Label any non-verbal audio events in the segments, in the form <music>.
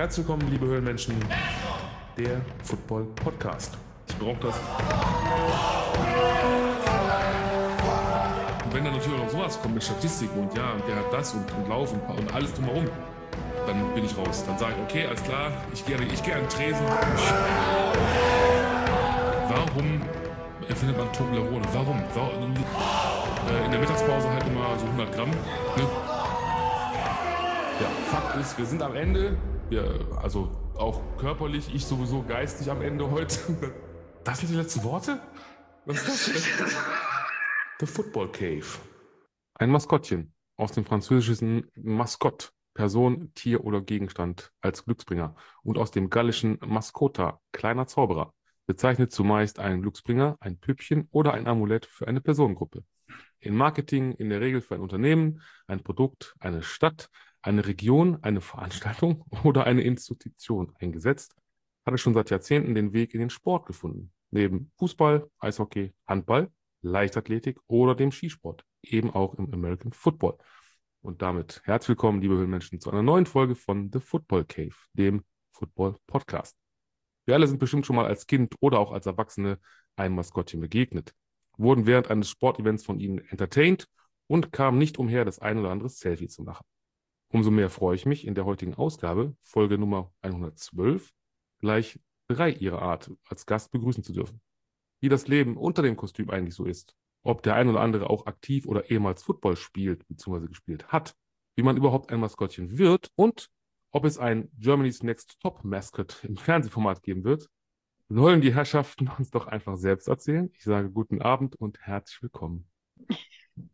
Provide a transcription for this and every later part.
Herzlich willkommen, liebe Höhlenmenschen, der Football Podcast. Ich brauche das. Und wenn dann natürlich noch sowas kommt mit Statistiken und ja, der hat das und, und Lauf und, und alles drumherum, dann bin ich raus. Dann sage ich, okay, alles klar, ich gehe ich geh an den Tresen. Warum erfindet man Toblerone? Warum? Warum? Äh, in der Mittagspause halt immer so 100 Gramm. Ne? Ja, Fakt ist, wir sind am Ende. Wir, also auch körperlich, ich sowieso geistig am Ende heute. <laughs> Das sind die letzten Worte? Was ist das denn? The Football Cave. Ein Maskottchen aus dem französischen Maskott, Person, Tier oder Gegenstand als Glücksbringer und aus dem gallischen Mascota, kleiner Zauberer, bezeichnet zumeist einen Glücksbringer, ein Püppchen oder ein Amulett für eine Personengruppe. In Marketing in der Regel für ein Unternehmen, ein Produkt, eine Stadt, eine Region, eine Veranstaltung <laughs> oder eine Institution eingesetzt, hat es schon seit Jahrzehnten den Weg in den Sport gefunden. Neben Fußball, Eishockey, Handball, Leichtathletik oder dem Skisport, eben auch im American Football. Und damit herzlich willkommen, liebe Höhlenmenschen, zu einer neuen Folge von The Football Cave, dem Football Podcast. Wir alle sind bestimmt schon mal als Kind oder auch als Erwachsene einem Maskottchen begegnet, wurden während eines Sportevents von ihnen entertained und kamen nicht umher, das ein oder andere Selfie zu machen. Umso mehr freue ich mich, in der heutigen Ausgabe, Folge Nummer 112, gleich drei ihrer Art als Gast begrüßen zu dürfen. Wie das Leben unter dem Kostüm eigentlich so ist, ob der ein oder andere auch aktiv oder ehemals Football spielt bzw. gespielt hat, wie man überhaupt ein Maskottchen wird und ob es ein Germany's Next Top Mascot im Fernsehformat geben wird, sollen die Herrschaften uns doch einfach selbst erzählen. Ich sage guten Abend und herzlich willkommen.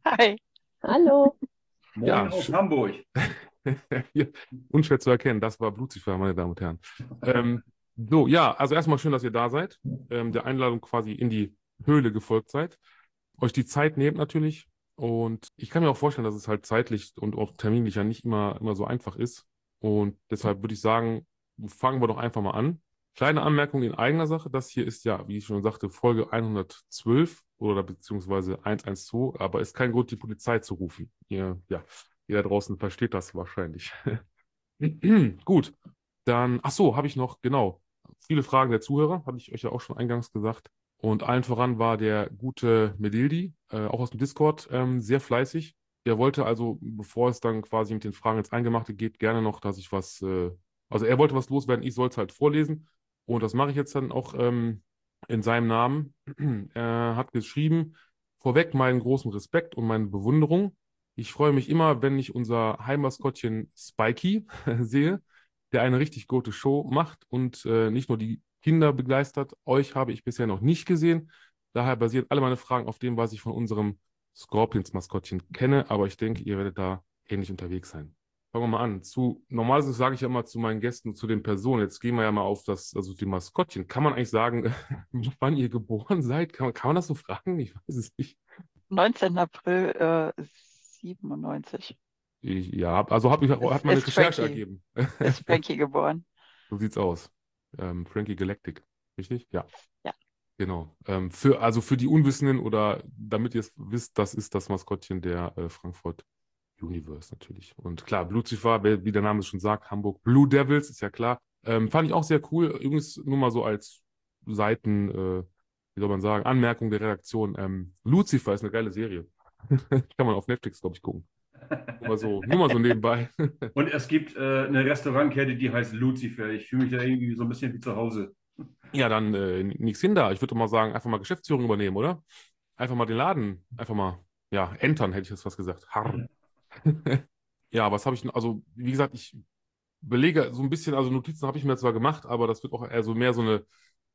Hi. Hallo. Moin <laughs> Ja, aus Hamburg. Hier, unschwer zu erkennen, das war Blutzifer, meine Damen und Herren. Ähm, so, ja, also erstmal schön, dass ihr da seid, ähm, der Einladung quasi in die Höhle gefolgt seid, euch die Zeit nehmt natürlich und ich kann mir auch vorstellen, dass es halt zeitlich und auch terminlich ja nicht immer, immer so einfach ist und deshalb würde ich sagen, fangen wir doch einfach mal an. Kleine Anmerkung in eigener Sache, das hier ist ja, wie ich schon sagte, Folge 112 oder beziehungsweise 112, aber ist kein Grund, die Polizei zu rufen. Ihr, ja, da draußen versteht das wahrscheinlich. <laughs> Gut, dann, ach so, habe ich noch, genau, viele Fragen der Zuhörer, hatte ich euch ja auch schon eingangs gesagt. Und allen voran war der gute Medildi, äh, auch aus dem Discord, ähm, sehr fleißig. Der wollte also, bevor es dann quasi mit den Fragen ins Eingemachte geht, gerne noch, dass ich was, äh, also er wollte was loswerden, ich soll es halt vorlesen. Und das mache ich jetzt dann auch ähm, in seinem Namen. <clears throat> Er hat geschrieben, vorweg meinen großen Respekt und meine Bewunderung. Ich freue mich immer, wenn ich unser Heimmaskottchen Spikey <laughs> sehe, der eine richtig gute Show macht und äh, nicht nur die Kinder begeistert. Euch habe ich bisher noch nicht gesehen. Daher basieren alle meine Fragen auf dem, was ich von unserem Scorpions-Maskottchen kenne, aber ich denke, ihr werdet da ähnlich unterwegs sein. Fangen wir mal an. Zu, normalerweise sage ich ja immer zu meinen Gästen, zu den Personen, jetzt gehen wir ja mal auf das, also die Maskottchen. Kann man eigentlich sagen, <laughs> wann ihr geboren seid? Kann man, kann man das so fragen? Ich weiß es nicht. 19. April äh, 97 Ich, ja, also hab ich, hat meine Recherche ergeben. <laughs> ist Frankie geboren. So sieht's aus. Ähm, Frankie Galactic, richtig? Ja. Ja. Genau. Ähm, für, also für die Unwissenden oder damit ihr es wisst, das ist das Maskottchen der äh, Frankfurt Universe natürlich. Und klar, Lucifer, wie der Name es schon sagt, Hamburg Blue Devils, ist ja klar. Ähm, fand ich auch sehr cool. Übrigens nur mal so als Seiten, äh, wie soll man sagen, Anmerkung der Redaktion. Ähm, Lucifer ist eine geile Serie. <laughs> Kann man auf Netflix, glaube ich, gucken. Nur mal so, nur mal so nebenbei. <laughs> Und es gibt äh, eine Restaurantkette, die heißt Lucifer. Ich fühle mich da irgendwie so ein bisschen wie zu Hause. Ja, dann äh, nichts hin da. Ich würde mal sagen, einfach mal Geschäftsführung übernehmen, oder? Einfach mal den Laden, einfach mal, ja, entern, hätte ich jetzt was gesagt. Harr. Ja, was habe ich? Also, wie gesagt, ich belege so ein bisschen, also Notizen habe ich mir zwar gemacht, aber das wird auch eher so mehr so eine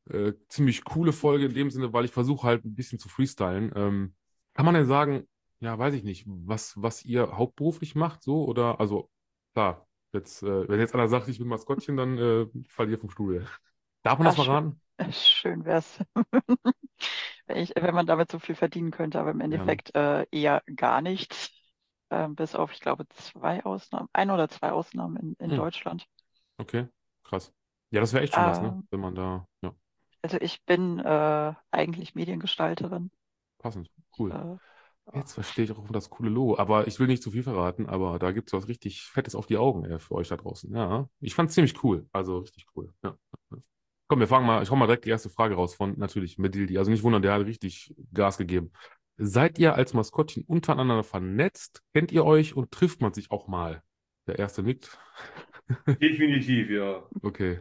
äh, ziemlich coole Folge in dem Sinne, weil ich versuche halt ein bisschen zu freestylen. Ähm, kann man denn sagen, ja, weiß ich nicht, was, was ihr hauptberuflich macht, so? Oder, also, klar, jetzt, äh, wenn jetzt einer sagt, ich bin Maskottchen, dann äh, fall ihr vom Stuhl. Darf man das Ach, schön. verraten? Schön wär's, <laughs> wenn ich, wenn man damit so viel verdienen könnte, aber im Endeffekt äh, eher gar nichts. Ähm, bis auf, ich glaube, zwei Ausnahmen, ein oder zwei Ausnahmen in, in Hm. Deutschland. Okay, krass. Ja, das wäre echt schon was, ne? Ähm, Wenn man da, ja, Also ich bin äh, eigentlich Mediengestalterin. passend. Cool. Äh, Jetzt verstehe ich auch das coole Logo. Aber ich will nicht zu viel verraten, aber da gibt es was richtig Fettes auf die Augen ey, für euch da draußen. Ja, ich fand es ziemlich cool. Also richtig cool. Ja. Komm, wir fangen mal, ich hau mal direkt die erste Frage raus von natürlich Medildi. Also nicht wundern, der hat richtig Gas gegeben. Seid ihr als Maskottchen untereinander vernetzt? Kennt ihr euch und trifft man sich auch mal? Der erste nickt. <laughs> Definitiv, ja. Okay.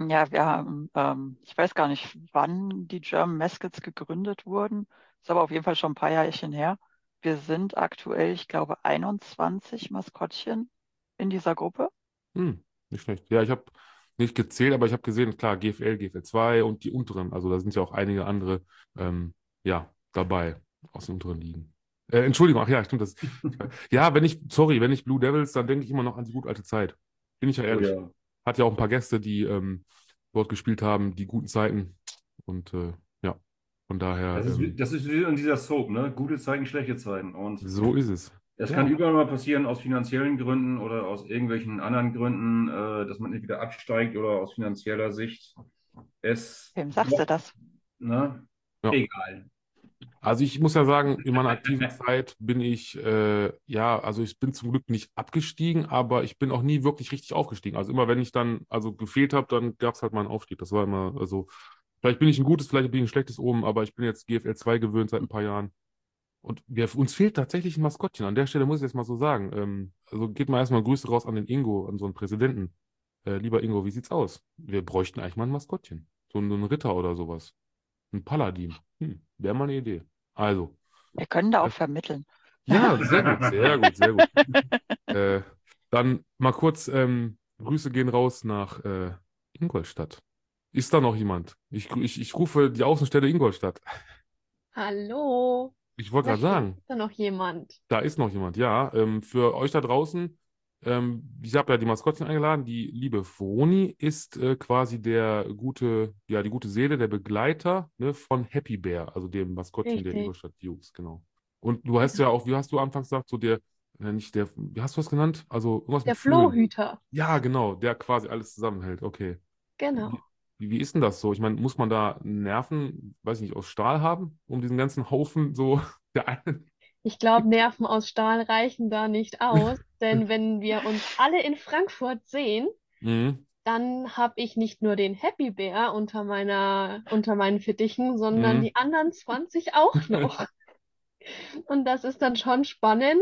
Ja, wir haben, ähm, ich weiß gar nicht, wann die German Mascots gegründet wurden. Ist aber auf jeden Fall schon ein paar Jährchen her. Wir sind aktuell, ich glaube, 21 Maskottchen in dieser Gruppe. Hm, nicht schlecht. Ja, ich habe nicht gezählt, aber ich habe gesehen, klar, GFL, GFL 2 und die unteren. Also da sind ja auch einige andere ähm, ja, dabei aus den unteren Ligen. Äh, Entschuldigung, ach ja, stimmt das. ja, wenn ich, sorry, wenn ich Blue Devils, dann denke ich immer noch an die gute alte Zeit. Bin ich ja ehrlich. Oh, ja. Hat ja auch ein paar Gäste, die ähm, dort gespielt haben, die guten Zeiten. Und äh, ja, von daher. Das ist, wie- ähm, das ist in dieser Soap, ne? Gute Zeiten, schlechte Zeiten. Und so ist es. das Ja. kann überall mal passieren, aus finanziellen Gründen oder aus irgendwelchen anderen Gründen, äh, dass man entweder absteigt oder aus finanzieller Sicht. Es, Wem sagst du das? ne? Ja. Egal. Also ich muss ja sagen, in meiner aktiven Zeit bin ich, äh, ja, also ich bin zum Glück nicht abgestiegen, aber ich bin auch nie wirklich richtig aufgestiegen. Also immer wenn ich dann also gefehlt habe, dann gab es halt mal einen Aufstieg. Das war immer, also vielleicht bin ich ein gutes, vielleicht bin ich ein schlechtes oben, aber ich bin jetzt GFL 2 gewöhnt seit ein paar Jahren. Und wir, uns fehlt tatsächlich ein Maskottchen. An der Stelle muss ich jetzt mal so sagen. Ähm, also geht mal erstmal Grüße raus an den Ingo, an so einen Präsidenten. Äh, lieber Ingo, wie sieht's aus? Wir bräuchten eigentlich mal ein Maskottchen. So so einen Ritter oder sowas. Ein Paladin. Hm, wäre mal eine Idee. Also, Wir können da auch vermitteln. ja, <laughs> sehr gut, sehr gut, sehr gut. Äh, dann mal kurz, ähm, Grüße gehen raus nach äh, Ingolstadt. Ist da noch jemand? Ich, ich, ich rufe die Außenstelle Ingolstadt. Hallo, Ich wollte gerade sagen, da noch jemand? da ist noch jemand, ja. Ähm, für euch da draußen, ähm, ich habe ja die Maskottchen eingeladen. Die liebe Froni ist äh, quasi der gute, ja, die gute Seele, der Begleiter ne, von Happy Bear, also dem Maskottchen der Richtig. Ingolstadt Dukes, genau. Und du hast ja auch, wie hast du anfangs gesagt, so der, äh, nicht der, wie hast du das genannt? Also irgendwas Der. Flohhüter, Ja, genau, der quasi alles zusammenhält. Okay. genau. Wie, wie ist denn das so? Ich meine, muss man da Nerven, weiß ich nicht, aus Stahl haben, um diesen ganzen Haufen so <laughs> der einen. Ich glaube, Nerven aus Stahl reichen da nicht aus, <laughs> denn wenn wir uns alle in Frankfurt sehen, Mhm. dann habe ich nicht nur den Happy Bear unter meiner, unter meinen Fittichen, sondern Mhm. die anderen 20 auch noch. <laughs> Und das ist dann schon spannend.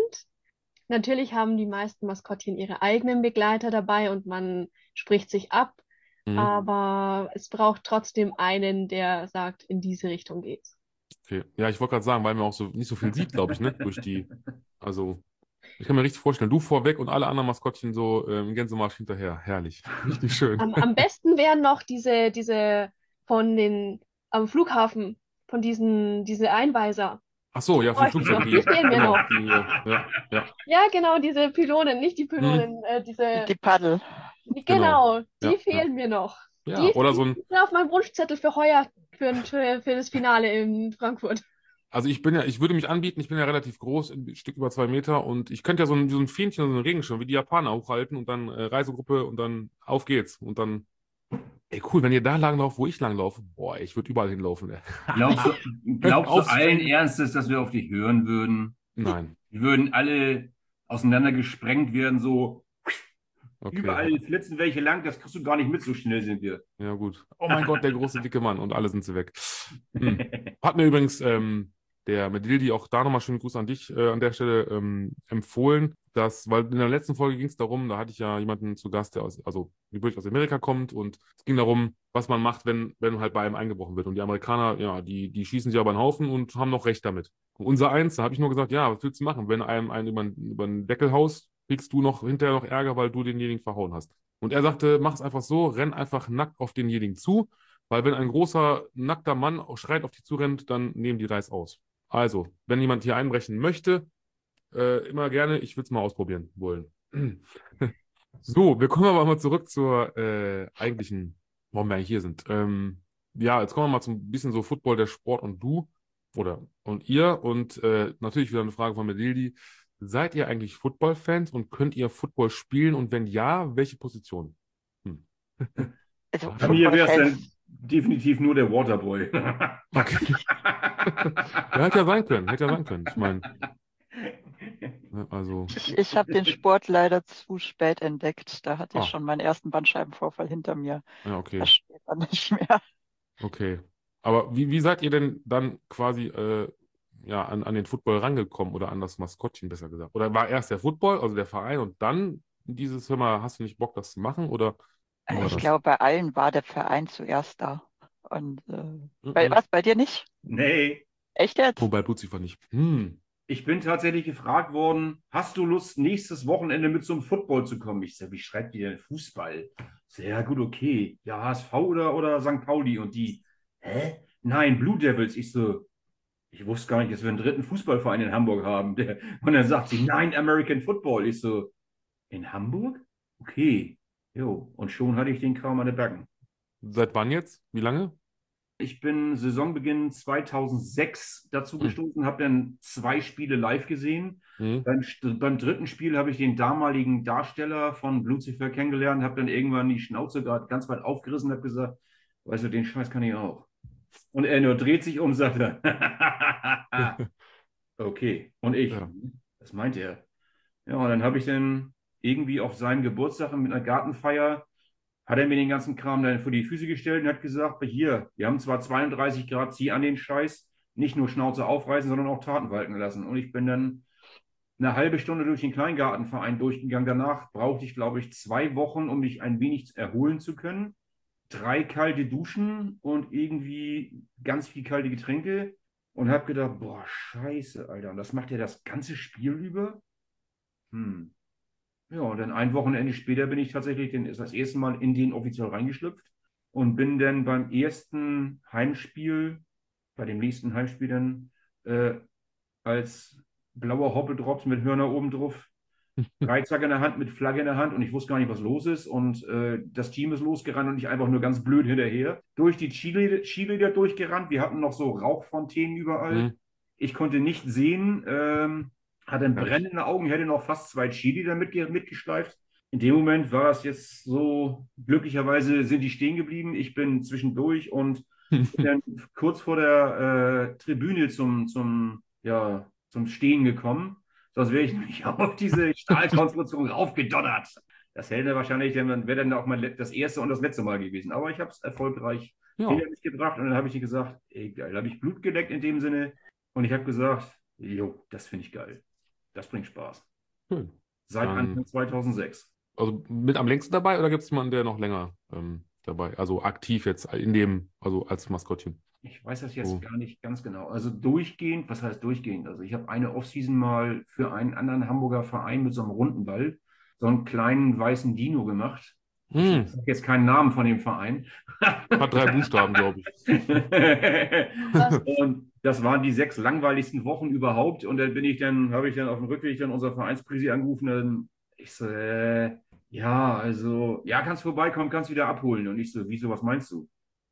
Natürlich haben die meisten Maskottchen ihre eigenen Begleiter dabei und man spricht sich ab, Mhm. aber es braucht trotzdem einen, der sagt, in diese Richtung geht's. Okay. Ja, ich wollte gerade sagen, weil man auch so nicht so viel sieht, glaube ich, ne? Durch die, also ich kann mir richtig vorstellen, du vorweg und alle anderen Maskottchen so ähm, im Gänsemarsch hinterher. Herrlich. <laughs> Richtig schön. Am, am besten wären noch diese, diese von den, am Flughafen, von diesen, diese Einweiser. Ach so, ja, vom Flugzeug. die fehlen mir genau, noch. die, ja, ja. Ja, genau, diese Pylonen, nicht die Pylonen, äh, diese, Die Paddel. genau, Ja, die ja. fehlen mir noch. Ja, Die oder so ein, auf meinem Wunschzettel für heuer, für, für, für das Finale in Frankfurt. also ich bin ja, ich würde mich anbieten, ich bin ja relativ groß, ein Stück über zwei Meter und ich könnte ja so ein, so ein Fähnchen, so einen Regenschirm, wie die Japaner hochhalten und dann äh, Reisegruppe und dann auf geht's und dann, ey cool, wenn ihr da langlauft, wo ich langlaufe, boah, ich würde überall hinlaufen. Ey. Glaubst du, <laughs> glaubst du Auf- allen Ernstes, dass wir auf dich hören würden? Nein, Wir würden alle auseinander gesprengt werden, so okay. überall flitzen welche lang, das kriegst du gar nicht mit, so schnell sind wir. Ja, gut. Oh mein <laughs> Gott, der große, dicke Mann. Und alle sind sie weg. Hm. Hat mir übrigens ähm, der Medildi auch da nochmal schönen Gruß an dich äh, an der Stelle ähm, empfohlen, dass, weil in der letzten Folge ging es darum, da hatte ich ja jemanden zu Gast, der aus, also gebürtig aus Amerika kommt und es ging darum, was man macht, wenn, wenn halt bei einem eingebrochen wird. Und die Amerikaner, ja, die, die schießen sich aber einen Haufen und haben noch Recht damit. Und unser Eins, da habe ich nur gesagt, ja, was willst du machen? Wenn einem einen über, über den Deckel haust, kriegst du noch hinterher noch Ärger, weil du denjenigen verhauen hast. Und er sagte, mach es einfach so, renn einfach nackt auf denjenigen zu, weil wenn ein großer, nackter Mann schreit auf dich zurennt, dann nehmen die Reis aus. Also, wenn jemand hier einbrechen möchte, äh, immer gerne, ich will es mal ausprobieren wollen. <clears throat> So, wir kommen aber mal zurück zur äh, eigentlichen, warum wir hier sind. Ähm, ja, jetzt kommen wir mal zum bisschen so Football, der Sport und du oder und ihr und äh, natürlich wieder eine Frage von Medildi. Seid ihr eigentlich Football-Fans und könnt ihr Football spielen und wenn ja, welche Position? <laughs> Also Bei mir wäre es Footballfans- definitiv nur der Waterboy. <laughs> Okay. <laughs> Ja, hätte ja sein können, hätte ja sein können. Ich meine, ne, also, Ich, ich habe den Sport leider zu spät entdeckt. Da hatte ich Ah. schon meinen ersten Bandscheibenvorfall hinter mir. ja, okay, Das steht dann nicht mehr. okay. Aber wie, wie seid ihr denn dann quasi äh, ja, an, an den Football rangekommen oder an das Maskottchen, besser gesagt? Oder war erst der Football, also der Verein, und dann dieses, hör mal, hast du nicht Bock, das zu machen? Oder war Ich das? glaube, bei allen war der Verein zuerst da. Und äh, Mhm. bei, was, bei dir nicht? Nee, Echt jetzt? Wobei Blutziffer nicht. Hm. ich bin tatsächlich gefragt worden, hast du Lust, nächstes Wochenende mit zum Football zu kommen? Ich sage, wie schreibt ihr denn Fußball? Sehr gut, okay. Ja, HSV oder, oder St. Pauli? Und die, hä? Nein, Blue Devils. Ich so, ich wusste gar nicht, dass wir einen dritten Fußballverein in Hamburg haben. Der, und dann sagt sie, nein, American Football. Ich so, in Hamburg? Okay. Jo, und schon hatte ich den Kram an den Backen. Seit wann jetzt? Wie lange? Ich bin Saisonbeginn 2006 dazu Hm. gestoßen, habe dann zwei Spiele live gesehen. Hm. Beim, beim dritten Spiel habe ich den damaligen Darsteller von Lucifer kennengelernt, habe dann irgendwann die Schnauze gerade ganz weit aufgerissen und habe gesagt, weißt du, den Scheiß kann ich auch. Und er nur dreht sich um und sagt, <laughs> <laughs> okay. Und ich, Ja. was meint er? Ja, und dann habe ich dann irgendwie auf seinem Geburtstag mit einer Gartenfeier, hat er mir den ganzen Kram dann vor die Füße gestellt und hat gesagt, hier, wir haben zwar 32 Grad, zieh an den Scheiß, nicht nur Schnauze aufreißen, sondern auch Taten walten lassen. Und ich bin dann eine halbe Stunde durch den Kleingartenverein durchgegangen. Danach brauchte ich, glaube ich, zwei Wochen, um mich ein wenig erholen zu können. Drei kalte Duschen und irgendwie ganz viel kalte Getränke. Und habe gedacht, boah, scheiße, Alter. Und das macht er das ganze Spiel über? Hm. Ja, und dann ein Wochenende später bin ich tatsächlich den, ist das erste Mal in den offiziell reingeschlüpft und bin dann beim ersten Heimspiel, bei dem nächsten Heimspiel dann, äh, als blauer Hoppeldrops mit Hörner oben drauf, <laughs> Dreizack in der Hand mit Flagge in der Hand und ich wusste gar nicht, was los ist. Und äh, das Team ist losgerannt und ich einfach nur ganz blöd hinterher. Durch die Cheerleader, Cheerleader durchgerannt. Wir hatten noch so Rauchfontänen überall. Hm. Ich konnte nicht sehen, ähm, hatte brennende Augen, hätte noch fast zwei Cheerleader mitge mitgeschleift. In dem Moment war es jetzt so, glücklicherweise sind die stehen geblieben. Ich bin zwischendurch und <laughs> bin dann kurz vor der äh, Tribüne zum, zum, ja, zum Stehen gekommen. Sonst wäre ich nämlich <laughs> auf diese Stahlkonstruktion raufgedonnert. Das hätte wahrscheinlich, dann wäre dann auch mal das erste und das letzte Mal gewesen. Aber ich habe es erfolgreich Ja, hinter mich gebracht und dann habe ich gesagt, ey, geil, da habe ich Blut geleckt in dem Sinne. Und ich habe gesagt, jo, das finde ich geil. Das bringt Spaß. schön. Seit Dann- Anfang 2006. Also mit am längsten dabei oder gibt es jemanden, der noch länger ähm, dabei, also aktiv jetzt in dem, also als Maskottchen? Ich weiß das jetzt Oh. gar nicht ganz genau. Also durchgehend, was heißt durchgehend? Also ich habe eine Offseason mal für einen anderen Hamburger Verein mit so einem runden Ball so einen kleinen weißen Dino gemacht. Hm, Ich sage jetzt keinen Namen von dem Verein. hat drei Buchstaben, glaube ich. <laughs> Und das waren die sechs langweiligsten Wochen überhaupt. Und dann bin ich dann, habe ich dann auf dem Rückweg dann unser Vereinspräsi angerufen. Dann ich so, äh, ja, also, ja, kannst vorbeikommen, kannst wieder abholen. Und ich so, wieso, was meinst du?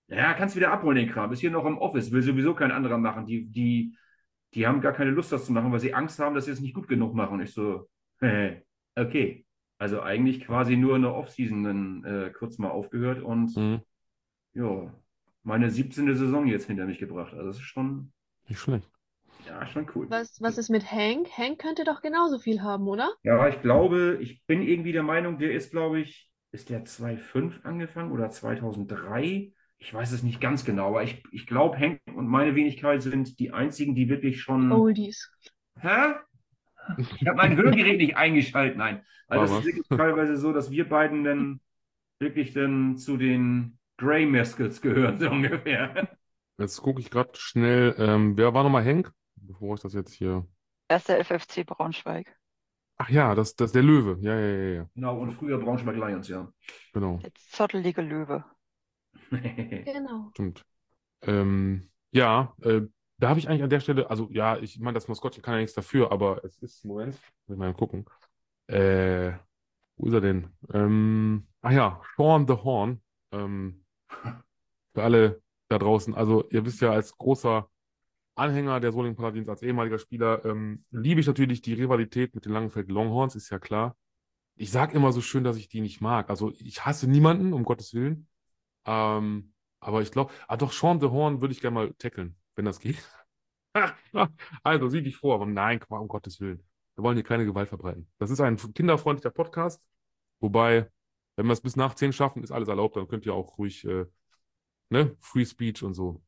Ja, kannst wieder abholen, den Kram. Ist hier noch im Office, will sowieso kein anderer machen. Die, die, die haben gar keine Lust, das zu machen, weil sie Angst haben, dass sie es nicht gut genug machen. Und ich so, <laughs> okay. Also eigentlich quasi nur in der Offseason dann äh, kurz mal aufgehört und Hm, ja, meine 17. Saison jetzt hinter mich gebracht. Also das ist schon, nicht schlecht. Ja, schon cool. Was, was ist mit Hank? Hank könnte doch genauso viel haben, oder? Ja, ich glaube, ich bin irgendwie der Meinung, der ist, glaube ich, ist der 2005 angefangen oder 2003? Ich weiß es nicht ganz genau, aber ich, ich glaube, Hank und meine Wenigkeit sind die einzigen, die wirklich schon. Oldies. Hä? Ich habe mein Hörgerät nicht eingeschaltet, nein. Also es ist wirklich teilweise so, dass wir beiden dann wirklich dann zu den Grey Mascots gehören, <laughs> so ungefähr. Jetzt gucke ich gerade schnell, ähm, wer war nochmal Henk? Bevor ich das jetzt hier. Erster FFC Braunschweig. Ach ja, das, das ist der Löwe. Ja, ja, ja, ja. Genau, und früher Braunschweig Lions, ja. Genau, Der zottelige Löwe. <laughs> Genau. stimmt. Ähm, ja, äh, da habe ich eigentlich an der Stelle, also ja, ich meine, das Maskottchen kann ja nichts dafür, aber es ist, Moment, muss ich mal gucken. Äh, wo ist er denn? Ähm, ach ja, Sean the Horn. Ähm, <laughs> für alle da draußen, also ihr wisst ja, als großer Anhänger der Solingen Paladins, als ehemaliger Spieler, ähm, liebe ich natürlich die Rivalität mit den Langenfeld Longhorns, ist ja klar. Ich sage immer so schön, dass ich die nicht mag. Also ich hasse niemanden, um Gottes Willen. Ähm, Aber ich glaube, ah doch, Sean the Horn würde ich gerne mal tackeln, wenn das geht. <laughs> Also, sieh dich vor, aber nein, um Gottes Willen. Wir wollen hier keine Gewalt verbreiten. Das ist ein kinderfreundlicher Podcast, wobei, wenn wir es bis nach 10 schaffen, ist alles erlaubt, dann könnt ihr auch ruhig, äh, ne, Free Speech und so.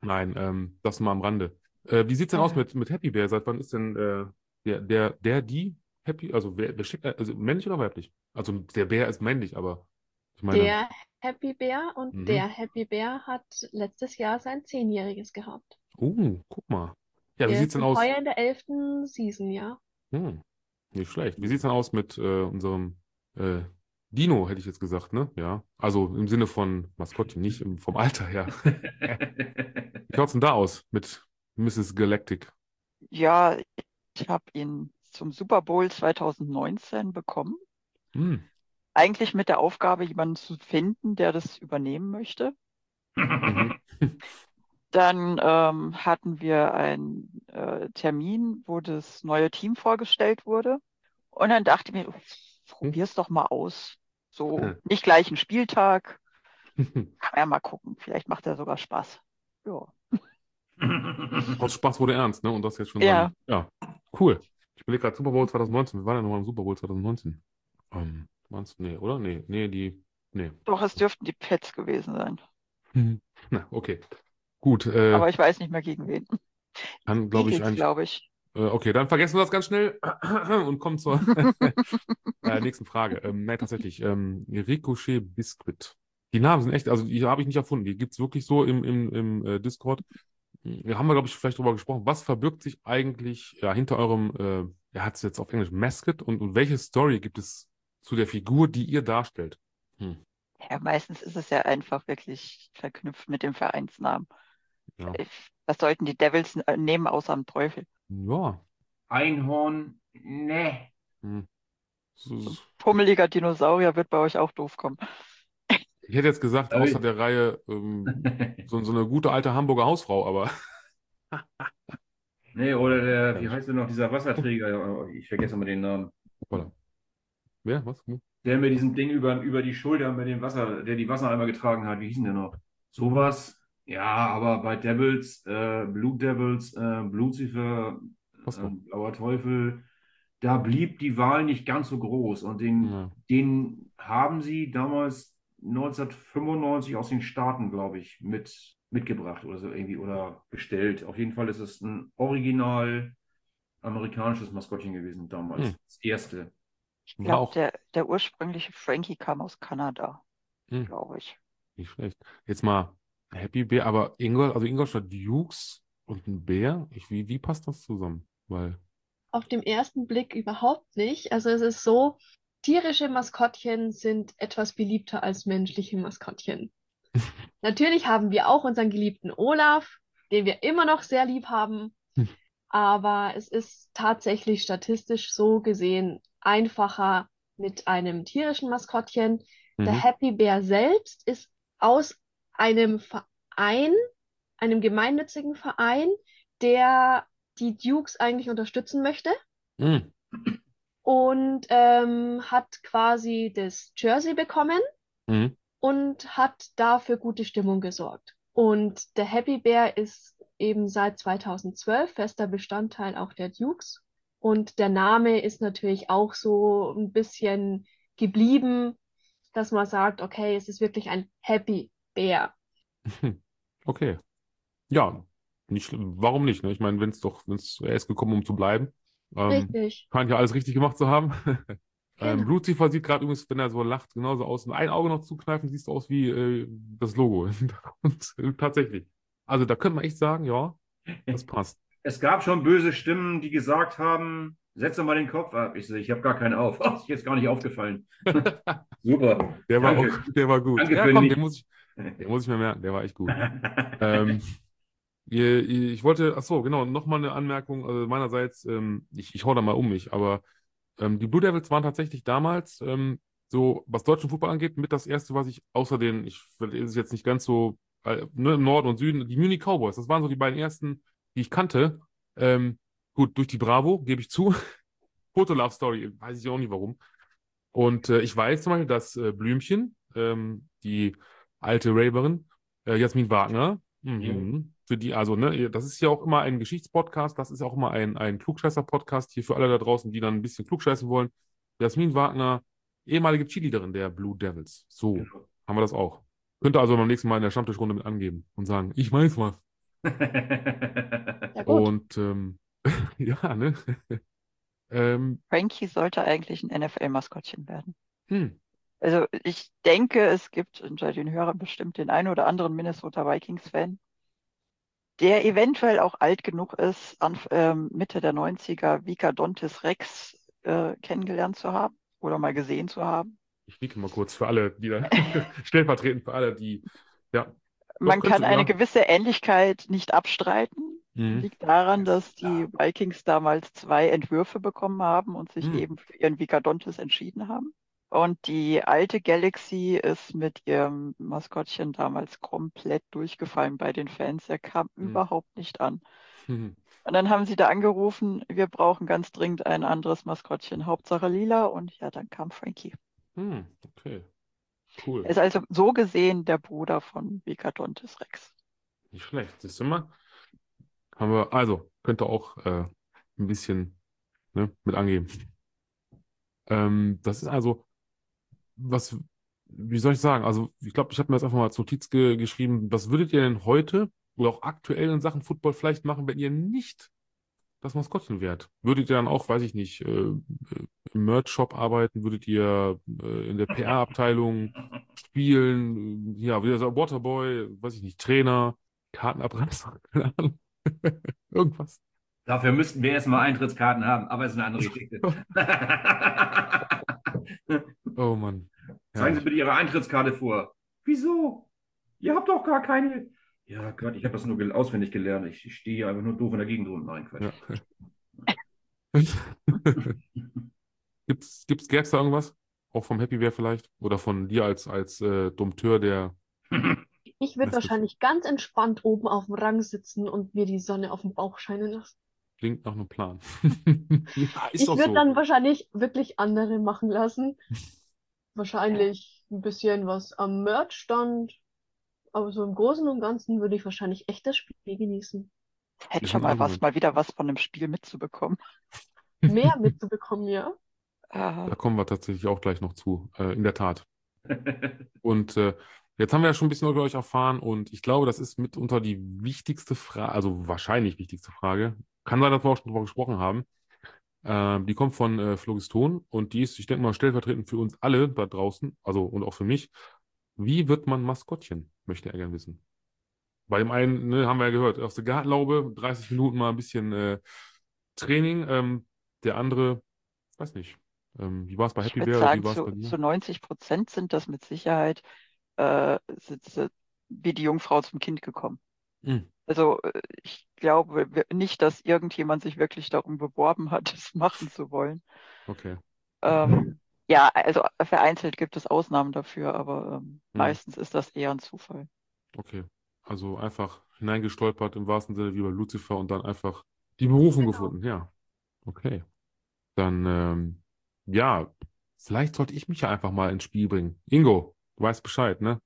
Nein, ähm, das mal am Rande. Äh, wie sieht's denn aus mit, mit Happy Bear? Seit wann ist denn äh, der, der, der, die Happy, also wer, wer schickt, also männlich oder weiblich? Also der Bär ist männlich, aber ich meine. Der Happy Bear und Mhm. der Happy Bear hat letztes Jahr sein Zehnjähriges gehabt. Oh, guck mal. Ja, wie Der sieht's denn aus? heuer in der elften Season, ja. Hm, nicht schlecht. Wie sieht's denn aus mit äh, unserem äh, Dino, hätte ich jetzt gesagt, ne? Ja. Also im Sinne von Maskottchen, nicht im, vom Alter her. <laughs> Wie schaut's denn da aus mit Mrs. Galactic? Ja, ich habe ihn zum Super Bowl 2019 bekommen. Hm. Eigentlich mit der Aufgabe, jemanden zu finden, der das übernehmen möchte. Mhm. <laughs> Dann ähm, hatten wir einen äh, Termin, wo das neue Team vorgestellt wurde. Und dann dachte ich mir, probier's doch mal aus. So Hm. nicht gleich ein Spieltag. <laughs> Kann man ja mal gucken. Vielleicht macht er sogar Spaß. Ja. <laughs> Aus Spaß wurde ernst, ne? Und das jetzt schon Ja. dann- ja. Cool. Ich überlege gerade Super Bowl 2019. Wir waren ja nochmal im Super Bowl 2019. Ähm, waren's? Nee, oder? Nee, nee, die. Nee. Doch, es dürften die Pets gewesen sein. <laughs> Na, okay. Gut, äh, Aber ich weiß nicht mehr gegen wen. kann, glaube ich, eigentlich. glaube ich. Äh, okay, dann vergessen wir das ganz schnell <clears throat> und kommen zur <laughs> äh, nächsten Frage. Ähm, nein, tatsächlich. Ähm, Ricochet Biscuit. Die Namen sind echt, also die habe ich nicht erfunden. Die gibt es wirklich so im, im, im äh, Discord. Wir haben wir, glaube ich, vielleicht darüber gesprochen. Was verbirgt sich eigentlich ja, hinter eurem, äh, er hat es jetzt auf Englisch, Mascot und, und welche Story gibt es zu der Figur, die ihr darstellt? Hm. Ja, meistens ist es ja einfach wirklich verknüpft mit dem Vereinsnamen. Ja. Äh, Was sollten die Devils äh, nehmen außer dem Teufel? Ja. Einhorn, ne. Hm. So, so. Pummeliger Dinosaurier wird bei euch auch doof kommen. Ich hätte jetzt gesagt, Aber außer ich- der Reihe ähm, <laughs> so, so eine gute alte Hamburger Hausfrau, aber <laughs> Nee, oder der, wie heißt denn noch, dieser Wasserträger? <laughs> Ich vergesse immer den Namen. Hoppala. Wer? Was? Hm? Der mit diesem Ding über, über die Schulter mit dem Wasser, der die Wassereimer getragen hat. Wie hieß denn der noch? Sowas. Ja, aber bei Devils, äh, Blue Devils, äh, Lucifer, äh, Blauer Teufel, da blieb die Wahl nicht ganz so groß. Und den, Ja. den haben sie damals 1995 aus den Staaten, glaube ich, mit, mitgebracht oder so irgendwie oder bestellt. Auf jeden Fall ist es ein original amerikanisches Maskottchen gewesen damals. Hm. Das erste. Ich glaube, auch der, der ursprüngliche Frankie kam aus Kanada, Hm. glaube ich. nicht schlecht. Jetzt mal Happy Bear, aber Ingol, also Ingolstadt Dukes und ein Bär, ich, wie, wie passt das zusammen? Weil, Auf dem ersten Blick überhaupt nicht. Also es ist so, tierische Maskottchen sind etwas beliebter als menschliche Maskottchen. <laughs> Natürlich haben wir auch unseren geliebten Olaf, den wir immer noch sehr lieb haben. <laughs> Aber es ist tatsächlich statistisch so gesehen einfacher mit einem tierischen Maskottchen. Der Mhm. Happy Bear selbst ist aus einem Verein, einem gemeinnützigen Verein, der die Dukes eigentlich unterstützen möchte Hm. und ähm, hat quasi das Jersey bekommen Mhm. und hat dafür gute Stimmung gesorgt. Und der Happy Bear ist eben seit 2012 fester Bestandteil auch der Dukes. Und der Name ist natürlich auch so ein bisschen geblieben, dass man sagt, okay, es ist wirklich ein Happy Bear. <laughs> Okay. Ja, nicht. Warum nicht? Ne? Ich meine, wenn es doch, wenn es, er ist gekommen, um zu bleiben. Ähm, Richtig. scheint ja alles richtig gemacht zu haben. <laughs> Ähm, Genau. Lucifer sieht gerade übrigens, wenn er so lacht, genauso aus. Und ein Auge noch zukneifen, siehst du aus wie äh, das Logo. Und äh, <laughs> tatsächlich. Also da könnte man echt sagen, ja, das passt. Es gab schon böse Stimmen, die gesagt haben, setz doch mal den Kopf ab. Ich ich habe gar keinen auf. Oh, ist jetzt gar nicht aufgefallen. Super. Der war Danke. auch, der war gut. Danke Ja, komm, den muss ich, den muss ich mir merken, der war echt gut. <laughs> Ähm, ich wollte, ach so, genau, nochmal eine Anmerkung also meinerseits. Ähm, ich, ich hau da mal um mich, aber ähm, die Blue Devils waren tatsächlich damals, ähm, so was deutschen Fußball angeht, mit das erste, was ich außer den, ich ist jetzt nicht ganz so, äh, ne, im Norden und Süden, die Munich Cowboys, das waren so die beiden ersten, die ich kannte. Ähm, gut, durch die Bravo, gebe ich zu. <laughs> Foto Love Story, weiß ich auch nicht warum. Und äh, ich weiß zum Beispiel, dass äh, Blümchen, ähm, die alte Raverin, Äh, Jasmin Wagner. Mhm. Für die, also, ne, das ist ja auch immer ein Geschichtspodcast, das ist auch immer ein, ein Klugscheißer-Podcast hier für alle da draußen, die dann ein bisschen klugscheißen wollen. Jasmin Wagner, ehemalige Cheerleaderin der Blue Devils. So, Genau. haben wir das auch. Könnte also beim nächsten Mal in der Stammtischrunde mit angeben und sagen, ich weiß was. <laughs> Ja. Und ähm, <laughs> ja, ne? <laughs> ähm, Frankie sollte eigentlich ein NFL-Maskottchen werden. hm. Also ich denke, es gibt unter den Hörern bestimmt den einen oder anderen Minnesota Vikings-Fan, der eventuell auch alt genug ist, an, ähm, Mitte der 90er Vika Dontis Rex äh, kennengelernt zu haben oder mal gesehen zu haben. Ich nicke mal kurz für alle, die da <laughs> stellvertretend für alle, die ja. Man kann eine sogar. gewisse Ähnlichkeit nicht abstreiten. Mhm. Liegt daran, dass die Vikings damals zwei Entwürfe bekommen haben und sich Hm. eben für ihren Vicadontis entschieden haben. Und die alte Galaxy ist mit ihrem Maskottchen damals komplett durchgefallen bei den Fans. Er kam Hm. überhaupt nicht an. Mhm. Und dann haben sie da angerufen, wir brauchen ganz dringend ein anderes Maskottchen, Hauptsache lila. Und ja, dann kam Frankie. Hm. Okay. Cool. Er ist also so gesehen der Bruder von Vicadontis Rex. Nicht schlecht. Siehst du mal? Haben wir, also, könnte auch äh, ein bisschen ne, mit angeben. Ähm, das ist also, was, wie soll ich sagen? Also, ich glaube, ich habe mir jetzt einfach mal als Notiz ge geschrieben, was würdet ihr denn heute oder auch aktuell in Sachen Football vielleicht machen, wenn ihr nicht das Maskottchen wärt? Würdet ihr dann auch, weiß ich nicht, äh, äh, im Merch-Shop arbeiten? Würdet ihr äh, in der PR-Abteilung spielen? Ja, wie dieser Waterboy, weiß ich nicht, Trainer, Kartenabreißer, <laughs> keine Ahnung. Irgendwas. Dafür müssten wir erstmal Eintrittskarten haben, aber ist eine andere <laughs> Geschichte. <laughs> Oh Mann. Zeigen Sie Ja. bitte Ihre Eintrittskarte vor. Wieso? Ihr habt doch gar keine. Ja, Gott, ich habe das nur gel- auswendig gelernt. Ich, ich stehe hier einfach nur doof in der Gegend rum. Nein, Quatsch. Ja. <laughs> Gibt's, gibt's, gäb's da irgendwas? Auch vom Happy Bear vielleicht? Oder von dir als, als äh, Dompteur, der. Ich würde wahrscheinlich ganz entspannt oben auf dem Rang sitzen und mir die Sonne auf den Bauch scheinen lassen. Klingt nach einem Plan. <laughs> Ist Ich würde so. dann wahrscheinlich wirklich andere machen lassen. Wahrscheinlich ein bisschen was am Merch-Stand. Aber so im Großen und Ganzen würde ich wahrscheinlich echt das Spiel genießen. Hätte schon mal was, mal wieder was von dem Spiel mitzubekommen. Mehr mitzubekommen, ja. Äh, <laughs> Da kommen wir tatsächlich auch gleich noch zu. Äh, in der Tat. <laughs> Und äh, jetzt haben wir ja schon ein bisschen über euch erfahren und ich glaube, das ist mitunter die wichtigste Frage, also wahrscheinlich wichtigste Frage. Kann sein, dass wir auch schon drüber gesprochen haben. Ähm, die kommt von äh, Phlogiston und die ist, ich denke mal, stellvertretend für uns alle da draußen, also und auch für mich. Wie wird man Maskottchen? Möchte er gerne wissen. Bei dem einen, ne, haben wir ja gehört, aus der Gartenlaube, 30 Minuten mal ein bisschen äh, Training. Ähm, der andere, weiß nicht. Ähm, wie war es bei ich Happy würde Bear sagen, zu, bei zu 90 Prozent sind das mit Sicherheit äh, wie die Jungfrau zum Kind gekommen. Hm. Also äh, ich glaube nicht, dass irgendjemand sich wirklich darum beworben hat, <laughs> das machen zu wollen. Okay. Ähm, ja, also vereinzelt gibt es Ausnahmen dafür, aber ähm, Hm. meistens ist das eher ein Zufall. Okay. Also einfach hineingestolpert im wahrsten Sinne wie bei Lucifer und dann einfach die Berufung Genau. gefunden. Ja. Okay. Dann, ähm, ja, vielleicht sollte ich mich ja einfach mal ins Spiel bringen. Ingo, du weißt Bescheid, ne?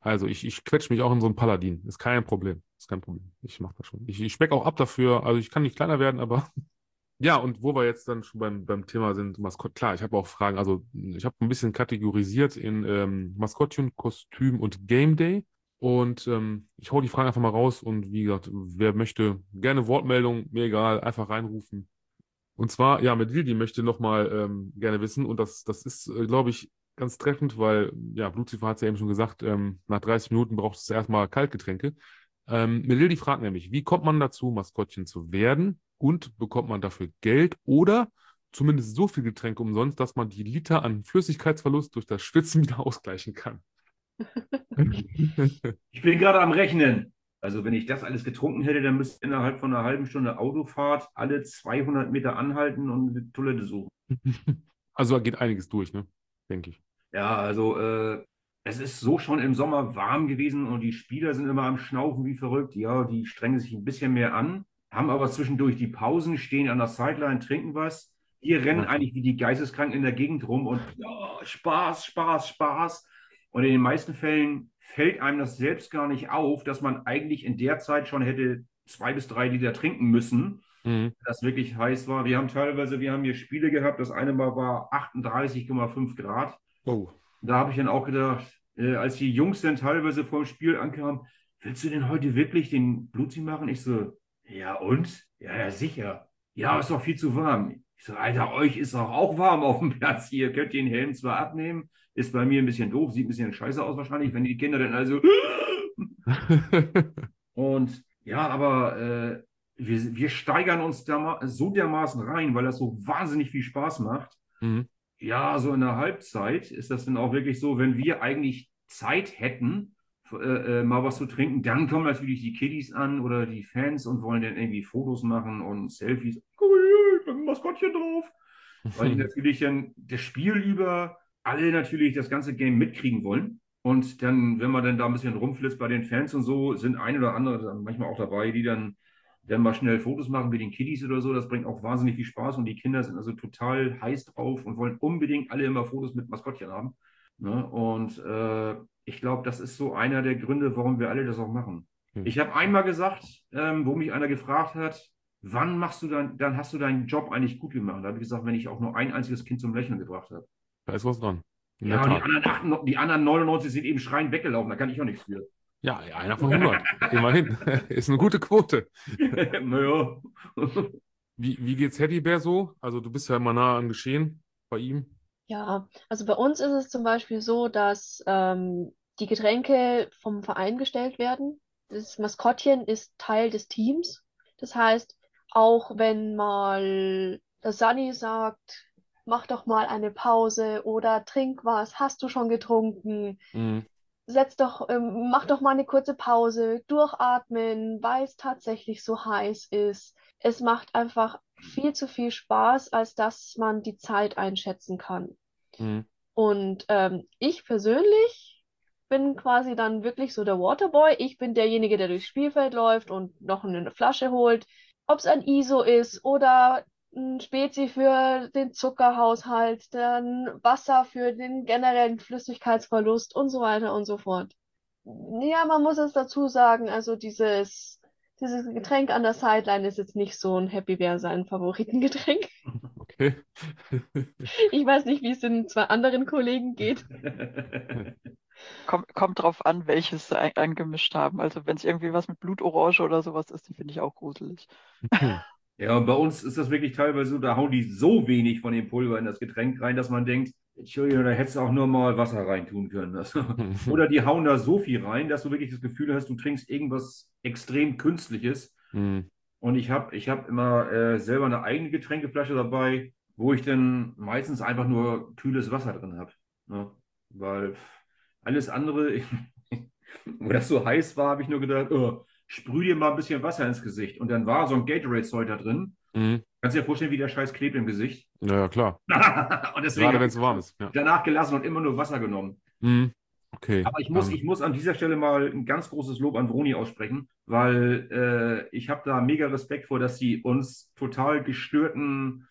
Also ich, ich quetsch mich auch in so einen Paladin. Ist kein Problem. Ist kein Problem. Ich mach das schon. Ich, ich speck auch ab dafür. Also ich kann nicht kleiner werden, aber <laughs> ja, und wo wir jetzt dann schon beim, beim Thema sind, Maskott, klar, ich habe auch Fragen. Also ich habe ein bisschen kategorisiert in ähm, Maskottchen, Kostüm und Game Day. Und ähm, ich hau die Fragen einfach mal raus und wie gesagt, wer möchte, gerne Wortmeldung, mir egal, einfach reinrufen. Und zwar, ja, mit Lili möchte nochmal ähm, gerne wissen, und das, das ist, äh, glaube ich, ganz treffend, weil, ja, Lucifer hat es ja eben schon gesagt, ähm, nach 30 Minuten braucht es erstmal Kaltgetränke. Ähm, Lili fragt nämlich, wie kommt man dazu, Maskottchen zu werden und bekommt man dafür Geld oder zumindest so viel Getränke umsonst, dass man die Liter an Flüssigkeitsverlust durch das Schwitzen wieder ausgleichen kann? <laughs> <laughs> Ich bin gerade am Rechnen. Also wenn ich das alles getrunken hätte, dann müsste ich innerhalb von einer halben Stunde Autofahrt alle 200 Meter anhalten und eine Toilette suchen. <laughs> Also da geht einiges durch, ne? Denke ich. Ja, also äh, es ist so schon im Sommer warm gewesen und die Spieler sind immer am Schnaufen wie verrückt. Ja, die strengen sich ein bisschen mehr an, haben aber zwischendurch die Pausen, stehen an der Sideline, trinken was. Wir rennen eigentlich wie die Geisteskranken in der Gegend rum und ja, Spaß, Spaß, Spaß. Und in den meisten Fällen fällt einem das selbst gar nicht auf, dass man eigentlich in der Zeit schon hätte zwei bis drei Liter trinken müssen, Mhm. das wirklich heiß war. Wir haben teilweise, wir haben hier Spiele gehabt, das eine Mal war 38,5 Grad. Oh. Da habe ich dann auch gedacht, äh, als die Jungs dann teilweise vor dem Spiel ankamen, willst du denn heute wirklich den Blutziehen machen? Ich so, ja und? Ja, ja, sicher. Ja, ist doch viel zu warm. Ich so, Alter, euch ist doch auch warm auf dem <laughs> Platz hier. Könnt ihr den Helm zwar abnehmen, ist bei mir ein bisschen doof, sieht ein bisschen scheiße aus wahrscheinlich, wenn die Kinder dann also. <laughs> Und ja, aber äh, wir, wir steigern uns da so dermaßen rein, weil das so wahnsinnig viel Spaß macht. Mhm. Ja, so in der Halbzeit ist das dann auch wirklich so, wenn wir eigentlich Zeit hätten, äh, äh, mal was zu trinken, dann kommen natürlich die Kiddies an oder die Fans und wollen dann irgendwie Fotos machen und Selfies. Guck mal hier, ich bin ein Maskottchen drauf. Weil die <laughs> natürlich dann das Spiel über alle natürlich das ganze Game mitkriegen wollen. Und dann, wenn man dann da ein bisschen rumflitzt bei den Fans und so, sind ein oder andere dann manchmal auch dabei, die dann, dann mal schnell Fotos machen mit den Kiddies oder so. Das bringt auch wahnsinnig viel Spaß und die Kinder sind also total heiß drauf und wollen unbedingt alle immer Fotos mit Maskottchen haben. Ne? Und äh, ich glaube, das ist so einer der Gründe, warum wir alle das auch machen. Hm. Ich habe einmal gesagt, ähm, wo mich einer gefragt hat, wann machst du dann, dann hast du deinen Job eigentlich gut gemacht? Da habe ich gesagt, wenn ich auch nur ein einziges Kind zum Lächeln gebracht habe. Da ist was dran. Ja, die anderen, 98, die anderen 99 sind eben schreiend weggelaufen, da kann ich auch nichts für. Ja, einer von 100. Immerhin. <laughs> Ist eine gute Quote. <laughs> naja. Wie, wie geht's Teddybär so? Also du bist ja immer nah am Geschehen bei ihm. Ja, also bei uns ist es zum Beispiel so, dass ähm, die Getränke vom Verein gestellt werden. Das Maskottchen ist Teil des Teams. Das heißt, auch wenn mal der Sunny sagt, mach doch mal eine Pause oder trink was, hast du schon getrunken? Mhm. Setz doch, ähm, mach doch mal eine kurze Pause, durchatmen, weil es tatsächlich so heiß ist. Es macht einfach viel zu viel Spaß, als dass man die Zeit einschätzen kann. Mhm. Und ähm, ich persönlich bin quasi dann wirklich so der Waterboy. Ich bin derjenige, der durchs Spielfeld läuft und noch eine Flasche holt. Ob es ein ISO ist oder ein Spezi für den Zuckerhaushalt, dann Wasser für den generellen Flüssigkeitsverlust und so weiter und so fort. Ja, man muss es dazu sagen, also dieses, dieses Getränk an der Sideline ist jetzt nicht so ein Happy Bear sein Favoritengetränk. <laughs> Okay. <laughs> Ich weiß nicht, wie es den zwei anderen Kollegen geht. <laughs> Kommt, kommt drauf an, welches sie ein, angemischt haben. Also wenn es irgendwie was mit Blutorange oder sowas ist, die finde ich auch gruselig. Ja, und bei uns ist das wirklich teilweise so, da hauen die so wenig von dem Pulver in das Getränk rein, dass man denkt, Entschuldigung, da hättest du auch nur mal Wasser reintun können. Also, <laughs> oder die hauen da so viel rein, dass du wirklich das Gefühl hast, du trinkst irgendwas extrem Künstliches. Mhm. Und ich habe ich hab immer äh, selber eine eigene Getränkeflasche dabei, wo ich dann meistens einfach nur kühles Wasser drin habe. Ne? Weil alles andere, <laughs> wo das so heiß war, habe ich nur gedacht, oh, sprüh dir mal ein bisschen Wasser ins Gesicht. Und dann war so ein Gatorade-Zeug da drin. Mhm. Kannst dir vorstellen, wie der Scheiß klebt im Gesicht. Ja, ja, klar. <laughs> und deswegen Gerade wenn es warm ist. Ja. danach gelassen und immer nur Wasser genommen. Mhm. Okay. Aber ich muss, Ähm, ich muss an dieser Stelle mal ein ganz großes Lob an Vroni aussprechen, weil äh, ich habe da mega Respekt vor, dass sie uns total gestörten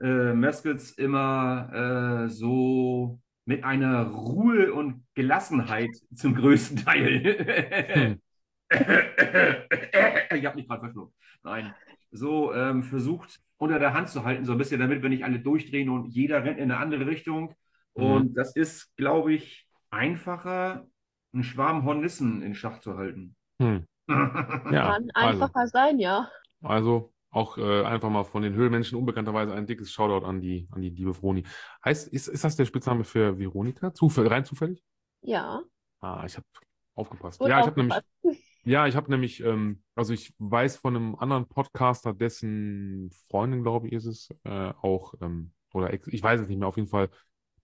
äh, Maskets immer äh, so mit einer Ruhe und Gelassenheit zum größten Teil. <laughs> <laughs> <coughs> ich habe mich gerade verschluckt. Nein, so ähm, versucht unter der Hand zu halten, so ein bisschen, damit wir nicht alle durchdrehen und jeder rennt in eine andere Richtung. Und das ist, glaube ich, einfacher, einen Schwarm Hornissen in Schach zu halten. hm. <laughs> Ja, Kann also, einfacher sein, ja. also auch äh, einfach mal von den Höhlenmenschen unbekannterweise ein dickes Shoutout an die, an die liebe Vroni. Heißt, ist, ist das der Spitzname für Veronika? Zufall, rein zufällig? Ja. Ah, ich habe aufgepasst. Gut Ja, ich habe nämlich, aufgepasst. Ja, ich habe nämlich, ähm, also ich weiß von einem anderen Podcaster, dessen Freundin, glaube ich, ist es, äh, auch, ähm, oder ex, ich weiß es nicht mehr, auf jeden Fall,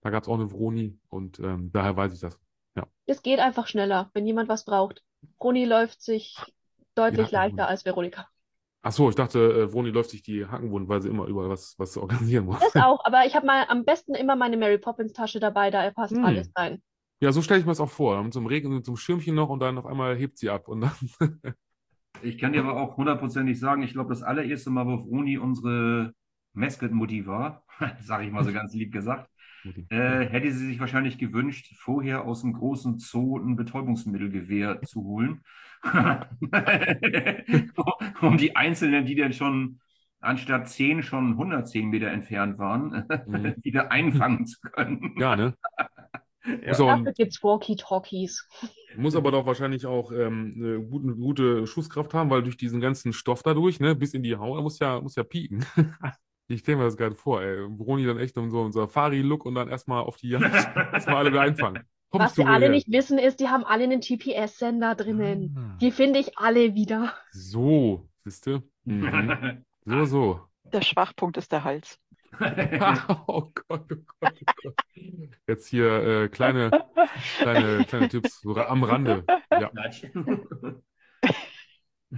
da gab es auch eine Vroni und ähm, daher weiß ich das. Es geht einfach schneller, wenn jemand was braucht. Roni läuft sich deutlich Ja, leichter als Veronika. Ach so, ich dachte, äh, Vroni läuft sich die Hacken wund, weil sie immer überall was, was organisieren muss. Das auch, aber ich habe mal am besten immer meine Mary Poppins Tasche dabei, da passt Hm. alles rein. Ja, so stelle ich mir das auch vor. Mit so einem Regen und mit so einem Schirmchen noch und dann auf einmal hebt sie ab und dann. <laughs> Ich kann dir aber auch hundertprozentig sagen, ich glaube, das allererste Mal, wo Vroni unsere Mascot-Mutti war, <laughs> sage ich mal so ganz lieb gesagt, äh, hätte sie sich wahrscheinlich gewünscht, vorher aus dem großen Zoo ein Betäubungsmittelgewehr zu holen. <laughs> um die Einzelnen, die dann schon anstatt 10 schon 110 Meter entfernt waren, Mhm. wieder einfangen zu können. Ja, ne? Ja. Muss, aber, Dafür gibt's Walkie-Talkies. muss aber doch wahrscheinlich auch ähm, eine gute, gute Schusskraft haben, weil durch diesen ganzen Stoff dadurch, ne, bis in die Haut, muss ja, muss ja pieken. <laughs> Ich stelle mir das gerade vor, ey. Broni dann echt in so einem Safari-Look und dann erstmal auf die Jagd, erstmal alle wieder einfangen. Kommst Was wir alle woher? nicht wissen, ist, die haben alle einen GPS-Sender drinnen. Ah. Die finde ich alle wieder. So, siehst du? Mhm. <laughs> So, so. Der Schwachpunkt ist der Hals. <laughs> <laughs> Oh Gott, oh Gott, oh Gott. Jetzt hier äh, kleine, kleine, kleine Tipps so am Rande. Ja,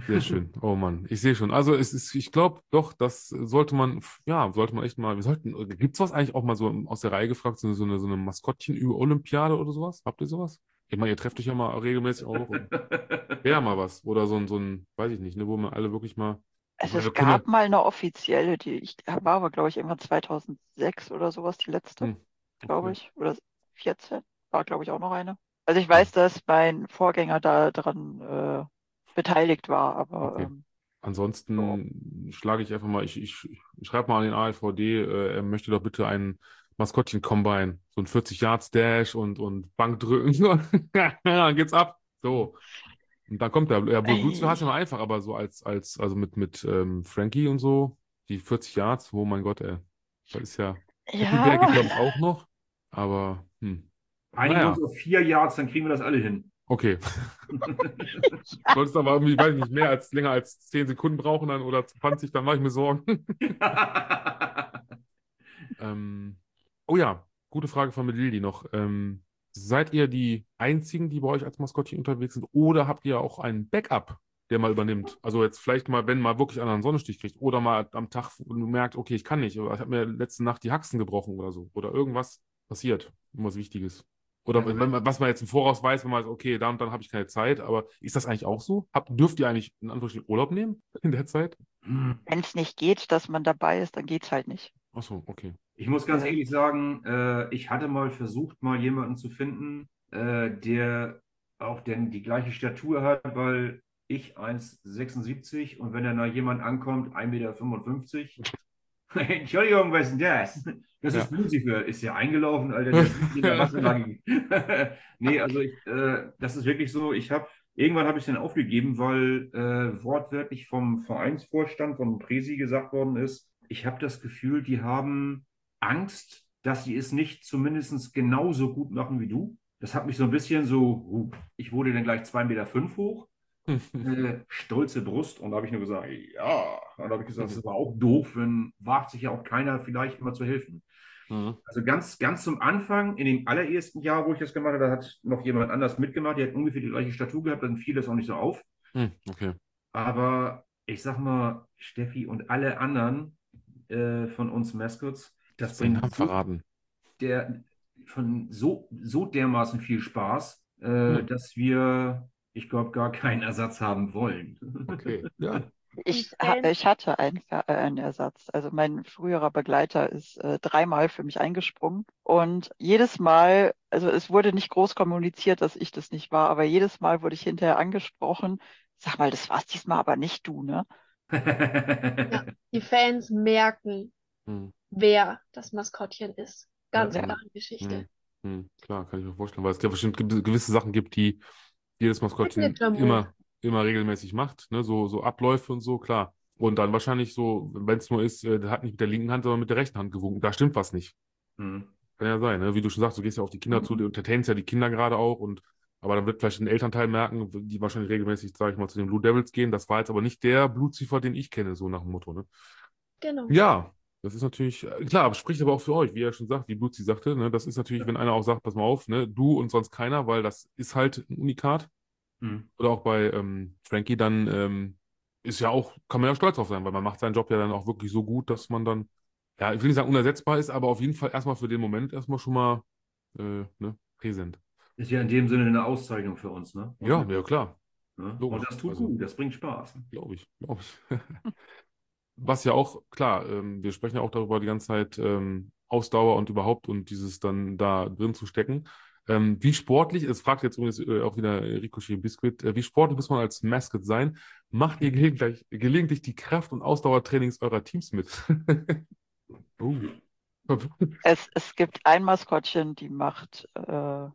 sehr schön. Oh Mann, ich sehe schon. Also es ist, ich glaube doch, das sollte man, ja, sollte man echt mal, wir sollten, gibt es was eigentlich auch mal so aus der Reihe gefragt, so, so eine, so eine Maskottchen-Olympiade oder sowas? Habt ihr sowas? Ich meine, ihr trefft euch ja mal regelmäßig auch. <laughs> Wäre mal was. Oder so ein, so ein, weiß ich nicht, ne, wo man alle wirklich mal. Also es wir können gab mal eine offizielle, die ich war aber, glaube ich, irgendwann 2006 oder sowas, die letzte, Hm, glaube okay. ich. Oder 14 war, glaube ich, auch noch eine. Also ich weiß, dass mein Vorgänger da dran äh, beteiligt war, aber Okay. ähm, Ansonsten schlage ich einfach mal, ich, ich, ich schreibe mal an den ALVD, äh, er möchte doch bitte einen Maskottchen-Combine, so ein 40-Yards-Dash und, und Bankdrücken. <laughs> Dann geht's ab. So. Und dann kommt der, ja, Blue Blues hast du ja mal einfach, aber so als, als, also mit, mit ähm, Frankie und so, die 40 Yards, oh mein Gott, ey. Das ist ja, ja, glaube ich, auch noch, aber, hm, Einigen Naja. uns auf vier Yards, dann kriegen wir das alle hin. okay. <laughs> Solltest aber irgendwie, weiß ich nicht, mehr als, länger als 10 Sekunden brauchen dann oder 20, dann mache ich mir Sorgen. <laughs> Ähm, oh ja, gute Frage von Melildi noch. Ähm, seid ihr die Einzigen, die bei euch als Maskottchen unterwegs sind, oder habt ihr auch einen Backup, der mal übernimmt? Also jetzt vielleicht mal, wenn mal wirklich einer einen Sonnenstich kriegt, oder mal am Tag merkt, okay, ich kann nicht, oder ich habe mir letzte Nacht die Haxen gebrochen oder so, oder irgendwas passiert, irgendwas Wichtiges. Oder Ja, wenn man, was man jetzt im Voraus weiß, wenn man sagt, okay, dann und dann habe ich keine Zeit, aber ist das eigentlich auch so? Habt, dürft ihr eigentlich in Anführungsstrichen Urlaub nehmen in der Zeit? wenn es nicht geht, dass man dabei ist, dann geht's halt nicht. Ach so, okay. Ich muss ganz Ja. ehrlich sagen, äh, ich hatte mal versucht, mal jemanden zu finden, äh, der auch denn die gleiche Statur hat, weil ich 1,76 und wenn dann da jemand ankommt, 1,55 Meter. <laughs> Entschuldigung, was ist denn das? Das ist Lucifer. Ist ja eingelaufen, Alter. Der ist in der <laughs> Wasserlage. <laughs> Nee, also ich, äh, das ist wirklich so, ich habe, irgendwann habe ich es dann aufgegeben, weil äh, wortwörtlich vom Vereinsvorstand, vom Presi gesagt worden ist, ich habe das Gefühl, die haben Angst, dass sie es nicht zumindest genauso gut machen wie du. Das hat mich so ein bisschen so, ich wurde dann gleich 2,5 Meter fünf hoch, <laughs> äh, stolze Brust und da habe ich nur gesagt, ja. Und da habe ich gesagt, das ist aber auch doof, wenn wagt sich ja auch keiner vielleicht mal zu helfen. Mhm. Also ganz, ganz zum Anfang, in dem allerersten Jahr, wo ich das gemacht habe, da hat noch jemand anders mitgemacht, der hat ungefähr die gleiche Statur gehabt, dann fiel das auch nicht so auf. Hm, okay. Aber ich sag mal, Steffi und alle anderen äh, von uns Mascots, das Den bringt Namen verraten. der, von so, so dermaßen viel Spaß, äh, Hm. dass wir, ich glaube, gar keinen Ersatz haben wollen. Okay. <laughs> Ja. Ich, ich hatte einen, äh, einen Ersatz. Also mein früherer Begleiter ist äh, dreimal für mich eingesprungen. Und jedes Mal, also es wurde nicht groß kommuniziert, dass ich das nicht war, aber jedes Mal wurde ich hinterher angesprochen. Sag mal, das war's diesmal aber nicht du, ne? <laughs> Die Fans merken, Hm. Wer das Maskottchen ist. Ganz Ja. klare Geschichte. Hm. Hm. Klar, kann ich mir vorstellen, weil es ja bestimmt ge- gewisse Sachen gibt, die jedes Maskottchen immer, immer regelmäßig macht, ne? So, so Abläufe und so, klar. Und dann wahrscheinlich so, wenn es nur ist, äh, der hat nicht mit der linken Hand, sondern mit der rechten Hand gewunken. Da stimmt was nicht. Hm. Kann ja sein, ne? Wie du schon sagst, du gehst ja auf die Kinder zu, du entertainst ja die Kinder gerade auch und aber dann wird vielleicht ein Elternteil merken, die wahrscheinlich regelmäßig, sage ich mal, zu den Blue Devils gehen. Das war jetzt aber nicht der Blutziefer, den ich kenne, so nach dem Motto, ne? Genau. Ja, das ist natürlich, äh, klar, aber spricht aber auch für euch, wie er schon sagt, wie Blutzi sagte, ne? Das ist natürlich, wenn einer auch sagt, pass mal auf, ne? Du und sonst keiner, weil das ist halt ein Unikat. Hm. Oder auch bei ähm, Frankie, dann ähm, ist ja auch, kann man ja stolz drauf sein, weil man macht seinen Job ja dann auch wirklich so gut, dass man dann, ja, ich will nicht sagen unersetzbar ist, aber auf jeden Fall erstmal für den Moment erstmal schon mal äh, ne, präsent. Ist ja in dem Sinne eine Auszeichnung für uns, ne? Ja, ja, klar, Ne? Und das tut Also- gut, das bringt Spaß. glaube ich, glaube ich. <laughs> Was ja auch, klar, ähm, wir sprechen ja auch darüber die ganze Zeit, ähm, Ausdauer und überhaupt und dieses dann da drin zu stecken. Ähm, wie sportlich, es fragt jetzt übrigens äh, auch wieder Ricochet Biscuit, äh, wie sportlich muss man als Mascot sein? Macht ihr gelegentlich, gelegentlich die Kraft- und Ausdauertrainings eurer Teams mit? <laughs> uh. Es, es gibt ein Maskottchen, die macht äh,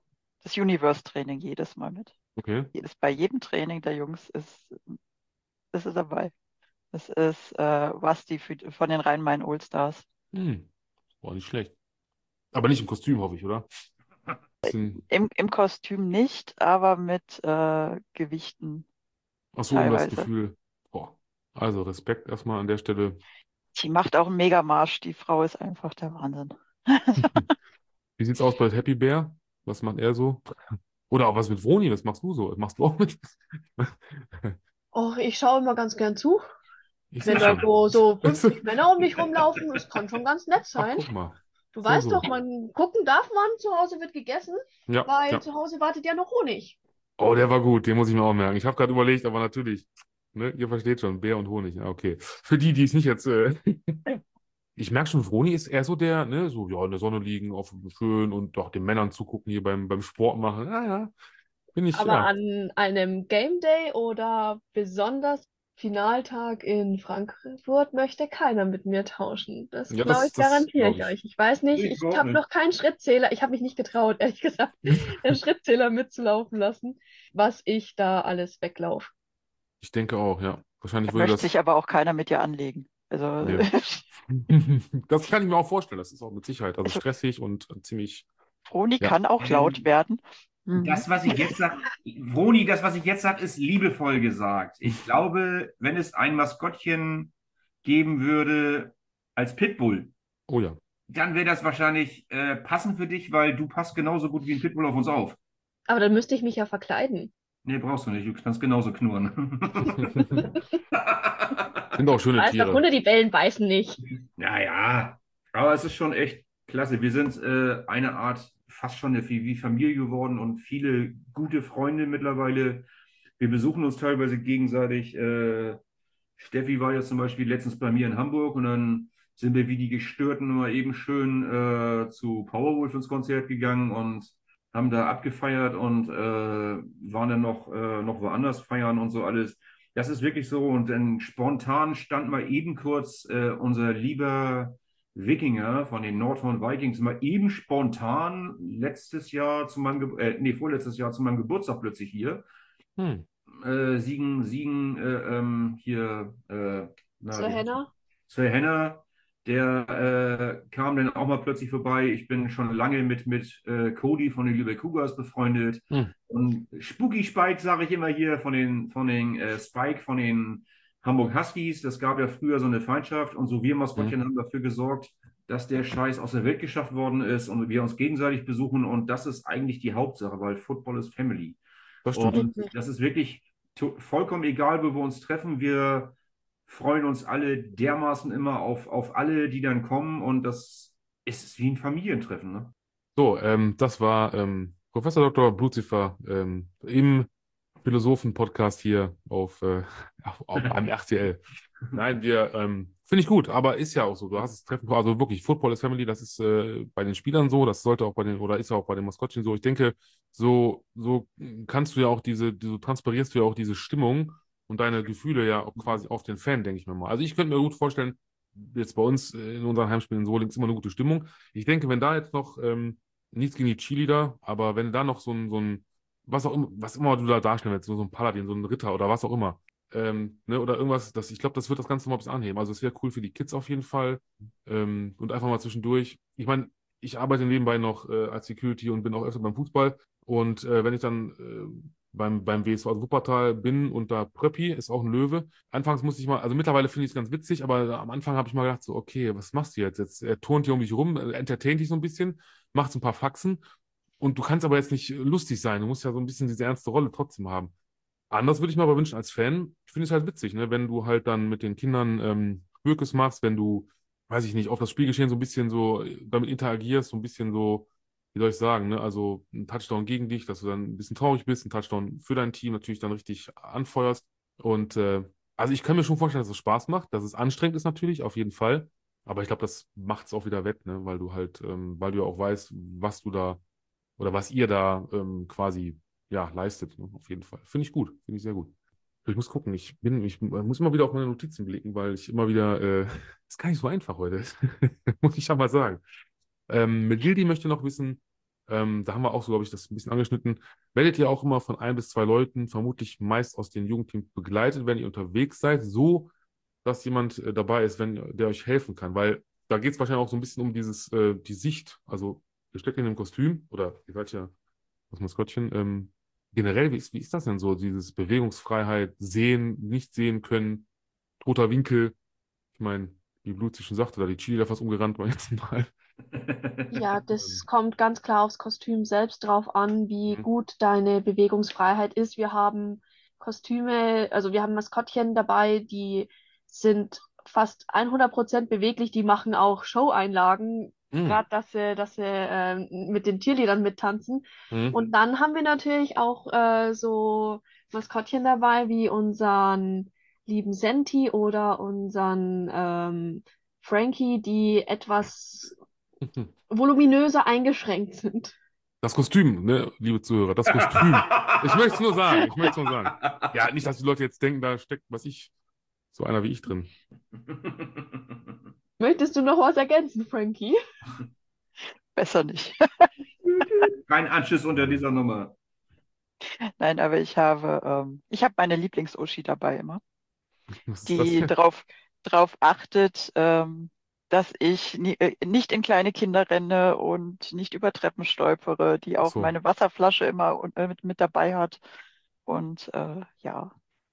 das Universe-Training jedes Mal mit. Okay. Jedes, bei jedem Training der Jungs ist, ist es dabei. Das ist äh, Rusty für, von den Rhein-Main All-Stars. Hm. War nicht schlecht. Aber nicht im Kostüm, hoffe ich, oder? Im, Im Kostüm nicht, aber mit äh, Gewichten. Ach so, um das. Gefühl. Boah. Also Respekt erstmal an der Stelle. Die macht auch einen Megamarsch. Die Frau ist einfach der Wahnsinn. <laughs> <laughs> Wie sieht's aus bei Happy Bear? Was macht er so? Oder auch was mit Vroni? Was machst du so? Machst du auch mit? Och, ich schaue immer ganz gern zu. Ich Wenn da so, so <laughs> 50 Männer um mich rumlaufen, das kann schon ganz nett Ach, sein. guck mal. Du so, weißt so. doch, man gucken darf man, zu Hause wird gegessen, Ja, weil ja. zu Hause wartet ja noch Honig. Oh, der war gut. Den muss ich mir auch merken. Ich habe gerade überlegt, aber natürlich. Ne, ihr versteht schon. Bär und Honig. Okay. Für die, die es nicht jetzt. Äh, <laughs> ich merke schon, Vroni ist eher so der, ne, so, ja, in der Sonne liegen, auf schön und doch den Männern zugucken hier beim, beim Sport machen. Ja, ja. Bin ich, Aber ja. an einem Game Day oder besonders Finaltag in Frankfurt möchte keiner mit mir tauschen. Das Ja, glaube das- ich, das garantiere glaub ich ich. euch. Ich weiß nicht, Ich ich habe noch keinen Schrittzähler. Ich habe mich nicht getraut, ehrlich gesagt, <laughs> den Schrittzähler mitzulaufen lassen, was ich da alles weglaufe. Ich denke auch, ja. Wahrscheinlich Da würde möchte das. sich aber auch keiner mit dir anlegen. Also Nee. <laughs> <laughs> Das kann ich mir auch vorstellen. Das ist auch mit Sicherheit. Also Also- stressig und ziemlich. Froni Ja. kann auch laut Ähm, werden. Mhm. Das, was ich jetzt sage, Vroni, das, was ich jetzt sage, ist liebevoll gesagt. Ich glaube, wenn es ein Maskottchen geben würde als Pitbull, Oh ja. dann wäre das wahrscheinlich äh, passend für dich, weil du passt genauso gut wie ein Pitbull auf uns auf. Aber dann müsste ich mich ja verkleiden. Nee, brauchst du nicht. Du kannst genauso knurren. <laughs> Sind auch schöne Weiß doch, Tiere. Hunde, die bellen, beißen nicht. Naja, aber es ist schon echt klasse. Wir sind äh, eine Art fast schon eine, wie Familie geworden und viele gute Freunde mittlerweile. Wir besuchen uns teilweise gegenseitig. Äh, Steffi war ja zum Beispiel letztens bei mir in Hamburg und dann sind wir wie die Gestörten mal eben schön äh, zu Powerwolf ins Konzert gegangen und haben da abgefeiert und äh, waren dann noch, äh, noch woanders feiern und so alles. Das ist wirklich so. Und dann spontan stand mal eben kurz äh, unser lieber Wikinger von den Nordhorn Vikings mal eben spontan letztes Jahr zu meinem, Ge äh, nee, vorletztes Jahr zu meinem Geburtstag plötzlich hier. Hm. Äh, Siegen, Siegen, äh, ähm, hier, äh, na, Sir Henna? Sir Henner, der äh, kam dann auch mal plötzlich vorbei. Ich bin schon lange mit, mit äh, Cody von den Lübeck Cougars befreundet. Hm. Und Spooky Spike sage ich immer hier von den, von den äh, Spike von den Hamburg Huskies. Das gab ja früher so eine Feindschaft und so wir Maskottchen haben dafür gesorgt, dass der Scheiß aus der Welt geschafft worden ist und wir uns gegenseitig besuchen. Und das ist eigentlich die Hauptsache, weil Football ist Family. Das stimmt. Und das ist wirklich vollkommen egal, wo wir uns treffen. Wir freuen uns alle dermaßen immer auf, auf alle, die dann kommen. Und das ist wie ein Familientreffen. Ne? So, ähm, das war ähm, Professor Dr. Blutzifer ähm, im Philosophen-Podcast hier auf, äh, <laughs> auf, auf einem <laughs> RTL. Nein, wir ähm, finde ich gut, aber ist ja auch so. Du hast es treffen, also wirklich, Football is Family, das ist äh, bei den Spielern so, das sollte auch bei den, oder ist ja auch bei den Maskottchen so. Ich denke, so, so kannst du ja auch diese, so transparierst du ja auch diese Stimmung und deine Gefühle ja auch quasi auf den Fan, denke ich mir mal. Also ich könnte mir gut vorstellen, jetzt bei uns äh, in unseren Heimspielen in Solingen ist immer eine gute Stimmung. Ich denke, wenn da jetzt noch, ähm, nichts gegen die Cheerleader, aber wenn da noch so ein, so ein, was auch immer, was immer du da darstellen willst, so, so ein Paladin, so ein Ritter oder was auch immer, ähm, ne, oder irgendwas, das, ich glaube, das wird das Ganze mal ein bisschen anheben. Also es wäre cool für die Kids auf jeden Fall. Ähm, und einfach mal zwischendurch. Ich meine, ich arbeite nebenbei noch äh, als Security und bin auch öfter beim Fußball. Und äh, wenn ich dann äh, beim, beim WSV also Wuppertal bin und da Pröppi ist auch ein Löwe. Anfangs musste ich mal, also mittlerweile finde ich es ganz witzig, aber am Anfang habe ich mal gedacht, so, okay, was machst du jetzt? Jetzt er turnt hier um dich rum, er entertaint dich so ein bisschen, macht so ein paar Faxen und du kannst aber jetzt nicht lustig sein. Du musst ja so ein bisschen diese ernste Rolle trotzdem haben. Anders würde ich mir aber wünschen als Fan, ich finde es halt witzig, ne? wenn du halt dann mit den Kindern ähm, machst, wenn du, weiß ich nicht, auf das Spielgeschehen so ein bisschen so damit interagierst, so ein bisschen so, wie soll ich sagen, ne? also ein Touchdown gegen dich, dass du dann ein bisschen traurig bist, ein Touchdown für dein Team natürlich dann richtig anfeuerst. Und äh, also ich kann mir schon vorstellen, dass es Spaß macht, dass es anstrengend ist natürlich, auf jeden Fall. Aber ich glaube, das macht es auch wieder wett, ne? Weil du halt, ähm, weil du ja auch weißt, was du da oder was ihr da ähm, quasi ja, leistet, ne? Auf jeden Fall. Finde ich gut, finde ich sehr gut. Ich muss gucken, ich bin, ich muss immer wieder auf meine Notizen blicken, weil ich immer wieder, äh, <laughs> ist gar nicht so einfach heute, <laughs> muss ich ja mal sagen. Ähm, Gildi möchte noch wissen, ähm, da haben wir auch so, glaube ich, das ein bisschen angeschnitten. Werdet ihr auch immer von ein bis zwei Leuten, vermutlich meist aus den Jugendteams, begleitet, wenn ihr unterwegs seid, so dass jemand äh, dabei ist, wenn der euch helfen kann? Weil da geht es wahrscheinlich auch so ein bisschen um dieses, äh, die Sicht. Also, ihr steckt in einem Kostüm oder ihr seid ja das Maskottchen. Ähm, generell, wie ist, wie ist das denn so? Dieses Bewegungsfreiheit, sehen, nicht sehen können, toter Winkel. Ich meine, wie Blut sich schon sagte, da die Chili da fast umgerannt beim letzten Mal. <laughs> Ja, das kommt ganz klar aufs Kostüm selbst drauf an, wie Mhm. gut deine Bewegungsfreiheit ist. Wir haben Kostüme, also wir haben Maskottchen dabei, die sind fast 100% beweglich, die machen auch Show-Einlagen, Mhm. gerade dass sie, dass sie ähm, mit den Cheerleadern mittanzen. Mhm. Und dann haben wir natürlich auch äh, so Maskottchen dabei, wie unseren lieben Senti oder unseren ähm, Frankie, die etwas <laughs> voluminöser eingeschränkt sind. Das Kostüm, ne, liebe Zuhörer, das Kostüm. Ich möchte es nur sagen, ich möchte es nur sagen. Ja, nicht, dass die Leute jetzt denken, da steckt, was ich, so einer wie ich drin. <laughs> Möchtest du noch was ergänzen, Frankie? <laughs> Besser nicht. <laughs> Kein Anschiss unter dieser Nummer. Nein, aber ich habe, ähm, ich habe meine Lieblings-Uschi dabei immer, die darauf drauf achtet, ähm, dass ich nie, äh, nicht in kleine Kinder renne und nicht über Treppen stolpere, die auch so. meine Wasserflasche immer und, äh, mit, mit dabei hat und äh, ja,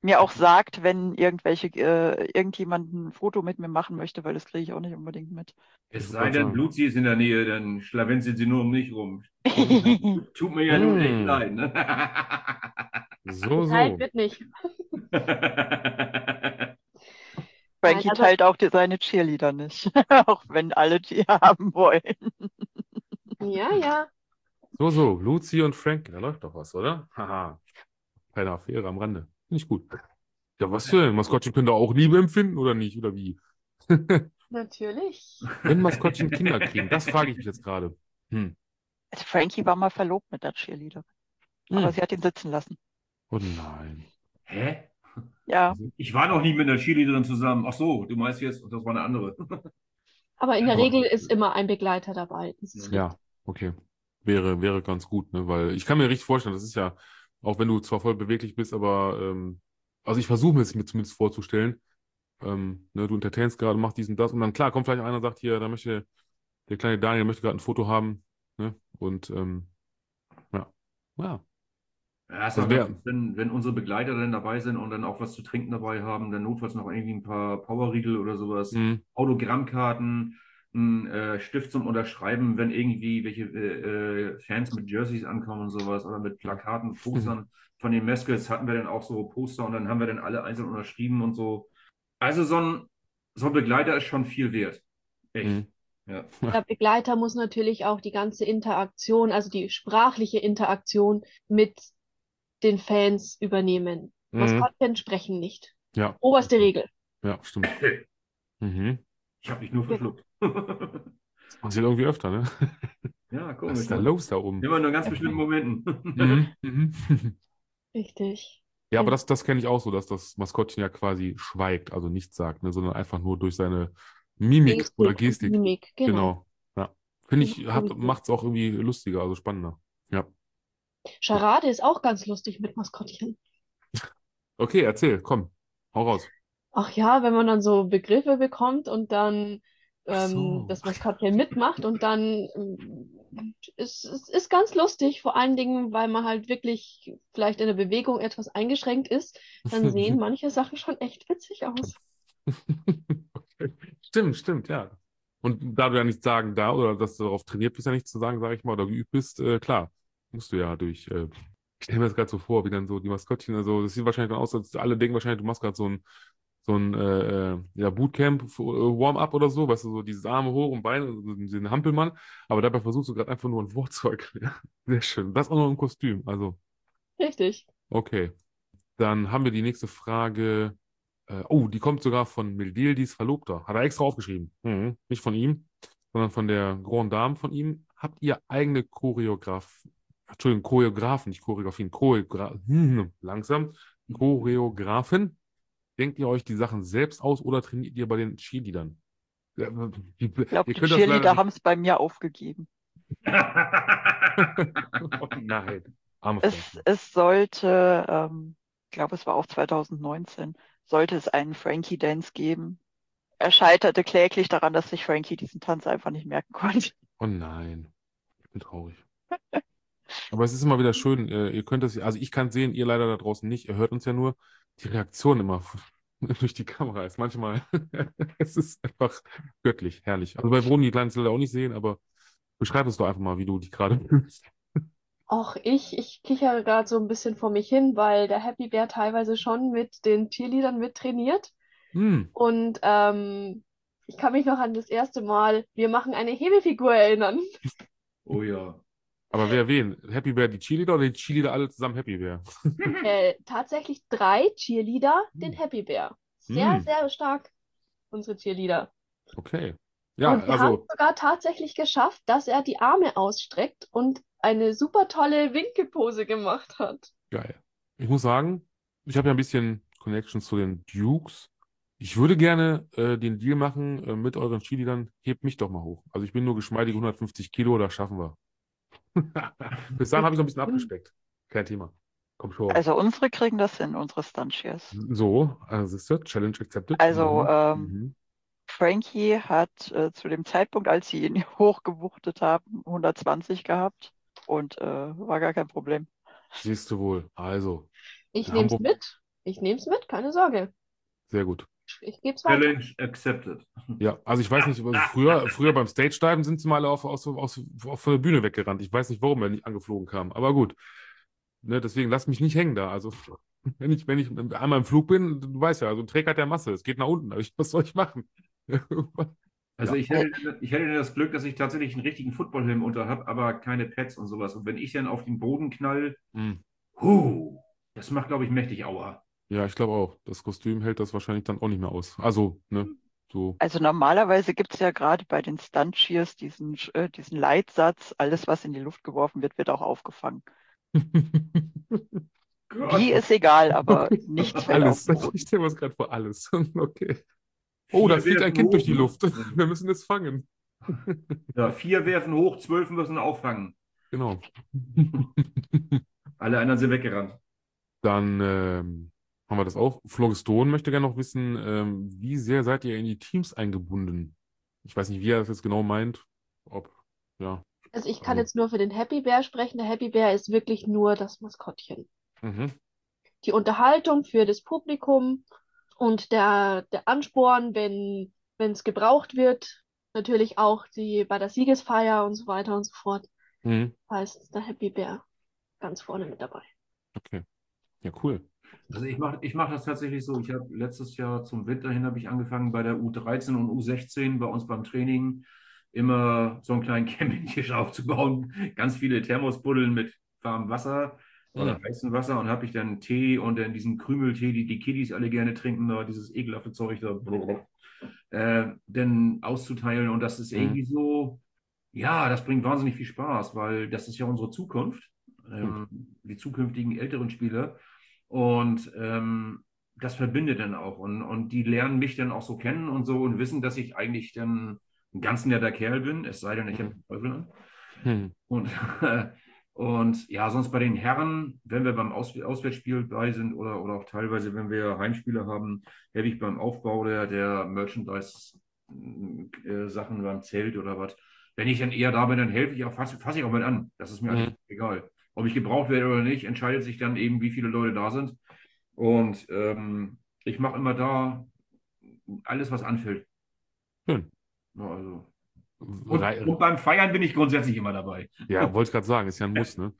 mir auch sagt, wenn irgendwelche, äh, irgendjemand ein Foto mit mir machen möchte, weil das kriege ich auch nicht unbedingt mit. Es sei denn. Luzi ist in der Nähe, dann schlawenzelt sie nur um mich rum. <laughs> Tut, mir ja nun echt Mm. leid. Ne? So, so. wird nicht. <laughs> Frankie also- teilt auch die, seine Cheerleader nicht, <laughs> auch wenn alle die haben wollen. Ja, ja. So, so. Luzi und Frank, da läuft doch was, oder? Haha. Keine Affäre am Rande. Finde ich gut. Ja, was denn? Maskottchen können da auch Liebe empfinden oder nicht? Oder wie? <laughs> Natürlich. Wenn Maskottchen Kinder kriegen, das frage ich mich jetzt gerade. Hm. Also Frankie war mal verlobt mit der Cheerleaderin, aber Hm. sie hat ihn sitzen lassen. Oh nein. Hä? Ja, Ich war noch nie mit einer Cheerleaderin zusammen. Ach so, du meinst jetzt, das war eine andere. <laughs> Aber in der Aber- Regel ist immer ein Begleiter dabei. Das ist Ja, okay. Wäre, wäre ganz gut, ne? Weil ich kann mir richtig vorstellen, das ist ja, auch wenn du zwar voll beweglich bist, aber ähm, also ich versuche mir es mir zumindest vorzustellen. Ähm, ne, du entertainst gerade, machst dies und das und dann klar kommt vielleicht einer und sagt hier, da möchte der kleine Daniel möchte gerade ein Foto haben, ne? Und ähm, ja. Ja. Ja, es Das wär- wenn, wenn unsere Begleiter dann dabei sind und dann auch was zu trinken dabei haben, dann notfalls noch irgendwie ein paar Powerriegel oder sowas, Hm. Autogrammkarten, ein äh, Stift zum Unterschreiben, wenn irgendwie welche äh, äh, Fans mit Jerseys ankommen und sowas oder mit Plakaten, Postern von den Maskets hatten wir dann auch so Poster und dann haben wir dann alle einzeln unterschrieben und so. Also so ein, so ein Begleiter ist schon viel wert. Echt. Hm. Ja. Der Begleiter muss natürlich auch die ganze Interaktion, also die sprachliche Interaktion mit den Fans übernehmen. Mhm. Maskottchen sprechen nicht. Ja. Oberste Regel. Ja, stimmt. <laughs> Mhm. Ich habe mich nur verschluckt. Das passiert irgendwie öfter, ne? ja, Was komisch. ist da ne? los da oben? Immer nur in ganz bestimmten Momenten. Mhm. <laughs> Mhm. Richtig. Ja, aber das, das kenne ich auch so, dass das Maskottchen ja quasi schweigt, also nichts sagt, ne, sondern einfach nur durch seine Mimik Gestik oder Gestik. Mimik, genau. Genau. Ja. Finde ich, macht es auch irgendwie lustiger, also spannender. Ja. Charade ist auch ganz lustig mit Maskottchen. Okay, erzähl, komm, hau raus. Ach ja, wenn man dann so Begriffe bekommt und dann ähm, so. das Maskottchen mitmacht und dann ähm, ist es ist ganz lustig, vor allen Dingen, weil man halt wirklich vielleicht in der Bewegung etwas eingeschränkt ist, dann <laughs> sehen manche Sachen schon echt witzig aus. <laughs> Stimmt, stimmt, ja. Und da du ja nichts sagen da oder dass du darauf trainiert bist, ja nichts zu sagen, sage ich mal, oder geübt bist, äh, klar, musst du ja durch. Äh, ich stelle mir das gerade so vor, wie dann so die Maskottchen, also das sieht wahrscheinlich dann aus, als alle denken wahrscheinlich, du machst gerade so ein, so ein äh, äh, ja, Bootcamp, äh, Warm-up oder so, weißt du, so dieses Arme hoch und Beine, so den Hampelmann, aber dabei versuchst du gerade einfach nur ein Wort zu erklären. <laughs> Sehr schön. Das auch noch im Kostüm, also. Richtig. Okay. Dann haben wir die nächste Frage. Äh, oh, die kommt sogar von Mildildis Verlobter. Hat er extra aufgeschrieben. Mhm. Nicht von ihm, sondern von der Grand Dame von ihm. Habt ihr eigene Choreograf, Entschuldigung, Choreografen, nicht Choreografien, Choreogra hm, <laughs> langsam, Choreografen? Denkt ihr euch die Sachen selbst aus oder trainiert ihr bei den Cheerleadern? Ja, Ich glaube, ihr die Cheerleader haben es bei mir aufgegeben. <laughs> oh nein. Es, es sollte, ähm, ich glaube, es war auch 2019, sollte es einen Frankie Dance geben. Er scheiterte kläglich daran, dass sich Frankie diesen Tanz einfach nicht merken konnte. Oh nein. Ich bin traurig. <laughs> Aber es ist immer wieder schön, äh, ihr könnt das, also ich kann sehen, ihr leider da draußen nicht, ihr hört uns ja nur, die Reaktion immer <laughs> durch die Kamera ist manchmal, <laughs> es ist einfach göttlich, herrlich. Also bei Bruni kann es leider auch nicht sehen, aber beschreib uns doch einfach mal, wie du dich gerade fühlst. Auch ich, ich kichere gerade so ein bisschen vor mich hin, weil der Happy Bear teilweise schon mit den Cheerleadern mittrainiert. Hm, Und ähm, ich kann mich noch an das erste Mal, wir machen eine Hebefigur erinnern. Oh ja. Aber wer wen? Happy Bear, die Cheerleader oder die Cheerleader alle zusammen Happy Bear? <laughs> Äh, tatsächlich drei Cheerleader, den Hm. Happy Bear. Sehr, Hm. sehr stark, unsere Cheerleader. Okay. Ja, Und wir haben also, es sogar tatsächlich geschafft, dass er die Arme ausstreckt und eine super tolle Winkelpose gemacht hat. geil. Ich muss sagen, ich habe ja ein bisschen Connections zu den Dukes. Ich würde gerne äh, den Deal machen äh, mit euren Cheerleadern. Hebt mich doch mal hoch. Also ich bin nur geschmeidige 150 Kilo, das schaffen wir. <laughs> Bis dahin habe ich noch ein bisschen abgespeckt. Kein Thema. Komm schon. Also unsere kriegen das hin, unsere Stunt-Cheers. So, also siehst du, Challenge accepted. Also, Mhm. ähm, Mhm. Frankie hat äh, zu dem Zeitpunkt, als sie ihn <laughs> hochgewuchtet haben, 120 gehabt und äh, war gar kein Problem. Siehst du wohl. Also, Ich nehme es mit. Ich nehme es mit, keine Sorge. sehr gut. Ich gebe es weiter. Challenge accepted. Ja, also ich weiß nicht, also früher, früher beim Stage-Diven sind sie mal alle auf, aus, aus, auf von der Bühne weggerannt. Ich weiß nicht, warum er nicht angeflogen kam, aber gut. Ne, deswegen lass mich nicht hängen da. Also, <laughs> wenn ich, wenn ich einmal im Flug bin, du weißt ja, also ein Träger hat der Masse, es geht nach unten. Also, was soll ich machen? <laughs> Also Ja. ich hätte, ich hätte das Glück, dass ich tatsächlich einen richtigen Footballhelm unter habe, aber keine Pads und sowas. Und wenn ich dann auf den Boden knall, Hm. huh, das macht, glaube ich, mächtig Aua. Ja, ich glaube auch. Das Kostüm hält das wahrscheinlich dann auch nicht mehr aus. Also, ne, so. Also normalerweise gibt es ja gerade bei den Stunt-Cheers diesen, äh, diesen Leitsatz, alles, was in die Luft geworfen wird, wird auch aufgefangen. <laughs> Wie ist egal, aber <laughs> nichts fällt auf Alles. <laughs> Boden. Ich stelle mir das gerade vor, alles. Okay. Oh, da fliegt ein Kind durch die hoch. Luft. Wir müssen es fangen. Ja, vier werfen hoch, zwölf müssen auffangen. Genau. Alle anderen sind weggerannt. Dann ähm, haben wir das auch. Phlogiston möchte gerne noch wissen, ähm, wie sehr seid ihr in die Teams eingebunden? Ich weiß nicht, wie er das jetzt genau meint. Ob, ja. Also ich kann Also- jetzt nur für den Happy Bear sprechen. Der Happy Bear ist wirklich nur das Maskottchen. Mhm. Die Unterhaltung für das Publikum und der, der Ansporn, wenn es gebraucht wird. Natürlich auch die bei der Siegesfeier und so weiter und so fort. Mhm. Heißt der Happy Bear ganz vorne mit dabei. Okay. Ja, cool. Also ich mache ich mach das tatsächlich so. Ich habe letztes Jahr zum Winter hin habe ich angefangen bei der U13 und U16 bei uns beim Training immer so einen kleinen <laughs> Campingtisch aufzubauen. Ganz viele Thermosbuddeln mit warmem Wasser oder Mhm. heißem Wasser und habe ich dann Tee und dann diesen Krümeltee, die die Kiddies alle gerne trinken, da dieses ekelhafte Zeug da, äh, dann auszuteilen. Und das ist Mhm. irgendwie so, ja, das bringt wahnsinnig viel Spaß, weil das ist ja unsere Zukunft, ähm, die zukünftigen älteren Spieler. Und ähm, das verbindet dann auch. Und, und die lernen mich dann auch so kennen und so und wissen, dass ich eigentlich dann ein ganz netter Kerl bin, es sei denn, ich habe den Teufel an. Hm. Und, <laughs> und ja, sonst bei den Herren, wenn wir beim Aus Auswärtsspiel bei sind oder, oder auch teilweise, wenn wir Heimspiele haben, helfe ich beim Aufbau der, der Merchandise-Sachen beim Zelt oder was. Wenn ich dann eher da bin, dann helfe ich auch, fasse fass ich auch mit an. Das ist mir Mhm. eigentlich egal. Ob ich gebraucht werde oder nicht, entscheidet sich dann eben, wie viele Leute da sind. Und ähm, ich mache immer da alles, was anfällt. Schön. Ja, also. Und, und beim Feiern bin ich grundsätzlich immer dabei. Ja, wollte ich gerade sagen, ist ja ein <laughs> Muss, ne?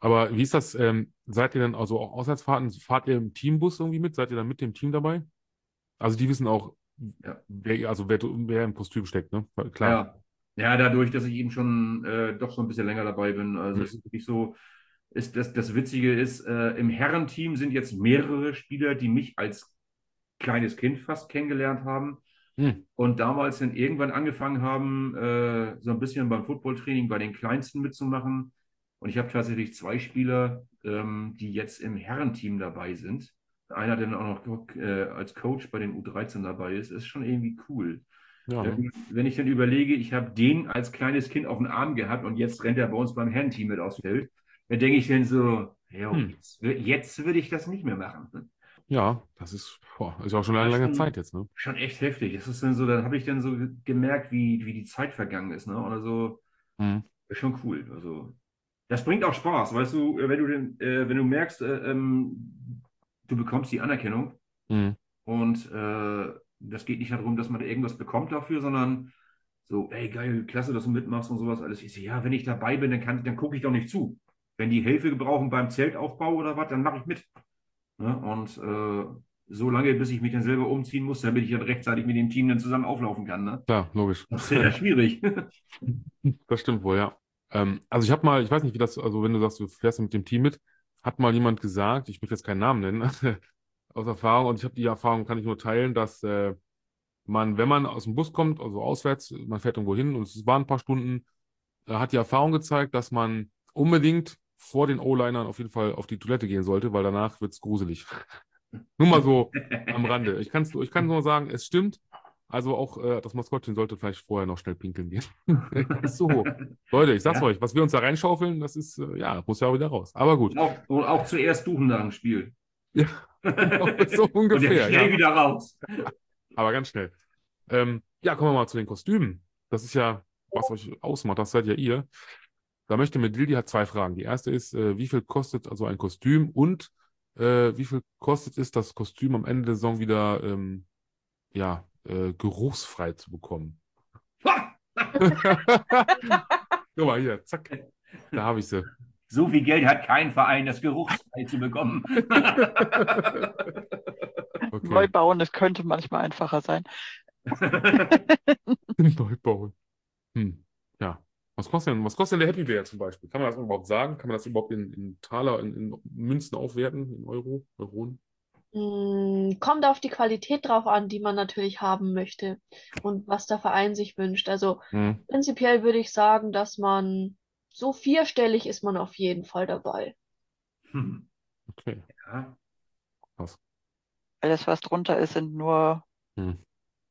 Aber wie ist das? Ähm, seid ihr dann also auch Auswärtsfahrten? Fahrt ihr im Teambus irgendwie mit? Seid ihr dann mit dem Team dabei? Also die wissen auch, Ja. wer, also wer, wer im Kostüm steckt, ne? Klar. Ja. ja, dadurch, dass ich eben schon äh, doch so ein bisschen länger dabei bin. Also Mhm. es ist wirklich so, ist das, das Witzige ist, äh, im Herrenteam sind jetzt mehrere Spieler, die mich als kleines Kind fast kennengelernt haben. Hm. Und damals dann irgendwann angefangen haben, äh, so ein bisschen beim Footballtraining bei den Kleinsten mitzumachen. Und ich habe tatsächlich zwei Spieler, ähm, die jetzt im Herrenteam dabei sind. Einer, der dann auch noch äh, als Coach bei den U13 dabei ist, ist schon irgendwie cool. Ja? Wenn, wenn ich dann überlege, ich habe den als kleines Kind auf den Arm gehabt und jetzt rennt er bei uns beim Herrenteam mit aufs Feld, dann denke ich dann so, ja, Hm. jetzt, jetzt würde ich das nicht mehr machen. ja, das ist, boah, ist auch schon eine lange Zeit jetzt, ne? Schon echt heftig. Das ist dann so, dann habe ich dann so ge- gemerkt, wie, wie die Zeit vergangen ist. Ne? Also, Hm. ist schon cool. Also, das bringt auch Spaß, weißt du, äh, wenn du, den, äh, wenn du merkst, äh, ähm, du bekommst die Anerkennung Hm. und äh, das geht nicht darum, dass man irgendwas bekommt dafür, sondern so, ey, geil, klasse, dass du mitmachst und sowas alles. Ich so, ja, wenn ich dabei bin, dann kann, dann gucke ich doch nicht zu. Wenn die Hilfe brauchen beim Zeltaufbau oder was, dann mache ich mit. Ne? Und äh, so lange, bis ich mich dann selber umziehen muss, damit ich dann rechtzeitig mit dem Team dann zusammen auflaufen kann. Ne? Klar, logisch. Das ist ja schwierig. <laughs> <laughs> Das stimmt wohl, ja. Ähm, also ich habe mal, ich weiß nicht, wie das, also wenn du sagst, du fährst mit dem Team mit, hat mal jemand gesagt, ich möchte jetzt keinen Namen nennen, <laughs> aus Erfahrung, und ich habe die Erfahrung, kann ich nur teilen, dass äh, man, wenn man aus dem Bus kommt, also auswärts, man fährt irgendwo hin und es waren ein paar Stunden, äh, hat die Erfahrung gezeigt, dass man unbedingt vor den O-Linern auf jeden Fall auf die Toilette gehen sollte, weil danach wird es gruselig. <laughs> Nur mal so am Rande. Ich, kann's, ich kann nur sagen, es stimmt. Also auch äh, das Maskottchen sollte vielleicht vorher noch schnell pinkeln gehen. <laughs> ist so. Leute, ich sag's Ja. euch, was wir uns da reinschaufeln, das ist, äh, ja, muss ja auch wieder raus. Aber gut. Und auch, und auch zuerst duschen nach dem Spiel. Ja. <laughs> so Und ungefähr, schnell ja. wieder raus. Aber ganz schnell. Ähm, ja, kommen wir mal zu den Kostümen. Das ist ja, was euch ausmacht, das seid ja ihr. Da möchte Medildi hat zwei Fragen. Die erste ist, äh, wie viel kostet also ein Kostüm und äh, wie viel kostet es, das Kostüm am Ende der Saison wieder ähm, ja, äh, geruchsfrei zu bekommen? <laughs> Guck mal hier, zack. Da habe ich sie. So viel Geld hat kein Verein, das geruchsfrei zu bekommen. <laughs> Okay. Neu bauen, das könnte manchmal einfacher sein. <laughs> Neu bauen. Hm. Ja. Was kostet denn, was kostet denn der Happy Bear zum Beispiel? Kann man das überhaupt sagen? Kann man das überhaupt in, in Taler, in, in Münzen aufwerten, in Euro, Euronen? Mm, Kommt auf die Qualität drauf an, die man natürlich haben möchte und was der Verein sich wünscht. Also Hm. prinzipiell würde ich sagen, dass man so vierstellig ist man auf jeden Fall dabei. Hm. Okay. Ja. Alles, was drunter ist, sind nur Hm.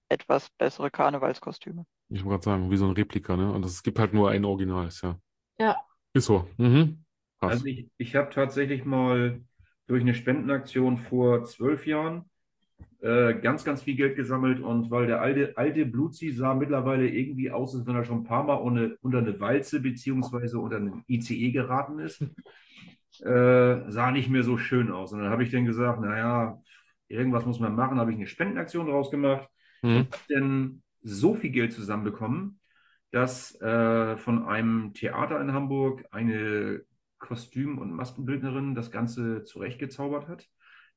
etwas bessere Karnevalskostüme. Ich wollte gerade sagen, wie so ein Replika, ne? Und es gibt halt nur ein Original, ist ja. Ja. Ist so. Mhm. Krass. Also ich, ich habe tatsächlich mal durch eine Spendenaktion vor zwölf Jahren äh, ganz, ganz viel Geld gesammelt und weil der alte, alte Blutzi sah mittlerweile irgendwie aus, als wenn er schon ein paar Mal ohne, unter eine Walze beziehungsweise unter einen ICE geraten ist, äh, sah nicht mehr so schön aus. Und dann habe ich dann gesagt, naja, irgendwas muss man machen, habe ich eine Spendenaktion draus gemacht Mhm. denn so viel Geld zusammenbekommen, dass äh, von einem Theater in Hamburg eine Kostüm- und Maskenbildnerin das Ganze zurechtgezaubert hat.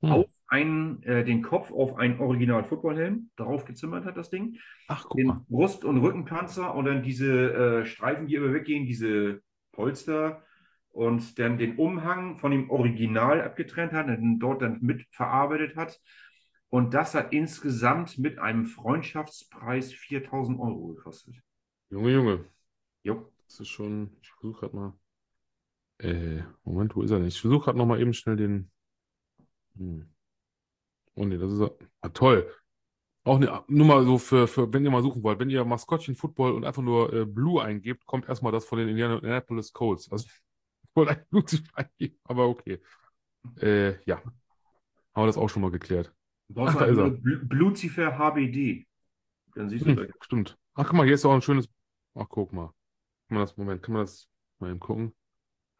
Hm. Auf einen, äh, den Kopf auf einen Original-Footballhelm drauf gezimmert hat, das Ding. Ach, guck Den mal. Brust- und Rückenpanzer und dann diese äh, Streifen, die immer weggehen, diese Polster und dann den Umhang von dem Original abgetrennt hat und dort dann mit verarbeitet hat. Und das hat insgesamt mit einem Freundschaftspreis 4000 Euro gekostet. Junge, Junge. Jo. Das ist schon. Ich versuche gerade mal. Äh, Moment, wo ist er denn? Ich versuche gerade nochmal eben schnell den. Hm. Oh nee, das ist er. Ah, toll. Auch ne, nur mal so für, für, wenn ihr mal suchen wollt, wenn ihr Maskottchen Football und einfach nur äh, Blue eingebt, kommt erstmal das von den Indianapolis Colts. Also, <laughs> ich wollte eigentlich Blue eingeben, aber okay. Äh, ja. Haben wir das auch schon mal geklärt. Du brauchst Ach, da ist er. Bl- Blucifer HBD. Dann siehst du Hm, da. stimmt. Ach, guck mal, hier ist auch ein schönes. Ach, guck mal. Kann man das, Moment, kann man das mal eben gucken?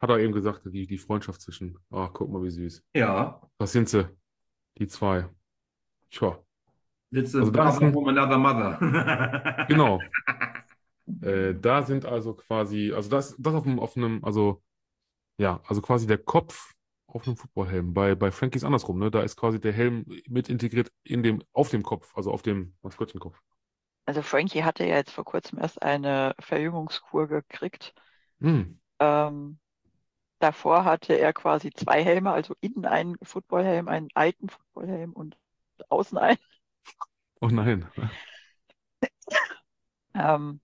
Hat er eben gesagt, die, die Freundschaft zwischen. Ach, guck mal, wie süß. Ja. Das sind sie. Die zwei. Tja, That's Also da ist ein- another mother. <laughs> genau. <laughs> Äh, da sind also quasi, also das, das auf einem, auf einem, also, ja, also quasi der Kopf auf einem Footballhelm. Bei, bei Frankie ist andersrum, ne? Da ist quasi der Helm mit integriert in dem, auf dem Kopf, also auf dem Maskottchenkopf. Also Frankie hatte ja jetzt vor kurzem erst eine Verjüngungskur gekriegt. Hm. Ähm, davor hatte er quasi zwei Helme, also innen einen Footballhelm, einen alten Footballhelm und draußen ein. Oh nein. <laughs> Ähm,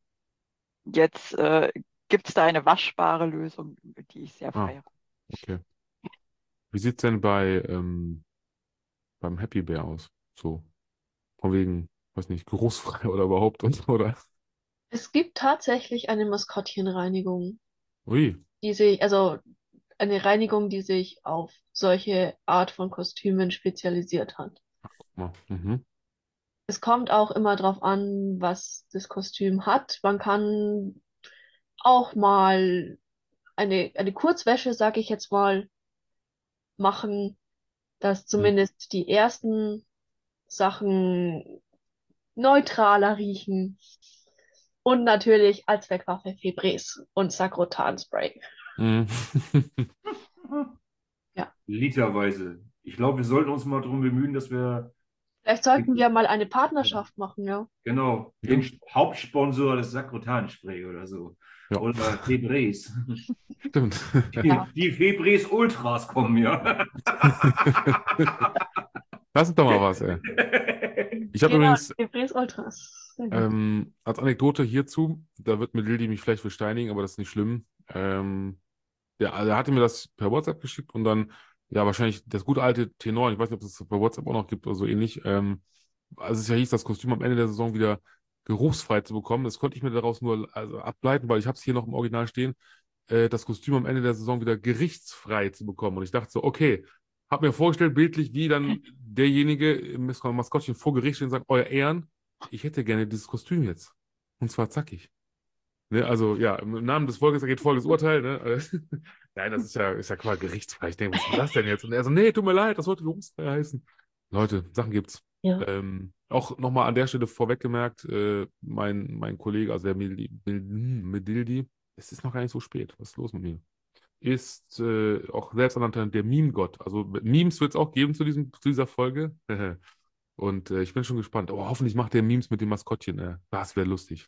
jetzt äh, gibt es da eine waschbare Lösung, die ich sehr Ah. feiere. Okay. Wie sieht's denn bei ähm, beim Happy Bear aus? So, von wegen, weiß nicht, geruchsfrei oder überhaupt und so, oder? Es gibt tatsächlich eine Maskottchenreinigung, Ui, die sich, also eine Reinigung, die sich auf solche Art von Kostümen spezialisiert hat. guck mal. Mhm. Es kommt auch immer darauf an, was das Kostüm hat. Man kann auch mal eine, eine Kurzwäsche, sag ich jetzt mal, machen, dass zumindest die ersten Sachen neutraler riechen. Und natürlich als Wegwaffe Febreze und Sakrotan-Spray. Mhm. <laughs> Literweise. Ich glaube, wir sollten uns mal darum bemühen, dass wir, Vielleicht sollten wir mal eine Partnerschaft machen, ja. genau, den Hauptsponsor des Sakrotan-Spray oder so. Ja. Oder Febreze. Stimmt. Die, Ja. die Febreze Ultras kommen ja. <laughs> Das ist doch mal was, ey. Ich habe Genau, übrigens Febreze Ultras. Ähm, als Anekdote hierzu, da wird mir Lildi mich vielleicht für steinigen, aber das ist nicht schlimm. Ähm, der, der hatte mir das per WhatsApp geschickt und dann, ja, wahrscheinlich das gute alte T9, ich weiß nicht, ob es das bei WhatsApp auch noch gibt oder so ähnlich. Ähm, als es ja hieß, das Kostüm am Ende der Saison wieder geruchsfrei zu bekommen, das konnte ich mir daraus nur also ableiten, weil ich habe es hier noch im Original stehen, äh, das Kostüm am Ende der Saison wieder gerichtsfrei zu bekommen. Und ich dachte so, okay, habe mir vorgestellt, bildlich, wie dann derjenige im Mas- Maskottchen vor Gericht steht und sagt, Euer Ehren, ich hätte gerne dieses Kostüm jetzt. Und zwar zackig. Ne, also ja, im Namen des Volkes ergeht folgendes Urteil. Ne? <laughs> Nein, das ist ja, ist ja quasi gerichtsfrei. Ich denke, was ist das denn jetzt? Und er so, nee, tut mir leid, das sollte geruchsfrei heißen. Leute, Sachen gibt's. Ja. Ähm, auch nochmal an der Stelle vorweg gemerkt, äh, mein, mein Kollege, also der Medildi, es ist noch gar nicht so spät. Was ist los mit mir? Ist äh, auch selbsternannter der Meme-Gott. Also Memes wird es auch geben zu, diesem, zu dieser Folge. <laughs> Und äh, ich bin schon gespannt. Aber hoffentlich macht der Memes mit dem Maskottchen. Äh. Das wäre lustig.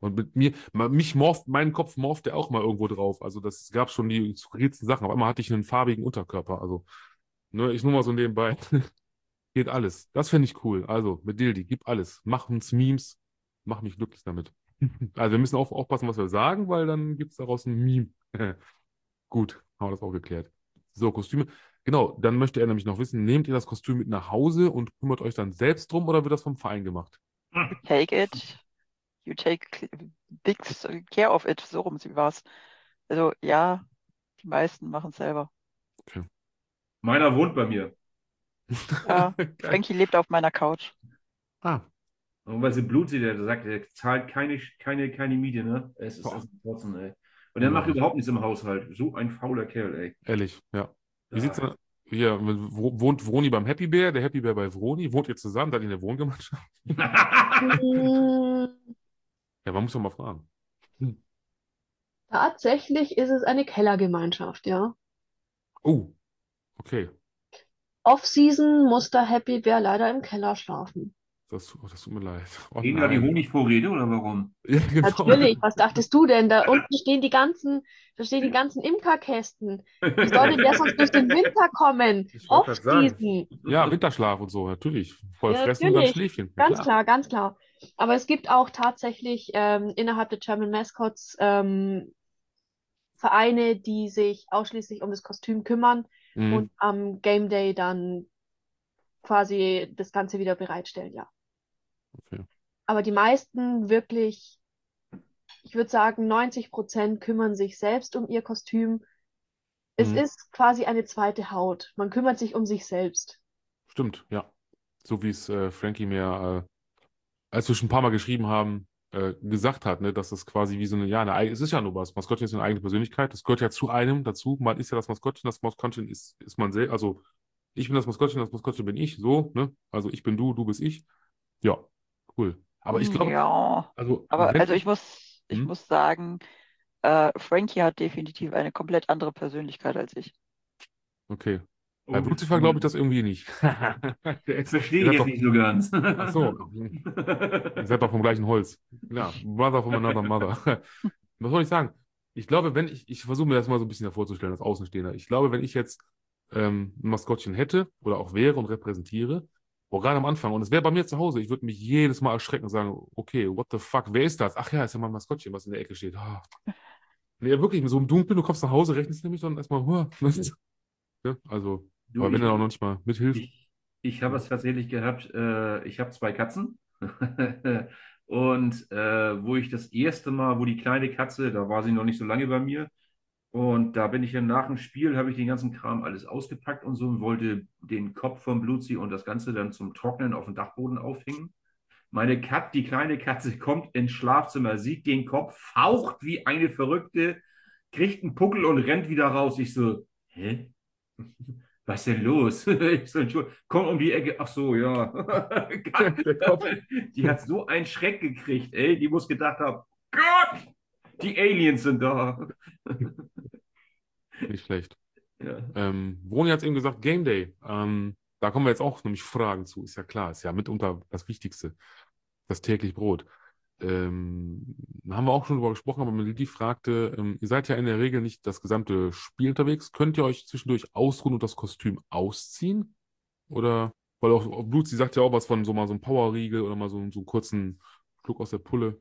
Und mit mir, mich morpht, meinen Kopf morpht der auch mal irgendwo drauf. Also das gab schon die skurrilsten Sachen. Auf einmal hatte ich einen farbigen Unterkörper. Also, ne, ich nur mal so nebenbei. <laughs> Geht alles. Das finde ich cool. Also, mit Dildi, gib alles. Mach uns Memes. Mach mich glücklich damit. <laughs> Also, wir müssen auch aufpassen, was wir sagen, weil dann gibt es daraus ein Meme. <laughs> Gut, haben wir das auch geklärt. So, Kostüme. Genau, dann möchte er nämlich noch wissen, nehmt ihr das Kostüm mit nach Hause und kümmert euch dann selbst drum oder wird das vom Verein gemacht? Take it. You take big care of it. So rum war's. Also ja, die meisten machen es selber. Meiner wohnt bei mir. Ja. <laughs> Frankie lebt auf meiner Couch. Ah, Und weil sie Blut sieht, der sagt, er zahlt keine, keine, keine Miete, ne? Es ist ein Kotzen, ey. Und er macht überhaupt nichts im Haushalt. So ein fauler Kerl, ey. ehrlich, ja. Wie Ja. sieht's denn hier? wo- Wohnt Vroni beim Happy Bear, der Happy Bear bei Vroni? Wohnt ihr zusammen? Seid ihr in der Wohngemeinschaft? <laughs> Ja, man muss doch mal fragen. Tatsächlich ist es eine Kellergemeinschaft, ja. Oh, okay. Off-Season muss der Happy Bear leider im Keller schlafen. Das, oh, das tut mir leid. Oh Gehen da die. Honigvorräte oder warum? <laughs> Ja, genau. Natürlich, was dachtest du denn? Da unten stehen die ganzen, da stehen die ganzen Imkerkästen. Wie soll denn der sonst durch den Winter kommen? Off-Season. Ja, Winterschlaf und so, natürlich. Voll Ja, fressen und dann natürlich. Schläfchen. Ganz klar, ganz klar. Aber es gibt auch tatsächlich ähm, innerhalb der German Mascots ähm, Vereine, die sich ausschließlich um das Kostüm kümmern Mhm. und am Game Day dann quasi das Ganze wieder bereitstellen, ja. Okay. Aber die meisten wirklich, ich würde sagen, 90 Prozent kümmern sich selbst um ihr Kostüm. Es Mhm. ist quasi eine zweite Haut. Man kümmert sich um sich selbst. Stimmt, ja. So wie es äh, Frankie mir, äh, als wir schon ein paar Mal geschrieben haben, äh, gesagt hat, ne, dass das quasi wie so eine, ja, eine, es ist ja nur was. Maskottchen ist eine eigene Persönlichkeit. Das gehört ja zu einem dazu. Man ist ja das Maskottchen, das Maskottchen ist, ist man selbst. Also, ich bin das Maskottchen, das Maskottchen bin ich, so, ne? Also, ich bin du, du bist ich. Ja, cool. Aber ich glaube, Ja, also, aber also ich, ich muss, ich Hm? muss sagen, äh, Frankie hat definitiv eine komplett andere Persönlichkeit als ich. okay. Bei Lucifer glaube ich das irgendwie nicht. <laughs> Verstehe ich jetzt nicht so ganz. Ach so. <laughs> Ihr seid doch vom gleichen Holz. Ja, Mother from another mother. <laughs> Was soll ich sagen? Ich glaube, wenn ich, ich versuche mir das mal so ein bisschen vorzustellen, als Außenstehender. Ich glaube, wenn ich jetzt ähm, ein Maskottchen hätte oder auch wäre und repräsentiere, Boah, gerade am Anfang. Und es wäre bei mir zu Hause. Ich würde mich jedes Mal erschrecken und sagen, okay, what the fuck, wer ist das? Ach ja, ist ja mein Maskottchen, was in der Ecke steht. Ah. Nee, wirklich, mit so einem Dunkeln, du kommst nach Hause, rechnest nämlich dann erstmal, huh, ja, also, Du, aber wenn ich, er auch noch nicht mal mithilft. ich, ich habe es tatsächlich gehabt, äh, ich habe zwei Katzen. <laughs> Und äh, wo ich das erste Mal, wo die kleine Katze, da war sie noch nicht so lange bei mir, und da bin ich dann nach dem Spiel, habe ich den ganzen Kram alles ausgepackt und so und wollte den Kopf von Blutsy und das Ganze dann zum Trocknen auf dem Dachboden aufhängen. Meine Kat, die kleine Katze kommt ins Schlafzimmer, sieht den Kopf, faucht wie eine Verrückte, kriegt einen Puckel und rennt wieder raus. Ich so, hä? Was ist denn los? <laughs> Ich so, komm um die Ecke. Ach so, ja. <laughs> <laughs> Die hat so einen Schreck gekriegt, ey. Die muss gedacht haben, Gott, die Aliens sind da. Nicht schlecht. Ja. Ähm, Broni hat es eben gesagt, Game Day. Ähm, da kommen wir jetzt auch nämlich Fragen zu, ist ja klar, ist ja mitunter das Wichtigste, das täglich Brot. Ähm, haben wir auch schon drüber gesprochen, aber Melody fragte, ähm, ihr seid ja in der Regel nicht das gesamte Spiel unterwegs. Könnt ihr euch zwischendurch ausruhen und das Kostüm ausziehen? Oder, weil auch Blut, sie sagt ja auch was von so mal so einem Powerriegel oder mal so, so einen kurzen Schluck aus der Pulle.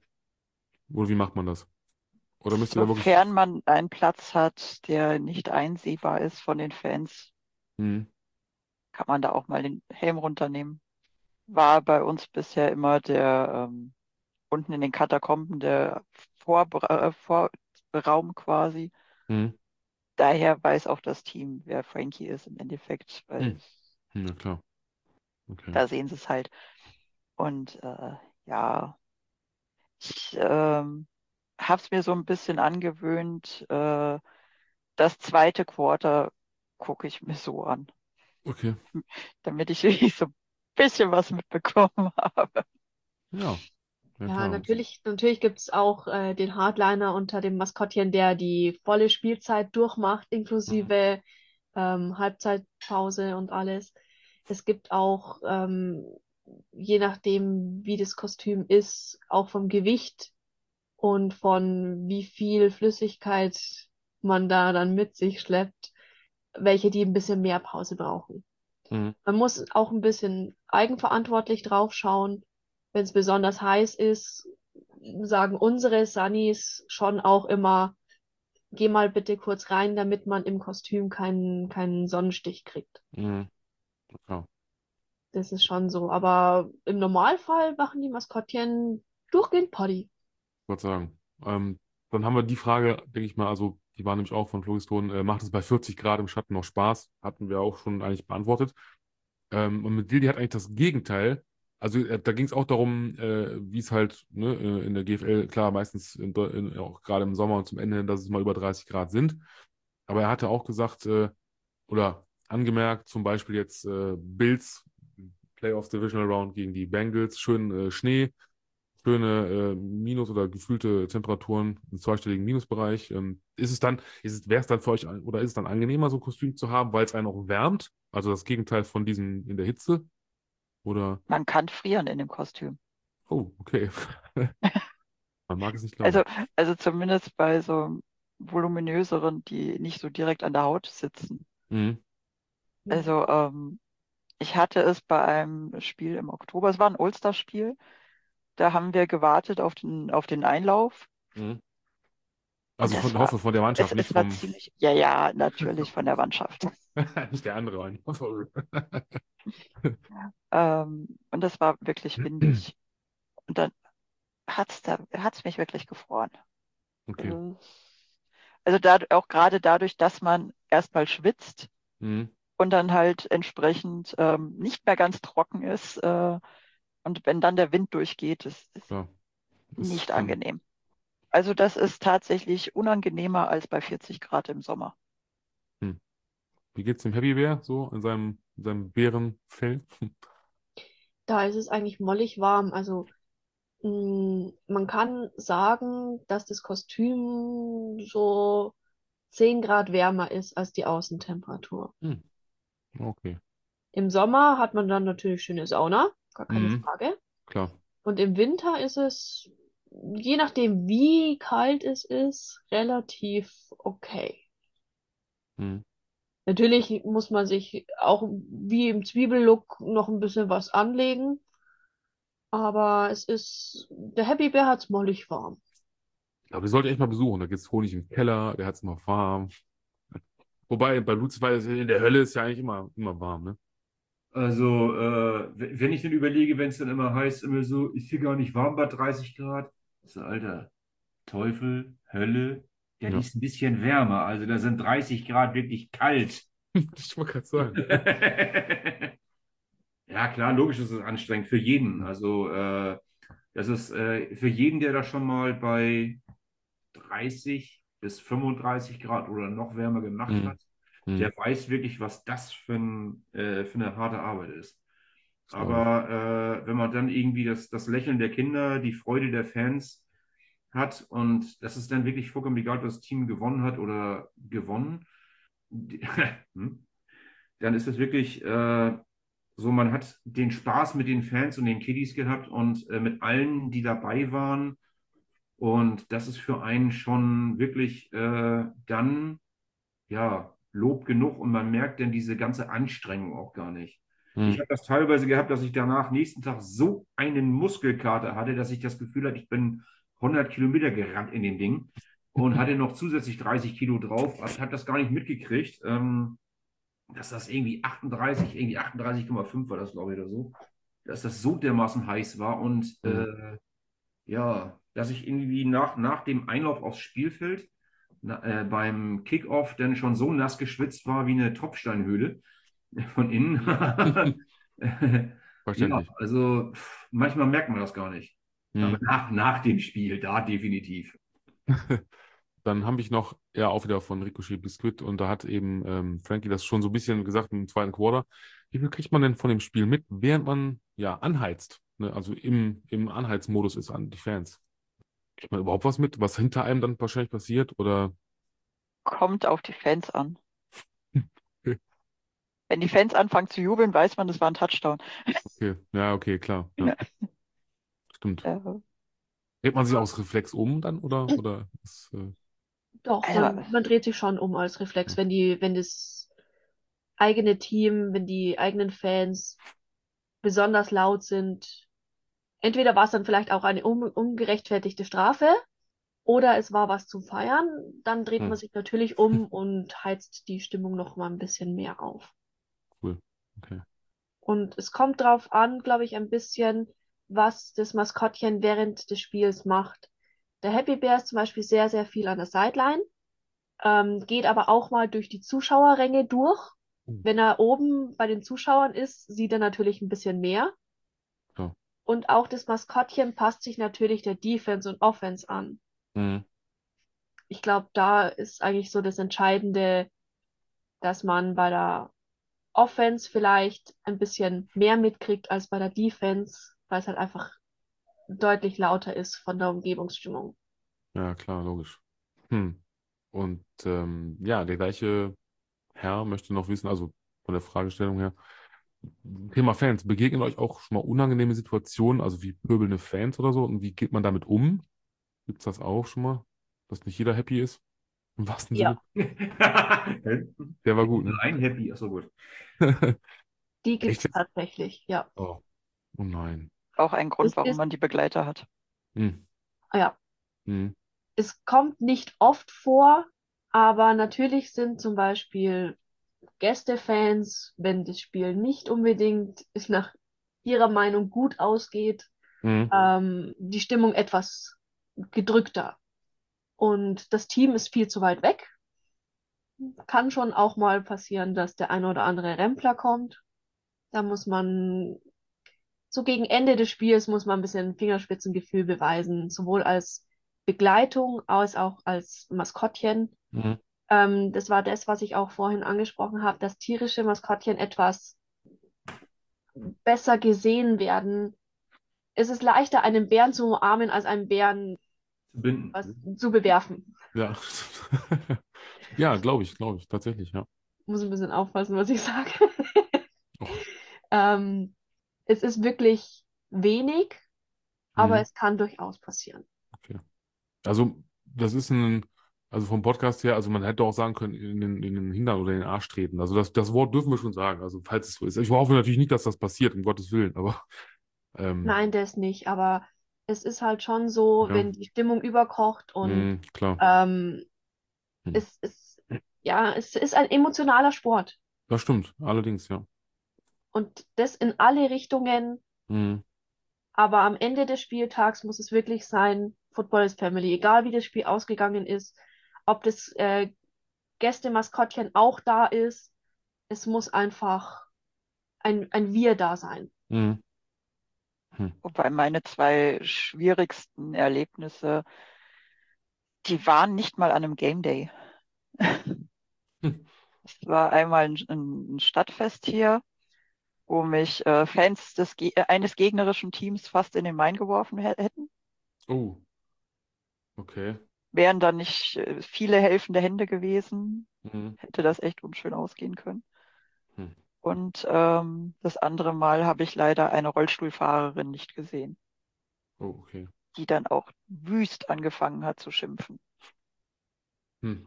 Oder wie macht man das? Oder müsst ihr da wirklich. Sofern man einen Platz hat, der nicht einsehbar ist von den Fans, Hm, kann man da auch mal den Helm runternehmen. War bei uns bisher immer der ähm, unten in den Katakomben der Vorbra äh, Vorraum quasi. hm, Daher weiß auch das Team, wer Frankie ist im Endeffekt, weil Hm. hm, ja klar. Okay. da sehen sie es halt. Und äh, ja, ich ähm, habe es mir so ein bisschen angewöhnt. Äh, das zweite Quarter gucke ich mir so an, Okay. <laughs> damit ich wirklich <laughs> so ein bisschen was mitbekommen <laughs> habe. Ja. Ja, natürlich, natürlich gibt es auch äh, den Hardliner unter dem Maskottchen, der die volle Spielzeit durchmacht, inklusive ähm, Halbzeitpause und alles. Es gibt auch, ähm, je nachdem, wie das Kostüm ist, auch vom Gewicht und von wie viel Flüssigkeit man da dann mit sich schleppt, welche die ein bisschen mehr Pause brauchen. Mhm. Man muss auch ein bisschen eigenverantwortlich drauf schauen. Wenn es besonders heiß ist, sagen unsere Sunnies schon auch immer, geh mal bitte kurz rein, damit man im Kostüm keinen, keinen Sonnenstich kriegt. Mhm. Ja. Das ist schon so. Aber im Normalfall machen die Maskottchen durchgehend Potty. Ich wollte sagen. Ähm, dann haben wir die Frage, denke ich mal, also die war nämlich auch von Floriston, äh, macht es bei 40 Grad im Schatten noch Spaß? Hatten wir auch schon eigentlich beantwortet. Ähm, und mit Dildi hat eigentlich das Gegenteil. Also äh, da ging es auch darum, äh, wie es halt ne, äh, in der GFL, klar, meistens in, in, auch gerade im Sommer und zum Ende, hin, dass es mal über 30 Grad sind. Aber er hatte auch gesagt, äh, oder angemerkt, zum Beispiel jetzt äh, Bills, Playoffs Divisional Round gegen die Bengals, schön äh, Schnee, schöne Minus- oder gefühlte Temperaturen im zweistelligen Minusbereich. Ähm, ist es dann, wäre es dann für euch oder ist es dann angenehmer, so ein Kostüm zu haben, weil es einen auch wärmt? Also das Gegenteil von diesem in der Hitze? Oder, Man kann frieren in dem Kostüm. oh, okay. <laughs> Man mag es nicht glauben. Also, also zumindest bei so voluminöseren, die nicht so direkt an der Haut sitzen. Mhm. Also ähm, ich hatte es bei einem Spiel im Oktober, es war ein All-Star-Spiel, da haben wir gewartet auf den, auf den Einlauf. Mhm. Also von, war- hoffe von der Es, Mannschaft, <laughs> nicht es vom, ziemlich, ja, ja, natürlich von der Mannschaft. <laughs> nicht der andere. ein. <laughs> Ähm, und das war wirklich windig. Und dann hat's da, hat's mich wirklich gefroren. Okay. Also, also da, auch gerade dadurch, dass man erstmal schwitzt Mhm. und dann halt entsprechend ähm, nicht mehr ganz trocken ist. Äh, und wenn dann der Wind durchgeht, ist, ist. Ist nicht schon- angenehm. Also das ist tatsächlich unangenehmer als bei 40 Grad im Sommer. Wie geht's dem Happy Bear so in seinem, in seinem Bärenfell? Da ist es eigentlich mollig warm. Also mh, man kann sagen, dass das Kostüm so 10 Grad wärmer ist als die Außentemperatur. Okay, Im Sommer hat man dann natürlich schöne Sauna, gar keine Mhm. Frage. klar. Und im Winter ist es, je nachdem wie kalt es ist, relativ okay. Mhm. Natürlich muss man sich auch wie im Zwiebellook noch ein bisschen was anlegen. Aber es ist, der Happy Bear hat's mollig warm. Aber die sollte ich echt mal besuchen. Da gibt's Honig im Keller, der hat's immer warm. Wobei, bei Lucifer ist in der Hölle ist ja eigentlich immer, immer warm, ne? Also, äh, wenn ich dann überlege, wenn es dann immer heißt, immer so, ist hier gar nicht warm bei 30 Grad. So, Alter, Teufel, Hölle, die Ja. ist ein bisschen wärmer. Also, da sind 30 Grad wirklich kalt. <laughs> Ich wollte gerade sagen. <laughs> Ja, klar, logisch ist es anstrengend für jeden. Also, äh, das ist äh, für jeden, der da schon mal bei 30 bis 35 Grad oder noch wärmer gemacht Mhm. hat, Hm. der weiß wirklich, was das für, ein, äh, für eine harte Arbeit ist. Aber äh, wenn man dann irgendwie das, das Lächeln der Kinder, die Freude der Fans hat und das ist dann wirklich vollkommen egal, ob das Team gewonnen hat oder gewonnen, <laughs> hm, dann ist es wirklich äh, so, man hat den Spaß mit den Fans und den Kiddies gehabt und äh, mit allen, die dabei waren. Und das ist für einen schon wirklich äh, dann, ja, Lob genug und man merkt dann diese ganze Anstrengung auch gar nicht. Hm. Ich habe das teilweise gehabt, dass ich danach nächsten Tag so einen Muskelkater hatte, dass ich das Gefühl hatte, ich bin 100 Kilometer gerannt in den Ding und <laughs> hatte noch zusätzlich 30 Kilo drauf. Also habe das gar nicht mitgekriegt, ähm, dass das irgendwie 38, irgendwie 38,5 war das, glaube ich, oder so. Dass das so dermaßen heiß war und äh, ja, dass ich irgendwie nach, nach dem Einlauf aufs Spielfeld na, äh, beim Kickoff dann schon so nass geschwitzt war wie eine Tropfsteinhöhle von innen. <laughs> <laughs> ja, Verständlich. also pff, manchmal merkt man das gar nicht. Aber Hm. nach, nach dem Spiel, da definitiv. <laughs> Dann habe ich noch, ja, auch wieder von Ricochet Biscuit und da hat eben ähm, Frankie das schon so ein bisschen gesagt im zweiten Quarter. Wie viel kriegt man denn von dem Spiel mit, während man ja anheizt? Ne? Also im, im Anheizmodus ist an die Fans. Kriegt man überhaupt was mit, was hinter einem dann wahrscheinlich passiert? Oder Kommt auf die Fans an. Wenn die Fans anfangen zu jubeln, weiß man, das war ein Touchdown. okay, ja, okay, klar. Ja. Stimmt. Äh, Dreht man sich aus Reflex um dann oder oder ist, äh, Doch, Also- man, man dreht sich schon um als Reflex, wenn die, wenn das eigene Team, wenn die eigenen Fans besonders laut sind. Entweder war es dann vielleicht auch eine un ungerechtfertigte Strafe oder es war was zum Feiern. Dann dreht Hm. man sich natürlich um und heizt die Stimmung noch mal ein bisschen mehr auf. Okay. Und es kommt drauf an, glaube ich, ein bisschen, was das Maskottchen während des Spiels macht. Der Happy Bear ist zum Beispiel sehr, sehr viel an der Sideline, ähm, geht aber auch mal durch die Zuschauerränge durch. Mhm. Wenn er oben bei den Zuschauern ist, sieht er natürlich ein bisschen mehr. Klar. Und auch das Maskottchen passt sich natürlich der Defense und Offense an. Mhm. Ich glaube, da ist eigentlich so das Entscheidende, dass man bei der Offense vielleicht ein bisschen mehr mitkriegt als bei der Defense, weil es halt einfach deutlich lauter ist von der Umgebungsstimmung. Ja, klar, logisch. Hm. Und ähm, ja, der gleiche Herr möchte noch wissen, also von der Fragestellung her, Thema Fans, begegnen euch auch schon mal unangenehme Situationen, also wie pöbelnde Fans oder so, und wie geht man damit um? Gibt es das auch schon mal, dass nicht jeder happy ist? Im wahrsten Ja. Sinne? <laughs> Der war gut, ne? Ein Happy, achso gut. <laughs> Die gibt es tatsächlich, ja. Oh, oh nein. auch ein Grund, Es warum ist- man die Begleiter hat. Hm. Ja, Hm. es kommt nicht oft vor, aber natürlich sind zum Beispiel Gästefans, wenn das Spiel nicht unbedingt <laughs> nach ihrer Meinung gut ausgeht, Hm. ähm, die Stimmung etwas gedrückter. Und das Team ist viel zu weit weg. Kann schon auch mal passieren, dass der eine oder andere Rempler kommt. Da muss man, so gegen Ende des Spiels muss man ein bisschen Fingerspitzengefühl beweisen, sowohl als Begleitung als auch als Maskottchen. Hm. Ähm, das war das, was ich auch vorhin angesprochen habe, dass tierische Maskottchen etwas besser gesehen werden. Es ist leichter, einen Bären zu umarmen, als einen Bären binden. was zu bewerfen. Ja. <laughs> Ja, glaube ich, glaube ich, tatsächlich, ja. Muss ein bisschen aufpassen, was ich sage. <laughs> Oh. Ähm, es ist wirklich wenig, aber Mhm. es kann durchaus passieren. Also, das ist ein, Also vom Podcast her, also man hätte auch sagen können, in den, in den Hintern oder in den Arsch treten. Also das, das Wort dürfen wir schon sagen. Also falls es so ist. Ich hoffe natürlich nicht, dass das passiert, um Gottes Willen, aber ähm, Nein, das nicht, aber es ist halt schon so, Ja. wenn die Stimmung überkocht und mh, klar. ähm, Hm. es ist, ja, es ist ein emotionaler Sport. Das stimmt, allerdings, ja. Und das in alle Richtungen, Mhm. aber am Ende des Spieltags muss es wirklich sein, Football is Family, egal wie das Spiel ausgegangen ist, ob das äh, Gästemaskottchen auch da ist, es muss einfach ein, ein Wir da sein. Mhm. Wobei meine zwei schwierigsten Erlebnisse, die waren nicht mal an einem Game Day. Hm. Es war einmal ein, ein Stadtfest hier, wo mich äh, Fans des, äh, eines gegnerischen Teams fast in den Main geworfen hä- hätten. Oh. Okay. Wären da nicht äh, viele helfende Hände gewesen, Mhm. hätte das echt unschön ausgehen können. Hm. Und ähm, das andere Mal habe ich leider eine Rollstuhlfahrerin nicht gesehen, Oh, okay. die dann auch wüst angefangen hat zu schimpfen. Hm.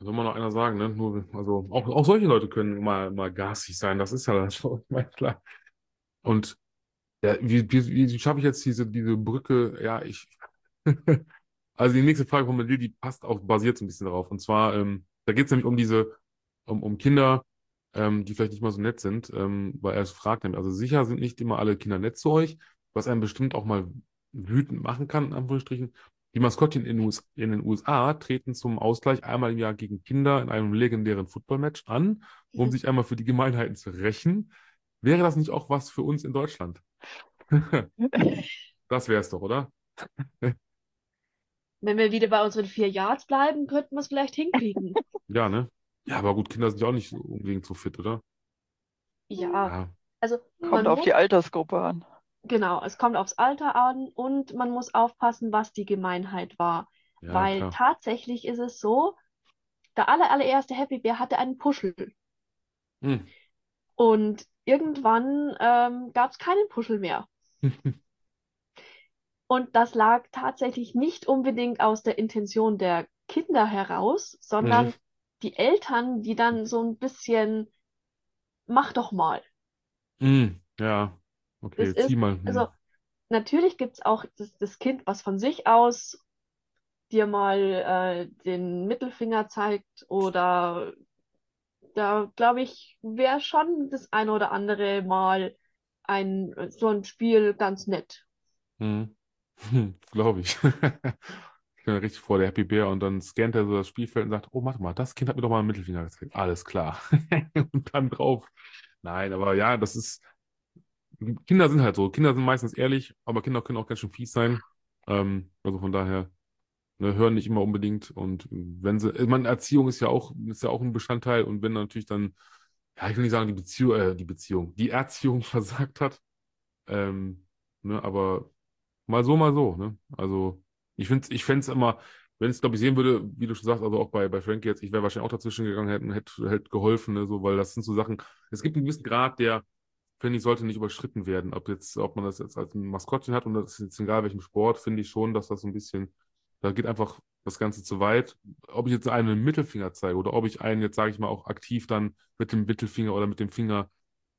Soll mal noch einer sagen, ne? Nur, also auch, auch solche Leute können mal, mal garstig sein. Das ist ja dann schon, <laughs> ich klar. Und ja, wie, wie, wie schaffe ich jetzt diese, diese Brücke? Ja, ich. <laughs> Also die nächste Frage von Melil, die passt auch, basiert so ein bisschen darauf. Und zwar, ähm, da geht es nämlich um diese, um, um Kinder, ähm, die vielleicht nicht mal so nett sind, ähm, weil er fragt nämlich, also sicher sind nicht immer alle Kinder nett zu euch, was einen bestimmt auch mal wütend machen kann, in Anführungsstrichen. Die Maskottchen in, den US in den USA treten zum Ausgleich einmal im Jahr gegen Kinder in einem legendären Footballmatch an, um sich einmal für die Gemeinheiten zu rächen. Wäre das nicht auch was für uns in Deutschland? <laughs> Das wäre es doch, oder? Wenn wir wieder bei unseren vier Yards bleiben, könnten wir es vielleicht hinkriegen. Ja, ne? Ja, aber gut, Kinder sind ja auch nicht so unbedingt so fit, oder? Ja, Ja. also Kommt auf muss, die Altersgruppe an. genau, es kommt aufs Alter an und man muss aufpassen, was die Gemeinheit war. Ja, Weil klar. tatsächlich ist es so, der aller, allererste Happy Bear hatte einen Puschel. Hm. Und irgendwann ähm, gab es keinen Puschel mehr. <laughs> Und das lag tatsächlich nicht unbedingt aus der Intention der Kinder heraus, sondern Mhm. Die Eltern, die dann so ein bisschen, mach doch mal. Hm. Ja. Okay, Das zieh ist, mal. Hm. also natürlich gibt es auch das, das Kind, was von sich aus dir mal äh, den Mittelfinger zeigt oder da glaube ich, wäre schon das eine oder andere Mal ein so ein Spiel ganz nett. Hm. <laughs> Hm. Glaube ich. <laughs> Ich mir richtig vor, der Happy Bear, und dann scannt er so das Spielfeld und sagt, oh, warte mal, das Kind hat mir doch mal einen Mittelfinger gezeigt. Alles klar. <laughs> Und dann drauf. Nein, aber ja, das ist, Kinder sind halt so. Kinder sind meistens ehrlich, aber Kinder können auch ganz schön fies sein. Ähm, also von daher, ne, hören nicht immer unbedingt. Und wenn sie, ich meine, Erziehung ist ja auch, ist ja auch ein Bestandteil. Und wenn natürlich dann, ja, ich will nicht sagen, die Beziehung, äh, die Beziehung, die Erziehung <laughs> versagt hat, ähm, ne, aber mal so, mal so, ne? Also, ich finde ich fände es immer, wenn es, glaube ich, sehen würde, wie du schon sagst, also auch bei, bei Frankie jetzt, ich wäre wahrscheinlich auch dazwischen gegangen, hätte, hätte, hätte geholfen, ne, so, weil das sind so Sachen, es gibt einen gewissen Grad, der, finde ich, sollte nicht überschritten werden. Ob jetzt, ob man das jetzt als ein Maskottchen hat und das ist jetzt egal welchem Sport, finde ich schon, dass das so ein bisschen, da geht einfach das Ganze zu weit. Ob ich jetzt einen Mittelfinger zeige oder ob ich einen jetzt, sage ich mal, auch aktiv dann mit dem Mittelfinger oder mit dem Finger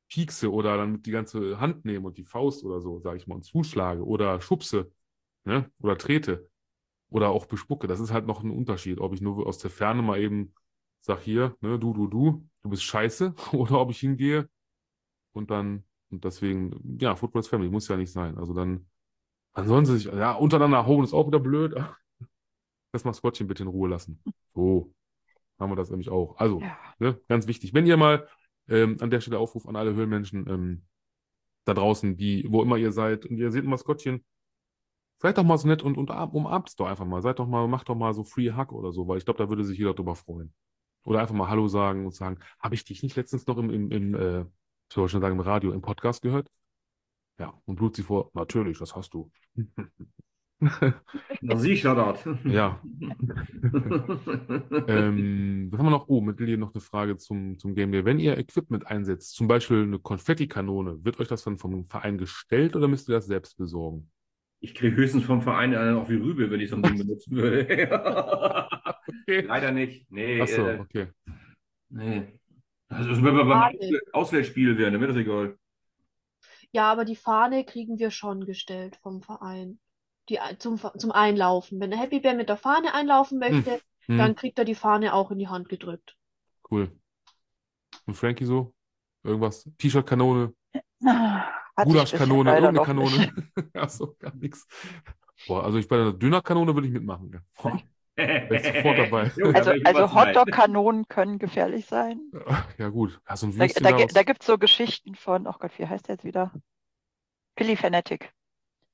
piekse oder dann die ganze Hand nehme und die Faust oder so, sage ich mal, und zuschlage oder schubse, ne, oder trete oder auch bespucke. Das ist halt noch ein Unterschied, ob ich nur aus der Ferne mal eben sag hier, ne, du, du, du, du bist scheiße, <laughs> oder ob ich hingehe und dann, und deswegen, ja, Football is Family, muss ja nicht sein. Also dann, sie sich, ja, untereinander hauen ist auch wieder blöd. <laughs> Das Maskottchen bitte in Ruhe lassen. So, haben wir das nämlich auch. Also, Ja. ne, ganz wichtig. Wenn ihr mal ähm, an der Stelle Aufruf an alle Höhlenmenschen ähm, da draußen, die, wo immer ihr seid, und ihr seht ein Maskottchen, seid doch mal so nett und, und umarmt es doch einfach mal. Seid doch mal, macht doch mal so Free Hug oder so, weil ich glaube, da würde sich jeder drüber freuen. Oder einfach mal Hallo sagen und sagen, habe ich dich nicht letztens noch im, im, im äh, ich wollte schon sagen, im Radio, im Podcast gehört? Ja, und blut sie vor, natürlich, das hast du. <laughs> Na sicher das. Ja. <laughs> Ähm, was haben wir noch? Oh, mit dir noch eine Frage zum, zum Game Day. Wenn ihr Equipment einsetzt, zum Beispiel eine Konfettikanone, wird euch das dann vom Verein gestellt oder müsst ihr das selbst besorgen? Ich kriege höchstens vom Verein einen auf die Rübe, wenn ich so ein Ding benutzen würde. <laughs> okay. Leider nicht. Nee, Achso, äh, okay. nee. Also, wenn wir beim Auswärtsspiel wären, dann wäre das egal. Ja, aber die Fahne kriegen wir schon gestellt vom Verein. Die, zum, zum Einlaufen. Wenn der Happy Bear mit der Fahne einlaufen möchte, Hm, dann kriegt er die Fahne auch in die Hand gedrückt. cool. Und Frankie so? Irgendwas? T-Shirt-Kanone, bisher Gulaschkanone, irgendeine. Kanone. Achso, gar nichts. Boah, also ich bei der Dönerkanone würde ich mitmachen. Ja. Boah, sofort dabei. <laughs> Also, also. Hotdog-Kanonen können gefährlich sein. <laughs> Ja, gut. Ein Da, da, da da gibt es so Geschichten von, oh Gott, wie heißt der jetzt wieder? Billy Fanatic,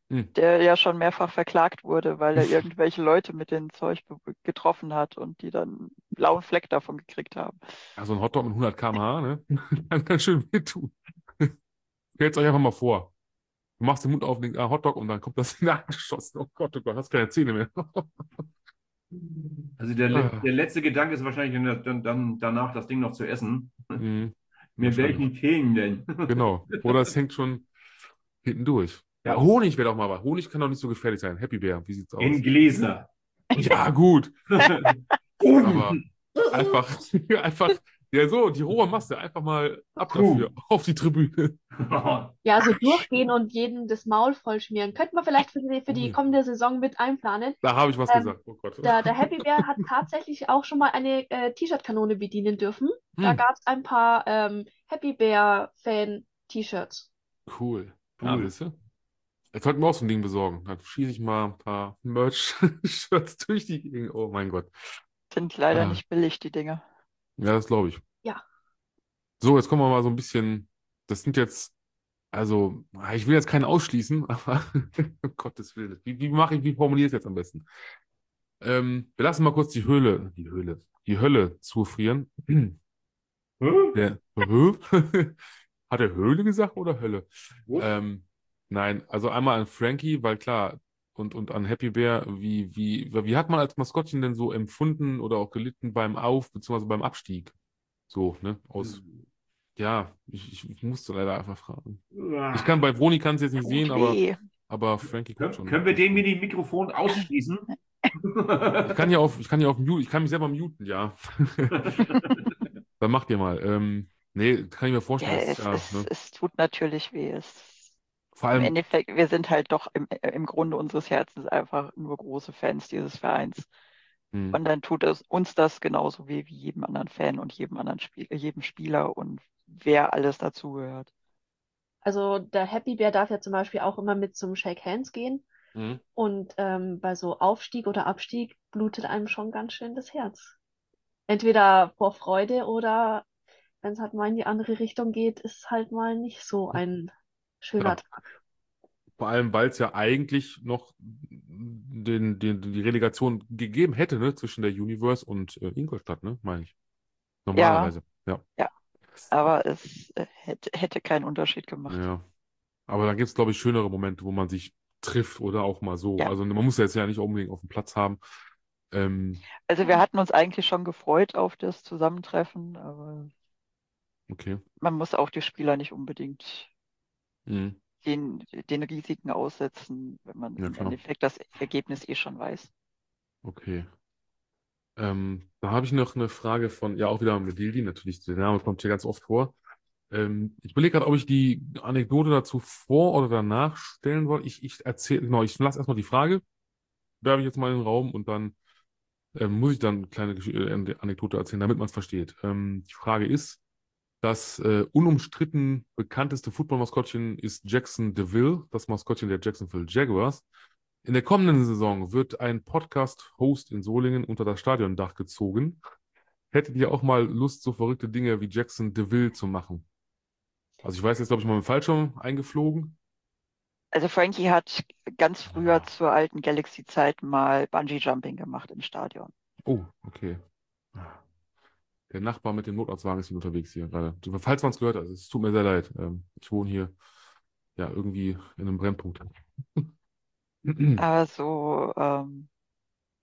Hm. der ja schon mehrfach verklagt wurde, weil er <laughs> irgendwelche Leute mit dem Zeug getroffen hat und die dann einen blauen Fleck davon gekriegt haben. Also ein Hotdog mit 100 km/h, ne? Kann ganz schön wehtun. Stellt euch einfach mal vor. Du machst den Mund auf, denkst, ah, Hotdog und dann kommt das <laughs> in der Hand geschossen. Oh Gott, oh Gott, hast keine Zähne mehr. Also der, Ah. der letzte Gedanke ist wahrscheinlich dann, dann, danach das Ding noch zu essen. Mhm, <laughs> Mit welchen Zähnen denn? <laughs> genau. Oder es hängt schon hinten durch. Ja, Honig wäre doch mal was. Honig kann doch nicht so gefährlich sein. Happy Bear, wie sieht's aus? In Gläser. Ja, gut. Aber einfach, einfach, ja so, die rohe Masse, einfach mal ab Puh. dafür, <laughs> auf die Tribüne. <laughs> Ja, so durchgehen und jeden das Maul vollschmieren. Könnten wir vielleicht für die, für die Ui. kommende Saison mit einplanen. Da habe ich was Ähm, gesagt. Oh Gott. Der, der Happy Bear hat tatsächlich auch schon mal eine äh, T-Shirt-Kanone bedienen dürfen. Da Hm, gab es ein paar ähm, Happy Bear-Fan-T-Shirts. cool. Ja, Cool. siehst du? Jetzt sollten wir auch so ein Ding besorgen. Dann schieße ich mal ein paar Merch-Shirts <laughs> durch die Gegend. Oh mein Gott. Sind leider Ah. nicht billig, die Dinge. Ja, das glaube ich. Ja. So, jetzt kommen wir mal so ein bisschen. Das sind jetzt, also, ich will jetzt keinen ausschließen, <laughs> aber um Gottes Willen. Wie, wie mache ich, wie formuliere ich es jetzt am besten? Ähm, wir lassen mal kurz die Höhle, die Höhle, die Hölle zufrieren. Der, Hö? <laughs> Hat er Höhle gesagt oder Hölle? Ähm, nein, also einmal an Frankie, weil klar, und, und an Happy Bear, wie, wie, wie hat man als Maskottchen denn so empfunden oder auch gelitten beim Auf- bzw. beim Abstieg? So, ne? Aus, ja, ich, ich, musste leider einfach fragen. Ich kann bei Vroni kann es jetzt nicht Tut sehen, aber, aber Frankie Können, schon. können wir den mit dem Mikrofon ausschließen? Ich kann ja auf, ich kann ja auf Mute, ich kann mich selber muten, ja. <laughs> Dann macht ihr mal. Ähm, nee, kann ich mir Ja, vorstellen. es, ist ja, es, ne? es tut natürlich weh. Es, Vor Im allem, Endeffekt, wir sind halt doch im, im Grunde unseres Herzens einfach nur große Fans dieses Vereins. hm, Und dann tut es uns das genauso weh wie jedem anderen Fan und jedem anderen Spiel, jedem Spieler und wer alles dazugehört. Also der Happy Bear darf ja zum Beispiel auch immer mit zum Shake Hands gehen. hm, Und ähm, bei so Aufstieg oder Abstieg blutet einem schon ganz schön das Herz. Entweder vor Freude oder wenn es halt mal in die andere Richtung geht, ist halt mal nicht so <laughs> ein schöner Ja. Tag. vor allem, weil es ja eigentlich noch den, den, die Relegation gegeben hätte, ne, zwischen der Universe und äh, Ingolstadt, ne, meine ich. Normalerweise. Ja. Aber es äh, hätte, hätte keinen Unterschied gemacht. Ja. Aber da gibt es, glaube ich, schönere Momente, wo man sich trifft oder auch mal so. Ja. Also man muss ja jetzt ja nicht unbedingt auf dem Platz haben. Ähm, Also wir hatten uns eigentlich schon gefreut auf das Zusammentreffen, aber okay. man muss auch die Spieler nicht unbedingt Mhm. den, den Risiken aussetzen, wenn man Ja, im klar. Endeffekt das Ergebnis eh schon weiß. Okay. Ähm, da habe ich noch eine Frage von, ja, auch wieder mit Dildi, natürlich, der Name kommt hier ganz oft vor. Ähm, ich überlege gerade, ob ich die Anekdote dazu vor oder danach stellen soll. Ich, ich erzähle, genau, ich lasse erstmal die Frage, werfe ich jetzt mal in den Raum und dann ähm, muss ich dann eine kleine äh, Anekdote erzählen, damit man es versteht. Ähm, die Frage ist, das äh, unumstritten bekannteste Football-Maskottchen ist Jackson DeVille, das Maskottchen der Jacksonville Jaguars. In der kommenden Saison wird ein Podcast-Host in Solingen unter das Stadiondach gezogen. Hättet ihr auch mal Lust, so verrückte Dinge wie Jackson DeVille zu machen? Also ich weiß jetzt, glaube ich, mal mit dem Fallschirm eingeflogen. Also Frankie hat ganz früher Ah. zur alten Galaxy-Zeit mal Bungee-Jumping gemacht im Stadion. Oh, okay. Der Nachbar mit dem Notarztwagen ist hier unterwegs hier gerade. Falls man es gehört hat, es tut mir sehr leid. Ähm, ich wohne hier ja irgendwie in einem Brennpunkt. Aber <clears throat> so ähm,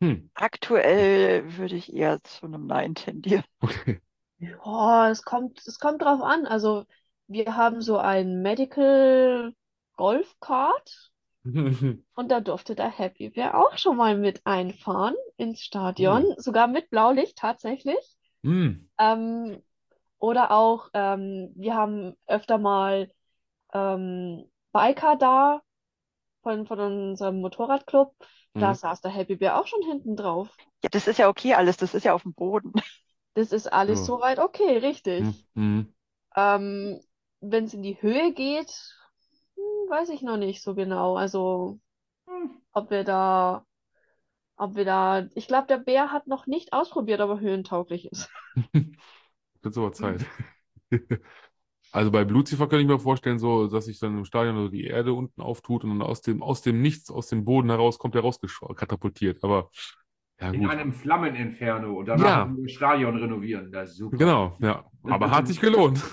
Hm, Aktuell würde ich eher zu einem Nein tendieren. <laughs> okay. Ja, es kommt, es kommt drauf an. Also wir haben so ein Medical Golf Kart. <laughs> Und da durfte der Happy Bear auch schon mal mit einfahren ins Stadion, sogar mit Blaulicht tatsächlich. Hm. Ähm, oder auch, ähm, wir haben öfter mal ähm, Biker da von, von unserem Motorradclub. Da Mhm. saß der Happy Bear auch schon hinten drauf. Ja, das ist ja okay alles, das ist ja auf dem Boden. <laughs> Das ist alles Ja. soweit okay, richtig. Hm. Ähm, wenn es in die Höhe geht, hm, weiß ich noch nicht so genau. Also, ob wir da, ob wir da, ich glaube, der Bär hat noch nicht ausprobiert, ob er höhentauglich ist. Wird aber Zeit. Also bei Blutziffer kann ich mir vorstellen, so, dass sich dann im Stadion so die Erde unten auftut und dann aus dem, aus dem Nichts, aus dem Boden heraus kommt er rauskatapultiert. Aber ja, In einem Flammeninferno und danach Ja. Stadion renovieren. Das ist super. Genau, ja. Aber hat sich gelohnt. <laughs> <laughs>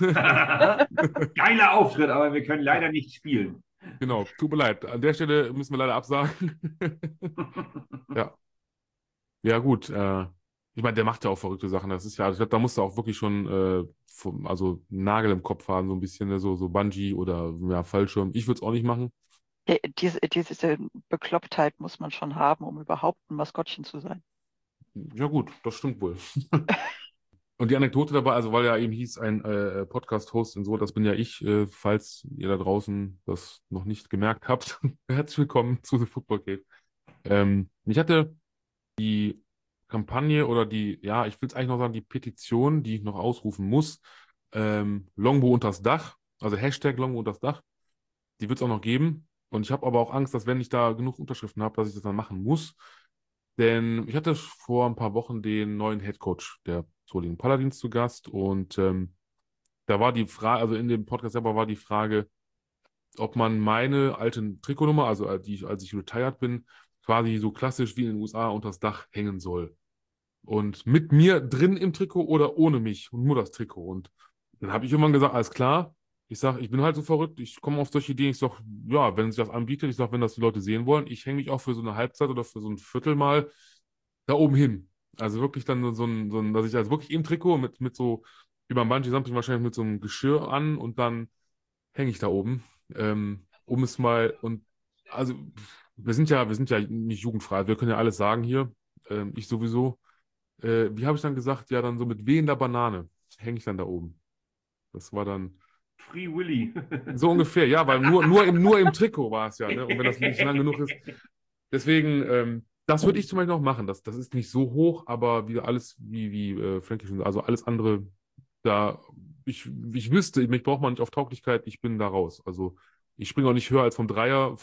Geiler Auftritt, aber wir können leider nicht spielen. Genau, tut mir leid. An der Stelle müssen wir leider absagen. <laughs> Ja. Ja, gut. Äh, ich meine, der macht ja auch verrückte Sachen. Das ist ja, ich glaube, da musst du auch wirklich schon äh, vom, also einen Nagel im Kopf haben, so ein bisschen, ne, so, so Bungee oder ja, Fallschirm. Ich würde es auch nicht machen. Ja, diese, diese Beklopptheit muss man schon haben, um überhaupt ein Maskottchen zu sein. Ja, gut, das stimmt wohl. <laughs> Und die Anekdote dabei, also weil ja eben hieß, ein äh, Podcast-Host und so, das bin ja ich, äh, falls ihr da draußen das noch nicht gemerkt habt. <laughs> Herzlich willkommen zu The Football Cave. Ähm, ich hatte die Kampagne oder die, ja, ich will es eigentlich noch sagen, die Petition, die ich noch ausrufen muss, ähm, Longbow unters Dach, also Hashtag Longbow unters Dach, die wird es auch noch geben. Und ich habe aber auch Angst, dass wenn ich da genug Unterschriften habe, dass ich das dann machen muss. Denn ich hatte vor ein paar Wochen den neuen Head Coach der Solingen Paladins zu Gast und ähm, da war die Frage, also in dem Podcast selber war die Frage, ob man meine alte Trikotnummer, also äh, die ich, als ich retired bin, quasi so klassisch wie in den USA unter das Dach hängen soll. Und mit mir drin im Trikot oder ohne mich und nur das Trikot. Und dann habe ich irgendwann gesagt, alles klar. Ich sage, ich bin halt so verrückt, ich komme auf solche Ideen. Ich sage, ja, wenn sich das anbietet, ich sage, wenn das die Leute sehen wollen, ich hänge mich auch für so eine Halbzeit oder für so ein Viertel mal da oben hin. Also wirklich dann so ein, so ein dass ich also wirklich im Trikot mit, mit so, wie beim Bungee-Jumping wahrscheinlich mit so einem Geschirr an und dann hänge ich da oben, ähm, um es mal und also wir sind ja, wir sind ja nicht jugendfrei, wir können ja alles sagen hier, ähm, ich sowieso. Äh, wie habe ich dann gesagt? Ja, dann so mit wehender Banane hänge ich dann da oben. Das war dann Free Willy. <laughs> so ungefähr, ja, weil nur, nur, im, nur im Trikot war es ja, ne? Und wenn das nicht lang genug ist. Deswegen, ähm, das würde ich zum Beispiel noch machen. Das, das ist nicht so hoch, aber wie alles, wie, wie äh, Frankie schon also alles andere, da, ich, ich wüsste, mich braucht man nicht auf Tauglichkeit, ich bin da raus. Also ich springe auch nicht höher als vom Dreier.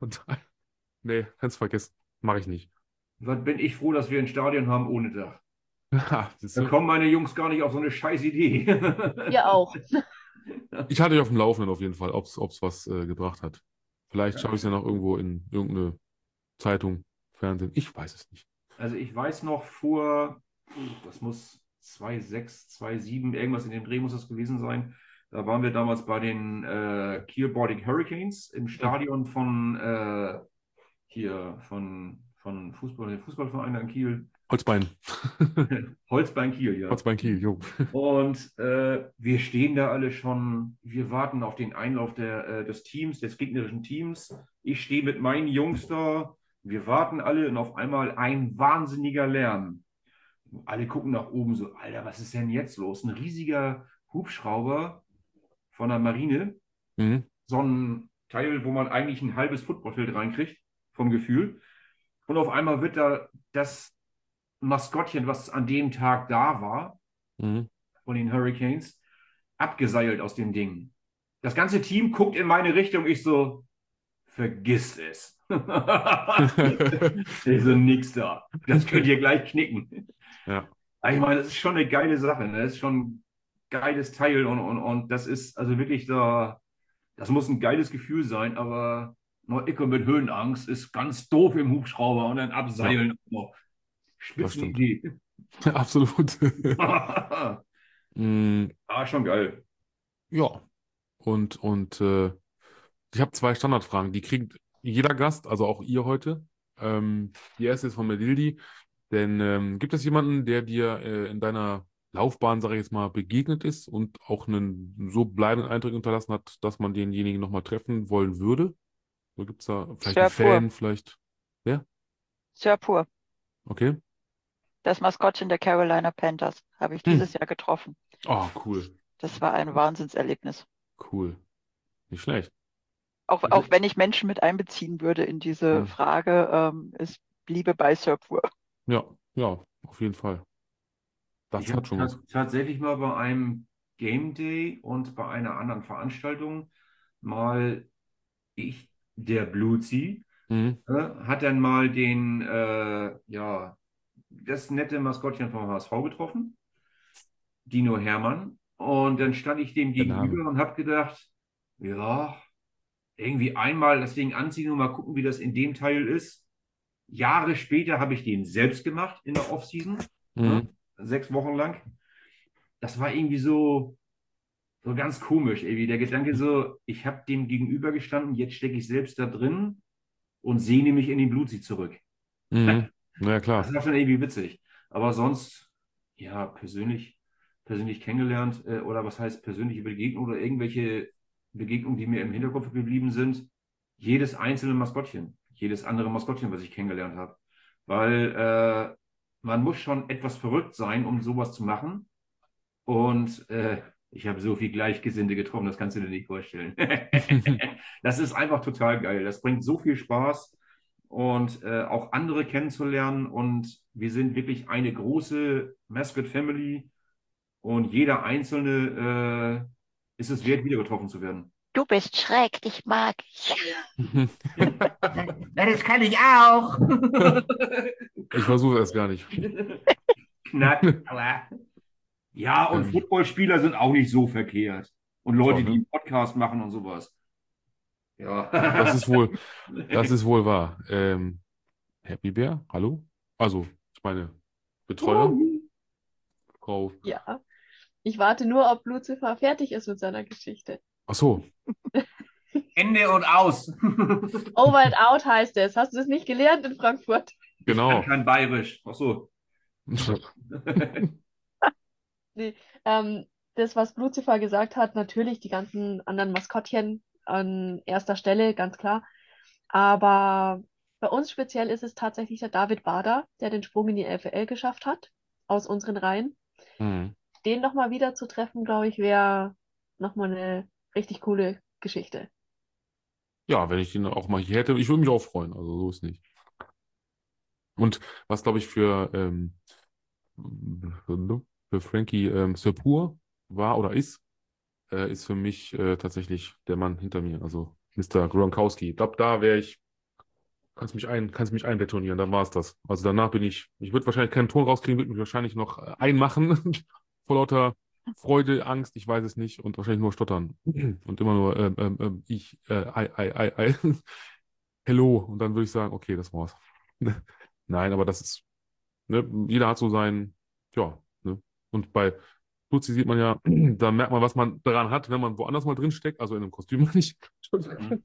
Und, nee, kannst vergessen. Mache ich nicht. Was bin ich froh, dass wir ein Stadion haben ohne Dach. <laughs> Siehst Da kommen meine Jungs gar nicht auf so eine scheiß Idee. Ihr auch. <laughs> Ich hatte dich auf dem Laufenden auf jeden Fall, ob es was äh, gebracht hat. Vielleicht schaffe ich es ja noch irgendwo in irgendeine Zeitung, Fernsehen. Ich weiß es nicht. Also ich weiß noch vor, das muss 2006, 2007, irgendwas in dem Dreh muss das gewesen sein. Da waren wir damals bei den äh, Kiel Baltic Hurricanes im Stadion von äh, hier von, von Fußball, Fußballverein in Kiel. Holzbein. <laughs> Holzbein Kiel, ja. Holzbein Kiel, jo. Und äh, wir stehen da alle schon, wir warten auf den Einlauf der, äh, des Teams, des gegnerischen Teams. Ich stehe mit meinen Jungs da, wir warten alle und auf einmal ein wahnsinniger Lärm. Alle gucken nach oben so, Alter, was ist denn jetzt los? Ein riesiger Hubschrauber von der Marine, Mhm. so ein Teil, wo man eigentlich ein halbes Footballfeld reinkriegt, vom Gefühl. Und auf einmal wird da das Maskottchen, was an dem Tag da war, Mhm. von den Hurricanes abgeseilt aus dem Ding. Das ganze Team guckt in meine Richtung. Ich so, vergisst es. <laughs> ich so, nix da. Das könnt ihr gleich knicken. Ja. Ich meine, das ist schon eine geile Sache. Ne? Das ist schon ein geiles Teil und, und, und das ist also wirklich da, das muss ein geiles Gefühl sein, aber Icke mit Höhenangst ist ganz doof im Hubschrauber und dann abseilen. Stimmt. Spitzenidee. <laughs> Absolut. <laughs> Mm, ah, schon geil. ja. Und, und äh, ich habe zwei Standardfragen. Die kriegt jeder Gast, also auch ihr heute. Ähm, die erste ist von Medildi. Denn ähm, gibt es jemanden, der dir äh, in deiner Laufbahn, sage ich jetzt mal, begegnet ist und auch einen so bleibenden Eindruck hinterlassen hat, dass man denjenigen nochmal treffen wollen würde? Oder gibt es da vielleicht Sir einen Pur. Fan, vielleicht? Sir Pur, Okay. Das Maskottchen der Carolina Panthers, habe ich Hm. dieses Jahr getroffen. Oh, cool. Das war ein Wahnsinnserlebnis. Cool. Nicht schlecht. Auch, Also- auch wenn ich Menschen mit einbeziehen würde in diese Hm. Frage, ähm, es bliebe bei Sir Pur. Ja, ja, auf jeden Fall. Das Ich hat schon was. tatsächlich mal bei einem Game Day und bei einer anderen Veranstaltung mal ich, der Blutsy, Mhm. äh, hat dann mal den, äh, ja, das nette Maskottchen vom HSV getroffen, Dino Hermann. Und dann stand ich dem Name. gegenüber und habe gedacht, ja, irgendwie einmal das Ding anziehen und mal gucken, wie das in dem Teil ist. Jahre später habe ich den selbst gemacht in der Offseason Mhm. sechs Wochen lang. Das war irgendwie so, so ganz komisch, irgendwie. Der Gedanke so, ich habe dem gegenüber gestanden, jetzt stecke ich selbst da drin und sehne mich in den Blutsee zurück. Mhm. Ja, klar. Das war schon irgendwie witzig. Aber sonst, ja, persönlich, persönlich kennengelernt, äh, oder was heißt persönliche Begegnung oder irgendwelche Begegnungen, die mir im Hinterkopf geblieben sind. Jedes einzelne Maskottchen, jedes andere Maskottchen, was ich kennengelernt habe. Weil äh, man muss schon etwas verrückt sein, um sowas zu machen. Und äh, ich habe so viel Gleichgesinnte getroffen, das kannst du dir nicht vorstellen. <laughs> Das ist einfach total geil. Das bringt so viel Spaß und äh, auch andere kennenzulernen. Und wir sind wirklich eine große Mascot Family und jeder Einzelne äh, ist es wert, wieder getroffen zu werden. Du bist schräg, dich mag <laughs> ich. Das kann ich auch. <laughs> Ich versuche es gar nicht. Knack. <laughs> aber- Ja, und Ähm. Footballspieler sind auch nicht so verkehrt. Und Leute, Doch, ne? die einen Podcast machen und sowas. Ja. Das ist wohl, <laughs> das ist wohl wahr. Ähm, Happy Bear, hallo? Also, ich meine, Betreuer, Frau. Ja. Ich warte nur, ob Lucifer fertig ist mit seiner Geschichte. Ach so, <laughs> Ende und aus. <laughs> Over and out heißt es. Hast du das nicht gelernt in Frankfurt? genau. Kein Bayerisch. Ach so. Ähm, das, was Lucifer gesagt hat, natürlich die ganzen anderen Maskottchen an erster Stelle, ganz klar. Aber bei uns speziell ist es tatsächlich der David Bader, der den Sprung in die LFL geschafft hat, aus unseren Reihen. Mhm. Den nochmal wieder zu treffen, glaube ich, wäre nochmal eine richtig coole Geschichte. Ja, wenn ich den auch mal hier hätte, ich würde mich auch freuen, also so ist nicht. Und was, glaube ich, für, ähm, für Frankie ähm, Sepur war oder ist, äh, ist für mich äh, tatsächlich der Mann hinter mir, also Mr. Gronkowski. Ich glaube, da wäre ich, kannst mich ein, kannst mich einbetonieren, dann war es das. Also danach bin ich, ich würde wahrscheinlich keinen Ton rauskriegen, würde mich wahrscheinlich noch äh, einmachen, <laughs> vor lauter Freude, Angst, ich weiß es nicht und wahrscheinlich nur stottern <clears throat> und immer nur ähm, ähm, ähm, ich, äh, ei, ei, ei, ei. <laughs> Hello und dann würde ich sagen, okay, das war's. <laughs> Nein, aber das ist, ne, jeder hat so sein, ja, ne? Und bei Luzi sieht man ja, <clears throat> da merkt man, was man daran hat, wenn man woanders mal drin steckt, also in einem Kostüm <laughs> nicht. Entschuldigung.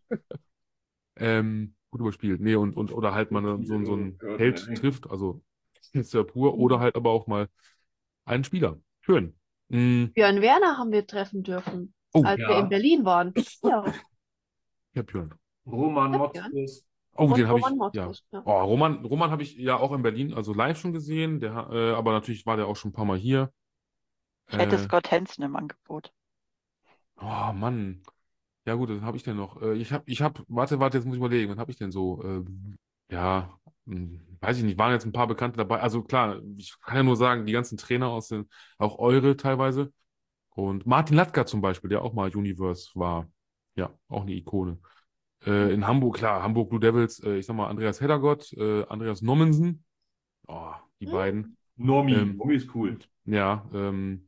Ähm, gut überspielt. Nee, und, und oder halt mal so, so einen Held trifft, also <laughs> ist ja pur, oder halt aber auch mal einen Spieler. Schön. Mm, Björn Werner haben wir treffen dürfen, Oh, als wir ja. in Berlin waren. <laughs> Ja, ja, Björn. Roman Motzkus. Oh, und den habe ich, Roman ja. Oh, Roman, Roman habe ich ja auch in Berlin, also live schon gesehen, der, äh, aber natürlich war der auch schon ein paar Mal hier. Ich hätte Äh, Scott Hansen im Angebot. Oh Mann. Ja gut, dann habe ich denn noch. Äh, ich habe, ich habe, warte, warte, jetzt muss ich überlegen, was habe ich denn so? Ähm, ja, hm, weiß ich nicht, waren jetzt ein paar Bekannte dabei. Also klar, ich kann ja nur sagen, die ganzen Trainer aus den, auch eure teilweise. Und Martin Latka zum Beispiel, der auch mal Universe war. Ja, auch eine Ikone. Äh, in Hamburg, klar, Hamburg Blue Devils, äh, ich sag mal Andreas Heddergott, äh, Andreas Nommensen. Oh, die Hm. beiden. Normi. Ähm, Normi ist cool. Ja, ähm,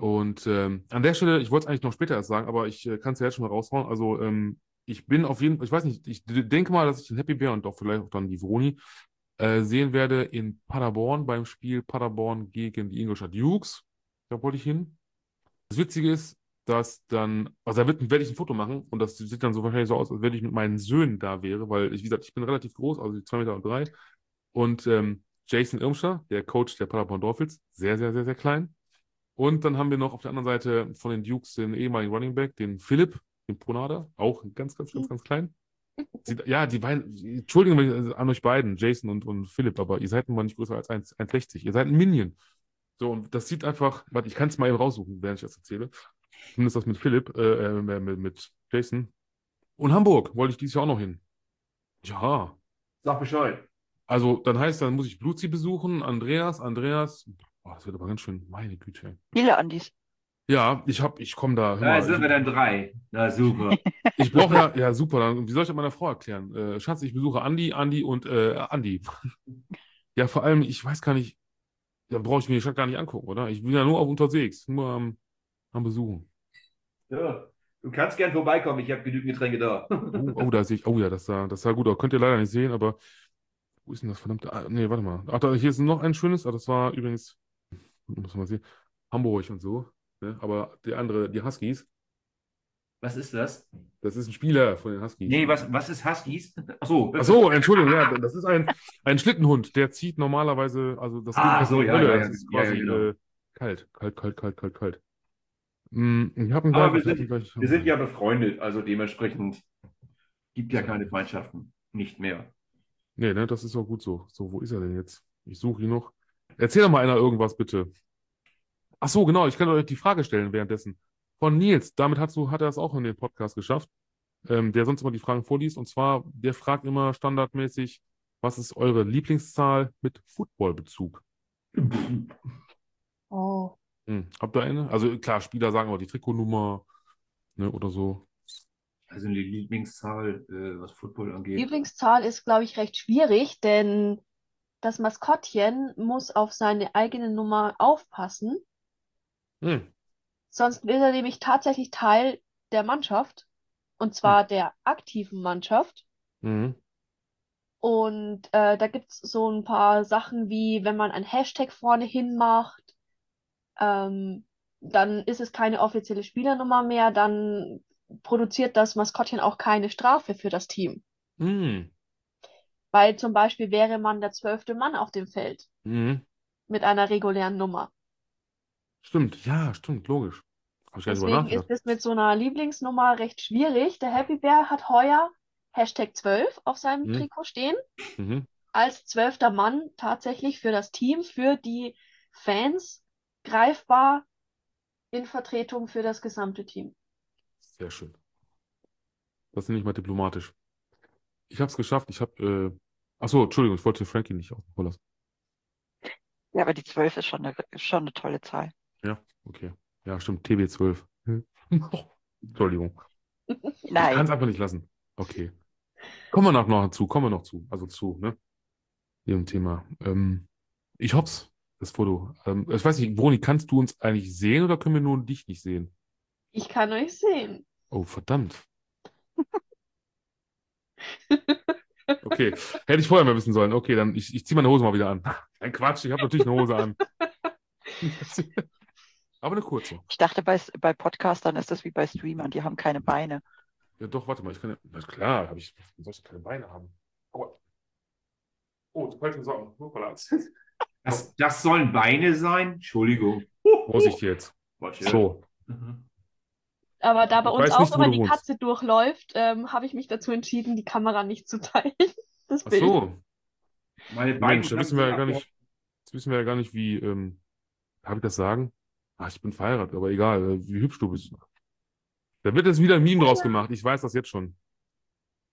und ähm, an der Stelle, ich wollte es eigentlich noch später erst sagen, aber ich äh, kann es ja jetzt schon mal raushauen. Also, ähm, ich bin auf jeden Fall, ich weiß nicht, ich denke mal, dass ich den Happy Bear und auch vielleicht auch dann die Vroni äh, sehen werde in Paderborn beim Spiel Paderborn gegen die Ingolstadt Dukes. Da wollte ich hin. Das Witzige ist, dass dann, also da wird, werde ich ein Foto machen und das sieht dann so wahrscheinlich so aus, als wenn ich mit meinen Söhnen da wäre, weil ich, wie gesagt, ich bin relativ groß, also zwei Meter und drei. Und ähm, Jason Irmscher, der Coach der Paderborn Dolphins, sehr, sehr, sehr, sehr klein. Und dann haben wir noch auf der anderen Seite von den Dukes den ehemaligen Running Back, den Philipp, den Pronada, auch ganz, ganz, ganz, ganz klein. Sieht, ja, die beiden, Entschuldigung also an euch beiden, Jason und, und Philipp, aber ihr seid nun mal nicht größer als 1 1,60. Ihr seid ein Minion. So, und das sieht einfach, warte, ich kann es mal eben raussuchen, während ich das erzähle. Zumindest das mit Philipp, äh, äh, mit, mit Jason. Und Hamburg wollte ich dieses Jahr auch noch hin. Ja, Sag Bescheid. also dann heißt, dann muss ich Bluzi besuchen, Andreas, Andreas. Boah, das wird aber ganz schön, meine Güte. Viele Andis. Ja, ich hab, ich komme da. Da mal, sind ich, wir dann drei. Na super. <laughs> ich brauche ja, ja super, dann, wie soll ich das meiner Frau erklären? Äh, Schatz, ich besuche Andi, Andi und äh, Andi. <laughs> Ja, vor allem, ich weiß gar nicht, dann brauche ich mir die Stadt gar nicht angucken, oder? Ich bin ja nur auf unterwegs, nur am, am Besuchen. Ja, du kannst gern vorbeikommen, ich habe genügend Getränke da. Oh, oh, da sehe ich, oh ja, das sah, das sah gut aus. Könnt ihr leider nicht sehen, aber wo ist denn das verdammte? Ah, nee, warte mal. Ach, da, hier ist noch ein schönes, ah, das war übrigens, muss man sehen, Hamburg und so. Ne? Aber der andere, die Huskies, Was ist das? das ist ein Spieler von den Huskies. Nee, was, was ist Huskies? Achso, Ach so, Entschuldigung, ja, das ist ein, ein Schlittenhund, der zieht normalerweise, also das Ah, so, ja, ja, das ja, ist ja, quasi genau. äh, kalt, kalt, kalt, kalt, kalt, kalt. Mm, ich habe Aber wir sind, gleich, wir sind ja befreundet, also dementsprechend gibt ja keine Feindschaften. Nicht mehr. Nee, ne, das ist auch gut so. So, wo ist er denn jetzt? Ich suche ihn noch. Erzähl doch mal einer irgendwas, bitte. Ach so, genau, ich kann euch die Frage stellen währenddessen. Von Nils, damit hat, so, hat er es auch in den Podcast geschafft, ähm, der sonst immer die Fragen vorliest. Und zwar, der fragt immer standardmäßig, was ist eure Lieblingszahl mit Footballbezug? <laughs> Oh. Hm, habt ihr eine? Also klar, Spieler sagen aber die Trikotnummer, ne, oder so. Also die Lieblingszahl, äh, was Football angeht. Lieblingszahl ist, glaube ich, recht schwierig, denn das Maskottchen muss auf seine eigene Nummer aufpassen. Hm, Sonst wird er nämlich tatsächlich Teil der Mannschaft, und zwar der aktiven Mannschaft. mhm. Und äh, da gibt es so ein paar Sachen wie, wenn man ein Hashtag vorne hin macht, ähm, dann ist es keine offizielle Spielernummer mehr, dann produziert das Maskottchen auch keine Strafe für das Team. Hm, Weil zum Beispiel wäre man der zwölfte Mann auf dem Feld mhm. mit einer regulären Nummer. Stimmt, ja, stimmt, logisch. Habe ich gar nicht drüber Deswegen nachgedacht. ist es mit so einer Lieblingsnummer recht schwierig. Der Happy Bear hat heuer Hashtag 12 auf seinem Mhm. Trikot stehen. Mhm. als zwölfter Mann tatsächlich für das Team, für die Fans greifbar in Vertretung für das gesamte Team. Sehr schön. Das nenne ich mal diplomatisch. Ich habe es geschafft. Ich habe, äh, ach so, Entschuldigung, ich wollte Frankie nicht außen vor lassen. Ja, aber die 12 ist schon eine, schon eine tolle Zahl. Ja, okay. Ja, stimmt, TB12. Hm. <laughs> Entschuldigung. Ich kann es Nein, einfach nicht lassen. Okay. Kommen wir noch, noch zu, kommen wir noch zu, also zu, ne? Dem Thema. Ähm, ich hopp's, das Foto. Ähm, ich weiß nicht, Broni, kannst du uns eigentlich sehen oder können wir nur dich nicht sehen? Ich kann euch sehen. Oh, verdammt. <laughs> Okay, hätte ich vorher mal wissen sollen. Okay, dann ich, ich ziehe meine Hose mal wieder an. <laughs> Ein Quatsch, ich habe natürlich eine Hose an. <laughs> Aber eine kurze. ich dachte, bei, bei Podcastern ist das wie bei Streamern, die haben keine Beine. Ja, doch, warte mal, ich kann ja. Na klar, habe ich. Soll ich keine Beine haben? Aua. Oh, falsche Socken. Hoppala. Das, das sollen Beine sein? Entschuldigung. Vorsicht jetzt. So. Mhm. Aber da bei Ich uns auch immer du die wohnst. Katze durchläuft, ähm, habe ich mich dazu entschieden, die Kamera nicht zu teilen. <laughs> Das Ach Bild. so. Meine Beine Mensch, da wissen wir ja gar nicht. Jetzt wissen wir ja gar nicht, wie. Ähm, darf ich das sagen? Ach, ich bin verheiratet, aber egal, äh, wie hübsch du bist. Da wird jetzt wieder ein Meme draus gemacht. Ich weiß das jetzt schon.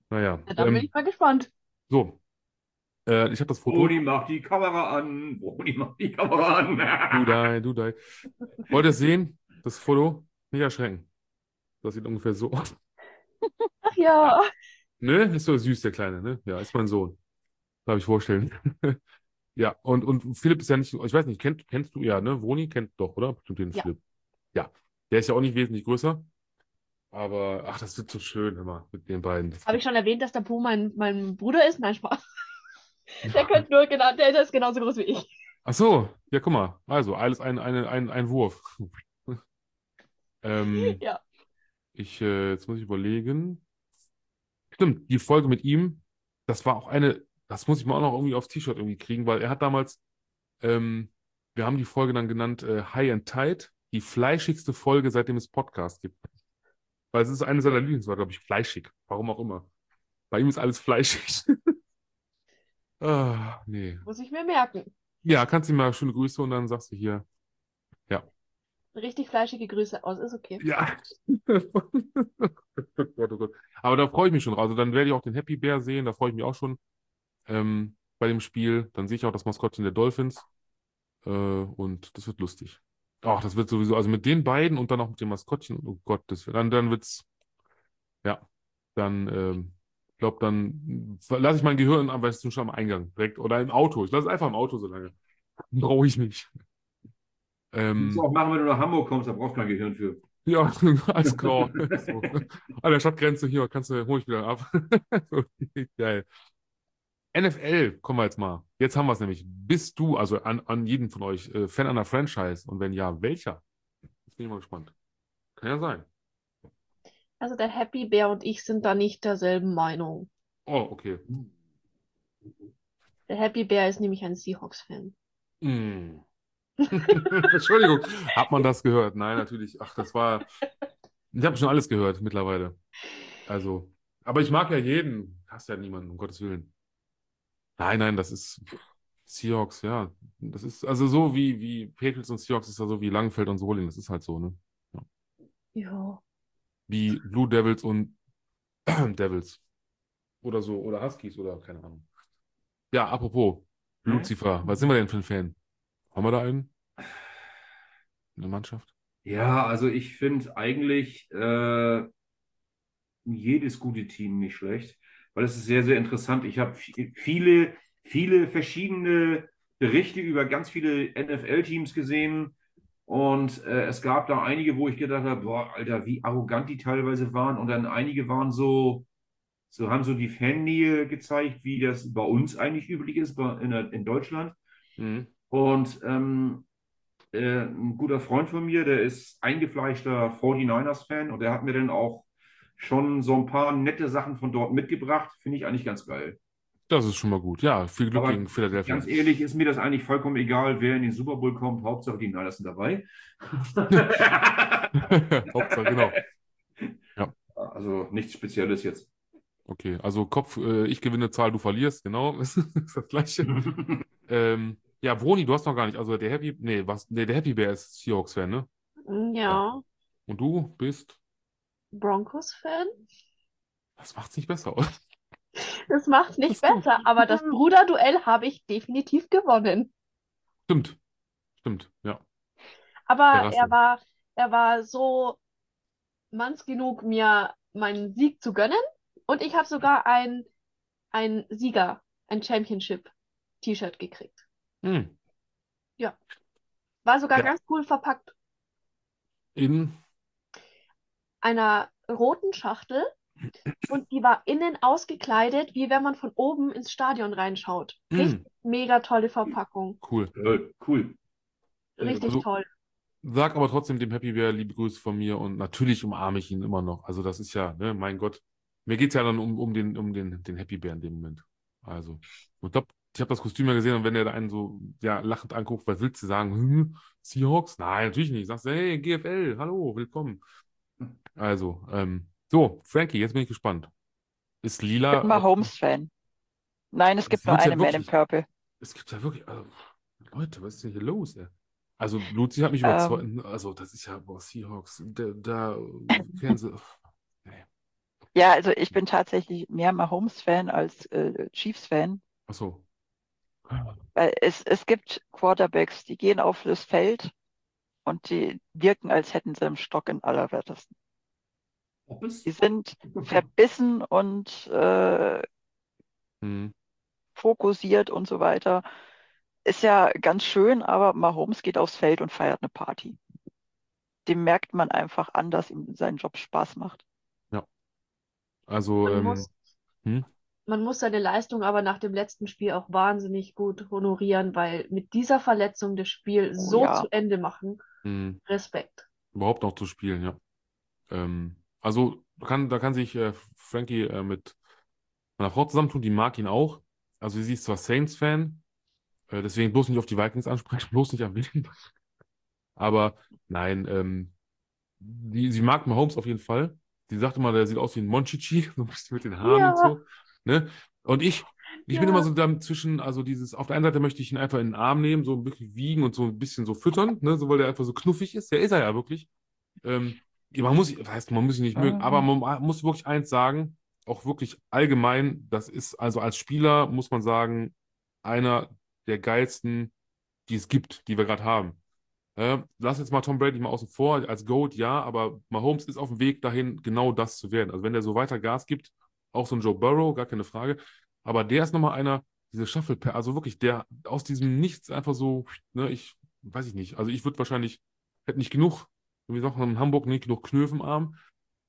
Naja. Ja, da bin Ähm, ich mal gespannt. so. Äh, ich habe das Foto. Broni macht die Kamera an. Broni macht die Kamera Du an. dei, du dei. Wollt ihr es sehen? Das Foto? Nicht erschrecken. Das sieht ungefähr so aus. Ach ja. Ne? Ist so süß, der Kleine, ne? Ja, ist mein Sohn. Darf ich vorstellen. <laughs> Ja, und, und Philipp ist ja nicht, ich weiß nicht, kennt, kennst du, ja, ne? Woni kennt doch, oder? Bestimmt den Ja. Philipp. Ja. Der ist ja auch nicht wesentlich größer. Aber, ach, das wird so schön immer mit den beiden. Habe ich schon erwähnt, dass der Po mein, mein Bruder ist? Nein, Spaß. Der könnte nur genau, der, der ist genauso groß wie ich. Ach so, ja, guck mal. Also, alles ein, ein, ein, ein Wurf. <laughs> Ähm, Ja. Ich, äh, jetzt muss ich überlegen. Stimmt, die Folge mit ihm, das war auch eine, das muss ich mal auch noch irgendwie aufs T-Shirt irgendwie kriegen, weil er hat damals, ähm, wir haben die Folge dann genannt äh, High and Tight, die fleischigste Folge, seitdem es Podcast gibt. Weil es ist eine seiner Lieblingsworte, glaube ich, fleischig. Warum auch immer. Bei ihm ist alles fleischig. <laughs> Ah, nee. Muss ich mir merken. Ja, kannst du ihm mal schöne Grüße und dann sagst du hier. Richtig fleischige Grüße aus, ist okay. Ja. <laughs> Aber da freue ich mich schon drauf. Also dann werde ich auch den Happy Bear sehen, da freue ich mich auch schon ähm, bei dem Spiel. Dann sehe ich auch das Maskottchen der Dolphins. Äh, und das wird lustig. Ach, das wird sowieso, also mit den beiden und dann auch mit dem Maskottchen, oh Gott, das, dann, dann wird's, ja, dann, ähm, glaube, dann lasse ich mein Gehirn am besten schon am Eingang direkt oder im Auto. Ich lasse es einfach im Auto so lange. Brauche ich nicht. Ähm, Kannst du auch machen, wenn du nach Hamburg kommst, da brauchst du kein Gehirn für. ja, <laughs> alles klar. So. An der Stadtgrenze hier, kannst du, hol ich wieder ab. <laughs> So, Geil. NFL, kommen wir jetzt mal. Jetzt haben wir es nämlich. Bist du, also an, an jeden von euch, äh, Fan einer Franchise? Und wenn ja, welcher? Jetzt bin ich mal gespannt. Kann ja sein. Also der Happy Bear und ich sind da nicht derselben Meinung. Oh, okay. Der Happy Bear ist nämlich ein Seahawks-Fan. Hm. <laughs> Entschuldigung, hat man das gehört? Nein, natürlich. Ach, das war. Ich habe schon alles gehört mittlerweile. Also, aber ich mag ja jeden. Hast ja niemanden, um Gottes Willen. Nein, nein, das ist Seahawks, ja. Das ist also so wie, wie Patriots und Seahawks ist ja so wie Langenfeld und Soling. Das ist halt so, ne? Ja. Wie Blue Devils und <clears throat> Devils. Oder so. Oder Huskies oder keine Ahnung. Ja, apropos? Lucifer, was sind wir denn für ein Fan? Haben wir da einen? In der Mannschaft? Ja, also ich finde eigentlich äh, jedes gute Team nicht schlecht, weil es ist sehr, sehr interessant. Ich habe viele, viele verschiedene Berichte über ganz viele NFL-Teams gesehen und äh, es gab da einige, wo ich gedacht habe, boah, Alter, wie arrogant die teilweise waren und dann einige waren so, so haben so die Fannähe gezeigt, wie das bei uns eigentlich üblich ist, bei, in, in Deutschland. Mhm. Und ähm, äh, ein guter Freund von mir, der ist eingefleischter 49ers-Fan und der hat mir dann auch schon so ein paar nette Sachen von dort mitgebracht. Finde ich eigentlich ganz geil. Das ist schon mal gut. Ja, viel Glück Aber gegen Philadelphia. Ganz ehrlich, ist mir das eigentlich vollkommen egal, wer in den Super Bowl kommt. Hauptsache die Niners sind dabei. <laughs> Hauptsache, genau. Also nichts Spezielles jetzt. Okay, also Kopf, äh, ich gewinne, Zahl, du verlierst, genau. <laughs> ist das Gleiche. <laughs> Ähm, ja, Broni, du hast noch gar nicht. Also der Happy, nee, was, nee, der Happy Bear ist Seahawks-Fan, ne? Ja. Und du bist, Broncos-Fan? das macht's nicht besser, oder? <laughs> Das macht's nicht Das- besser, aber das Bruderduell habe ich definitiv gewonnen. Stimmt. Stimmt, ja. Aber er war, er war so manns genug, mir meinen Sieg zu gönnen. Und ich habe sogar ein, ein Sieger, ein Championship-T-Shirt gekriegt. Hm. War sogar Ja. ganz cool verpackt. In, Einer roten Schachtel. Und die war innen ausgekleidet, wie wenn man von oben ins Stadion reinschaut. hm, Richtig mega tolle Verpackung. cool. Äh, cool. Richtig Also- toll. Sag aber trotzdem dem Happy Bear liebe Grüße von mir und natürlich umarme ich ihn immer noch. Also das ist ja, ne, mein Gott. Mir geht's ja dann um, um den, um den, den Happy Bear in dem Moment. Also, ich glaube, ich habe das Kostüm ja gesehen und wenn er da einen so, ja, lachend anguckt, was willst du sagen? Hm, Seahawks? Nein, natürlich nicht. Sagst du, hey, GFL, hallo, willkommen. Also, ähm, so, Frankie, jetzt bin ich gespannt. Ist Ich lila. bin Mahomes-Fan. Nein, es gibt nur wird's ja eine Man in. Purple. Es gibt ja wirklich, also, Leute, was ist denn hier los, ey? Also, Luzi hat mich Ähm. überzeugt. Also, das ist ja, boah, Seahawks, da, da, Kansas. <laughs> Nee. Ja, also ich bin tatsächlich mehr Mahomes-Fan als äh, Chiefs-Fan, Ach so. Weil es, es gibt Quarterbacks, die gehen auf das Feld und die wirken, als hätten sie einen Stock in allerwertesten. Die sind verbissen und äh, Hm. fokussiert und so weiter. Ist ja ganz schön, aber Mahomes geht aufs Feld und feiert eine Party. Dem merkt man einfach an, dass ihm sein Job Spaß macht. Also, Man ähm, muss, hm? Man muss seine Leistung aber nach dem letzten Spiel auch wahnsinnig gut honorieren, weil mit dieser Verletzung das Spiel Oh so ja. zu Ende machen, hm, Respekt. überhaupt noch zu spielen, ja. Ähm, also, da kann, da kann sich äh, Frankie äh, mit meiner Frau zusammentun, die mag ihn auch. Also, sie ist zwar Saints-Fan, äh, deswegen bloß nicht auf die Vikings ansprechen, <laughs> bloß nicht erwähnen. Aber nein, ähm, die, sie mag Mahomes auf jeden Fall. die sagt immer, der sieht aus wie ein Monchichi, <laughs> so ein bisschen mit den Haaren Ja. und so. Ne? Und ich, ich bin Ja. immer so dann zwischen, also dieses, auf der einen Seite möchte ich ihn einfach in den Arm nehmen, so ein bisschen wiegen und so ein bisschen so füttern, ne? So, weil der einfach so knuffig ist. Der ist er ja wirklich. Ähm, man muss, was heißt, man muss ihn nicht mögen, Mhm. aber man muss wirklich eins sagen, auch wirklich allgemein, das ist, also als Spieler muss man sagen, einer der geilsten, die es gibt, die wir gerade haben. Äh, lass jetzt mal Tom Brady mal außen vor, als GOAT, ja, aber Mahomes ist auf dem Weg dahin, genau das zu werden. Also wenn der so weiter Gas gibt, auch so ein Joe Burrow, gar keine Frage, aber der ist nochmal einer, diese Shuffle, also wirklich, der aus diesem Nichts einfach so, ne, ich, weiß ich nicht, also ich würde wahrscheinlich, hätte nicht genug, wie sagt man in Hamburg, nicht genug Knöpfe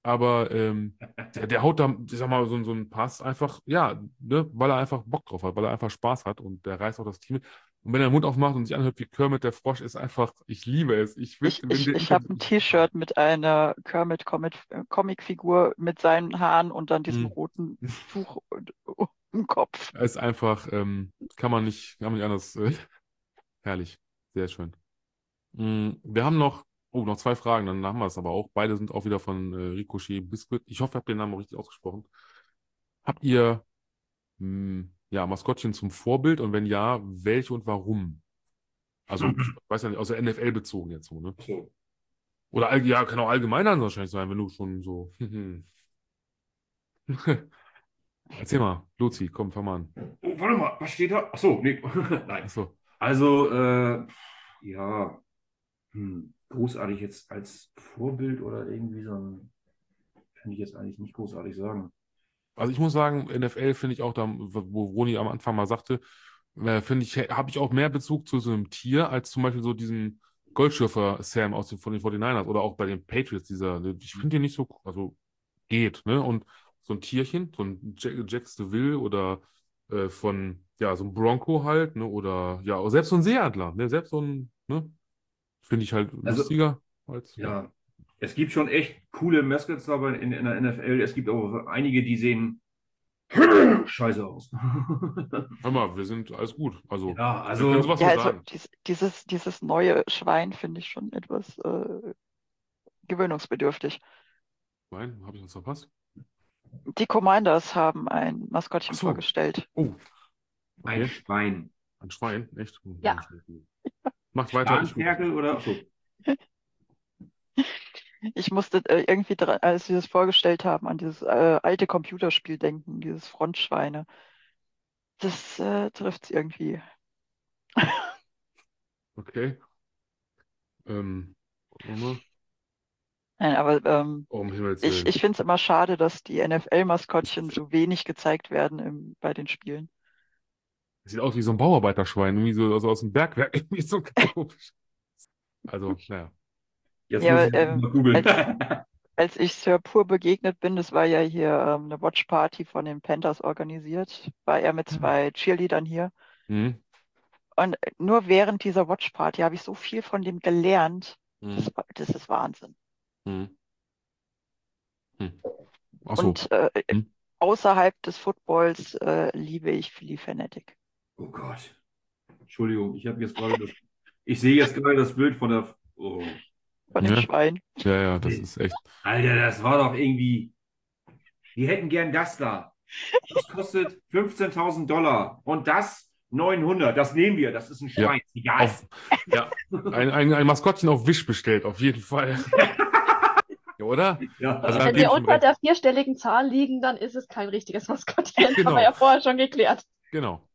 aber ähm, der, der haut da, ich sag mal, so, so einen Pass einfach, ja, ne, weil er einfach Bock drauf hat, weil er einfach Spaß hat und der reißt auch das Team mit. Und wenn er den Mund aufmacht und sich anhört wie Kermit der Frosch, ist einfach, ich liebe es. Ich, Ich, ich, ich habe ein T-Shirt mit einer Kermit Comic, äh, mit seinen Haaren und dann diesem Hm. roten Tuch im Kopf. Er ist einfach, ähm, kann man nicht, kann man nicht anders. Äh, <laughs> herrlich, sehr schön. Mm, wir haben noch, oh, noch zwei Fragen, dann haben wir es aber auch. Beide sind auch wieder von äh, Ricochet Biscuit. Ich hoffe, ihr habt den Namen richtig ausgesprochen. Habt ihr mh, ja, Maskottchen zum Vorbild und wenn ja, welche und warum? Also, ich weiß ja nicht, aus der NFL bezogen jetzt so, ne? So. Oder ja, kann auch allgemeiner wahrscheinlich sein, wenn du schon so. <laughs> Erzähl mal, Luzi, komm, fang mal an. Oh, warte mal, was steht da? Ach so, nee. <laughs> Nein. Achso. Also, äh, ja, hm, großartig jetzt als Vorbild oder irgendwie so ein, kann ich jetzt eigentlich nicht großartig sagen. Also ich muss sagen, NFL finde ich auch da, wo Roni am Anfang mal sagte, äh, finde ich, habe ich auch mehr Bezug zu so einem Tier als zum Beispiel so diesen Goldschürfer Sam aus den, von den 49ers oder auch bei den Patriots, dieser, ich finde den nicht so, also geht, ne? Und so ein Tierchen, so ein Jack, Jack Deville oder äh, von, ja, so ein Bronco halt, ne? Oder ja, selbst so ein Seeadler, ne? Selbst so ein, ne? Finde ich halt Also- lustiger als. Ja, es gibt schon echt coole Mascots aber in, in der NFL. Es gibt auch einige, die sehen <laughs> scheiße aus. <laughs> Hör mal, wir sind alles gut. Also, Ja, also, sowas Ja, also sagen. dies, dieses, dieses neue Schwein finde ich schon etwas äh, gewöhnungsbedürftig. Nein, habe ich was verpasst? Die Commanders haben ein Maskottchen so. vorgestellt. Oh, ein okay. Schwein. Ein Schwein, echt? Ja. Macht weiter. Starnferkel oder? Ach so. <laughs> Ich musste äh, irgendwie, als sie das vorgestellt haben, an dieses äh, alte Computerspiel denken, dieses Frontschweine. Das äh, trifft es irgendwie. <laughs> okay. Ähm. Nein, aber ähm, oh, um ich, ich finde es immer schade, dass die NFL-Maskottchen so wenig gezeigt werden im, bei den Spielen. Sieht aus wie so ein Bauarbeiterschwein, irgendwie so also aus dem Bergwerk. <laughs> Irgendwie so <laughs> komisch. Also, naja. Jetzt Ja, muss ich ähm, mal googeln. <laughs> Als ich Sir Pur begegnet bin, das war ja hier ähm, eine Watchparty von den Panthers organisiert, war er mit zwei Cheerleadern hier. Hm? Und nur während dieser Watchparty habe ich so viel von dem gelernt. Hm? Das, das ist Wahnsinn. Hm? Hm. Ach so. Und äh, Hm. außerhalb des Footballs äh, liebe ich Philly Fanatic. Oh Gott. Entschuldigung, ich habe jetzt gerade das. Ich sehe jetzt gerade das Bild von der. Oh. Von dem Ja. Schwein. Ja, ja, das ist echt. Alter, das war doch irgendwie. Die hätten gern das da. Das kostet <laughs> 15.000 Dollar. Und das 900. Das nehmen wir. Das ist ein Ja. Schwein. Egal. Auf, ja, ein, ein, ein Maskottchen auf Wisch bestellt, auf jeden Fall. <laughs> Ja, oder? Ja. Also- Wenn wir unter recht. der vierstelligen Zahl liegen, dann ist es kein richtiges Maskottchen. <laughs> Genau. Haben wir ja vorher schon geklärt. Genau.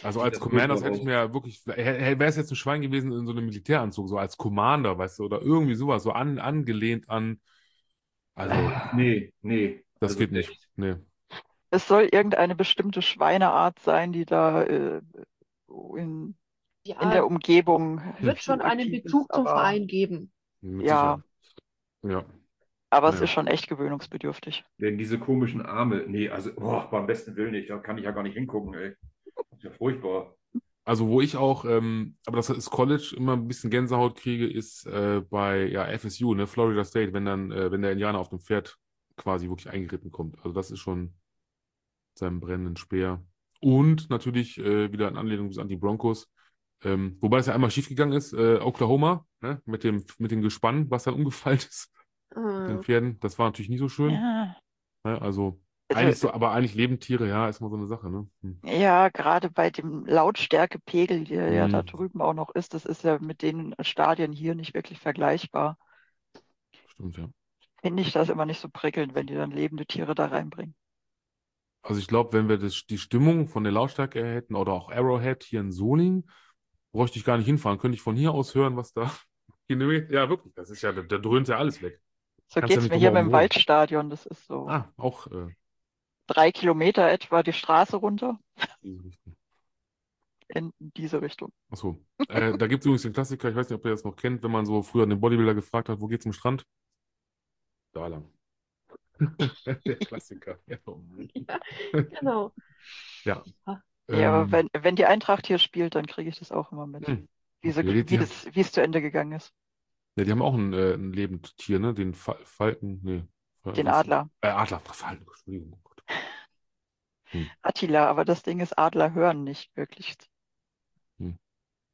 Also als furchtbar hätte ich mir ja wirklich, wäre es jetzt ein Schwein gewesen in so einem Militäranzug, so als Commander, weißt du, oder irgendwie sowas, so an, angelehnt an. Also, Nee, nee. das Also geht nicht. echt. Nee. Es soll irgendeine bestimmte Schweineart sein, die da äh, in, Ja, in der Umgebung wird schon einen Bezug ist, zum Verein geben. Ja. Ja. aber es Ja. ist schon echt gewöhnungsbedürftig. Denn diese komischen Arme. Nee, also, oh, beim besten Willen nicht. Da kann ich ja gar nicht hingucken, ey. Das ist ja furchtbar. Also, wo ich auch, ähm, aber das ist College, immer ein bisschen Gänsehaut kriege, ist äh, bei ja, FSU, ne, Florida State, wenn dann, äh, wenn der Indianer auf dem Pferd quasi wirklich eingeritten kommt. Also, das ist schon seinem brennenden Speer. Und natürlich äh, wieder in Anlehnung an die Broncos. Ähm, wobei es ja einmal schiefgegangen ist, äh, Oklahoma, ne, mit dem, mit dem Gespann, was dann umgefallen ist. den Äh, Pferden. Das war natürlich nie so schön. Ja? Also Also- eigentlich so, aber eigentlich leben Tiere, ja, ist mal so eine Sache, ne? Hm. ja, gerade bei dem Lautstärkepegel, der ja da Mhm. drüben auch noch ist, das ist ja mit den Stadien hier nicht wirklich vergleichbar. Stimmt, ja. Finde ich das immer nicht so prickelnd, wenn die dann lebende Tiere da reinbringen. Also ich glaube, wenn wir das, die Stimmung von der Lautstärke hätten oder auch Arrowhead hier in Solingen, bräuchte ich gar nicht hinfahren. Könnte ich von hier aus hören, was da. <laughs> Ja, wirklich. Das ist ja, da, da dröhnt ja alles weg. So Kannst ja geht's nicht mir hier beim. Waldstadion. Das ist so Ah, auch äh, drei Kilometer etwa die Straße runter diese Richtung. in diese Richtung. Achso. Äh, da gibt es übrigens den Klassiker, ich weiß nicht, ob ihr das noch kennt, wenn man so früher den Bodybuilder gefragt hat, wo geht's zum Strand? Da lang. <laughs> Der Klassiker. Ja, oh <laughs> genau. Ja, aber Ähm, wenn, wenn die Eintracht hier spielt, dann kriege ich das auch immer mit. hm. Wie, so, wie, die- das, wie es zu Ende gegangen ist. Ja, die haben auch ein, äh, ein Lebendtier, ne? Den Fa Falken, nee. Den Adler. Äh, Adler, Falken, Entschuldigung. Gott. Attila, aber das Ding ist, Adler hören nicht wirklich.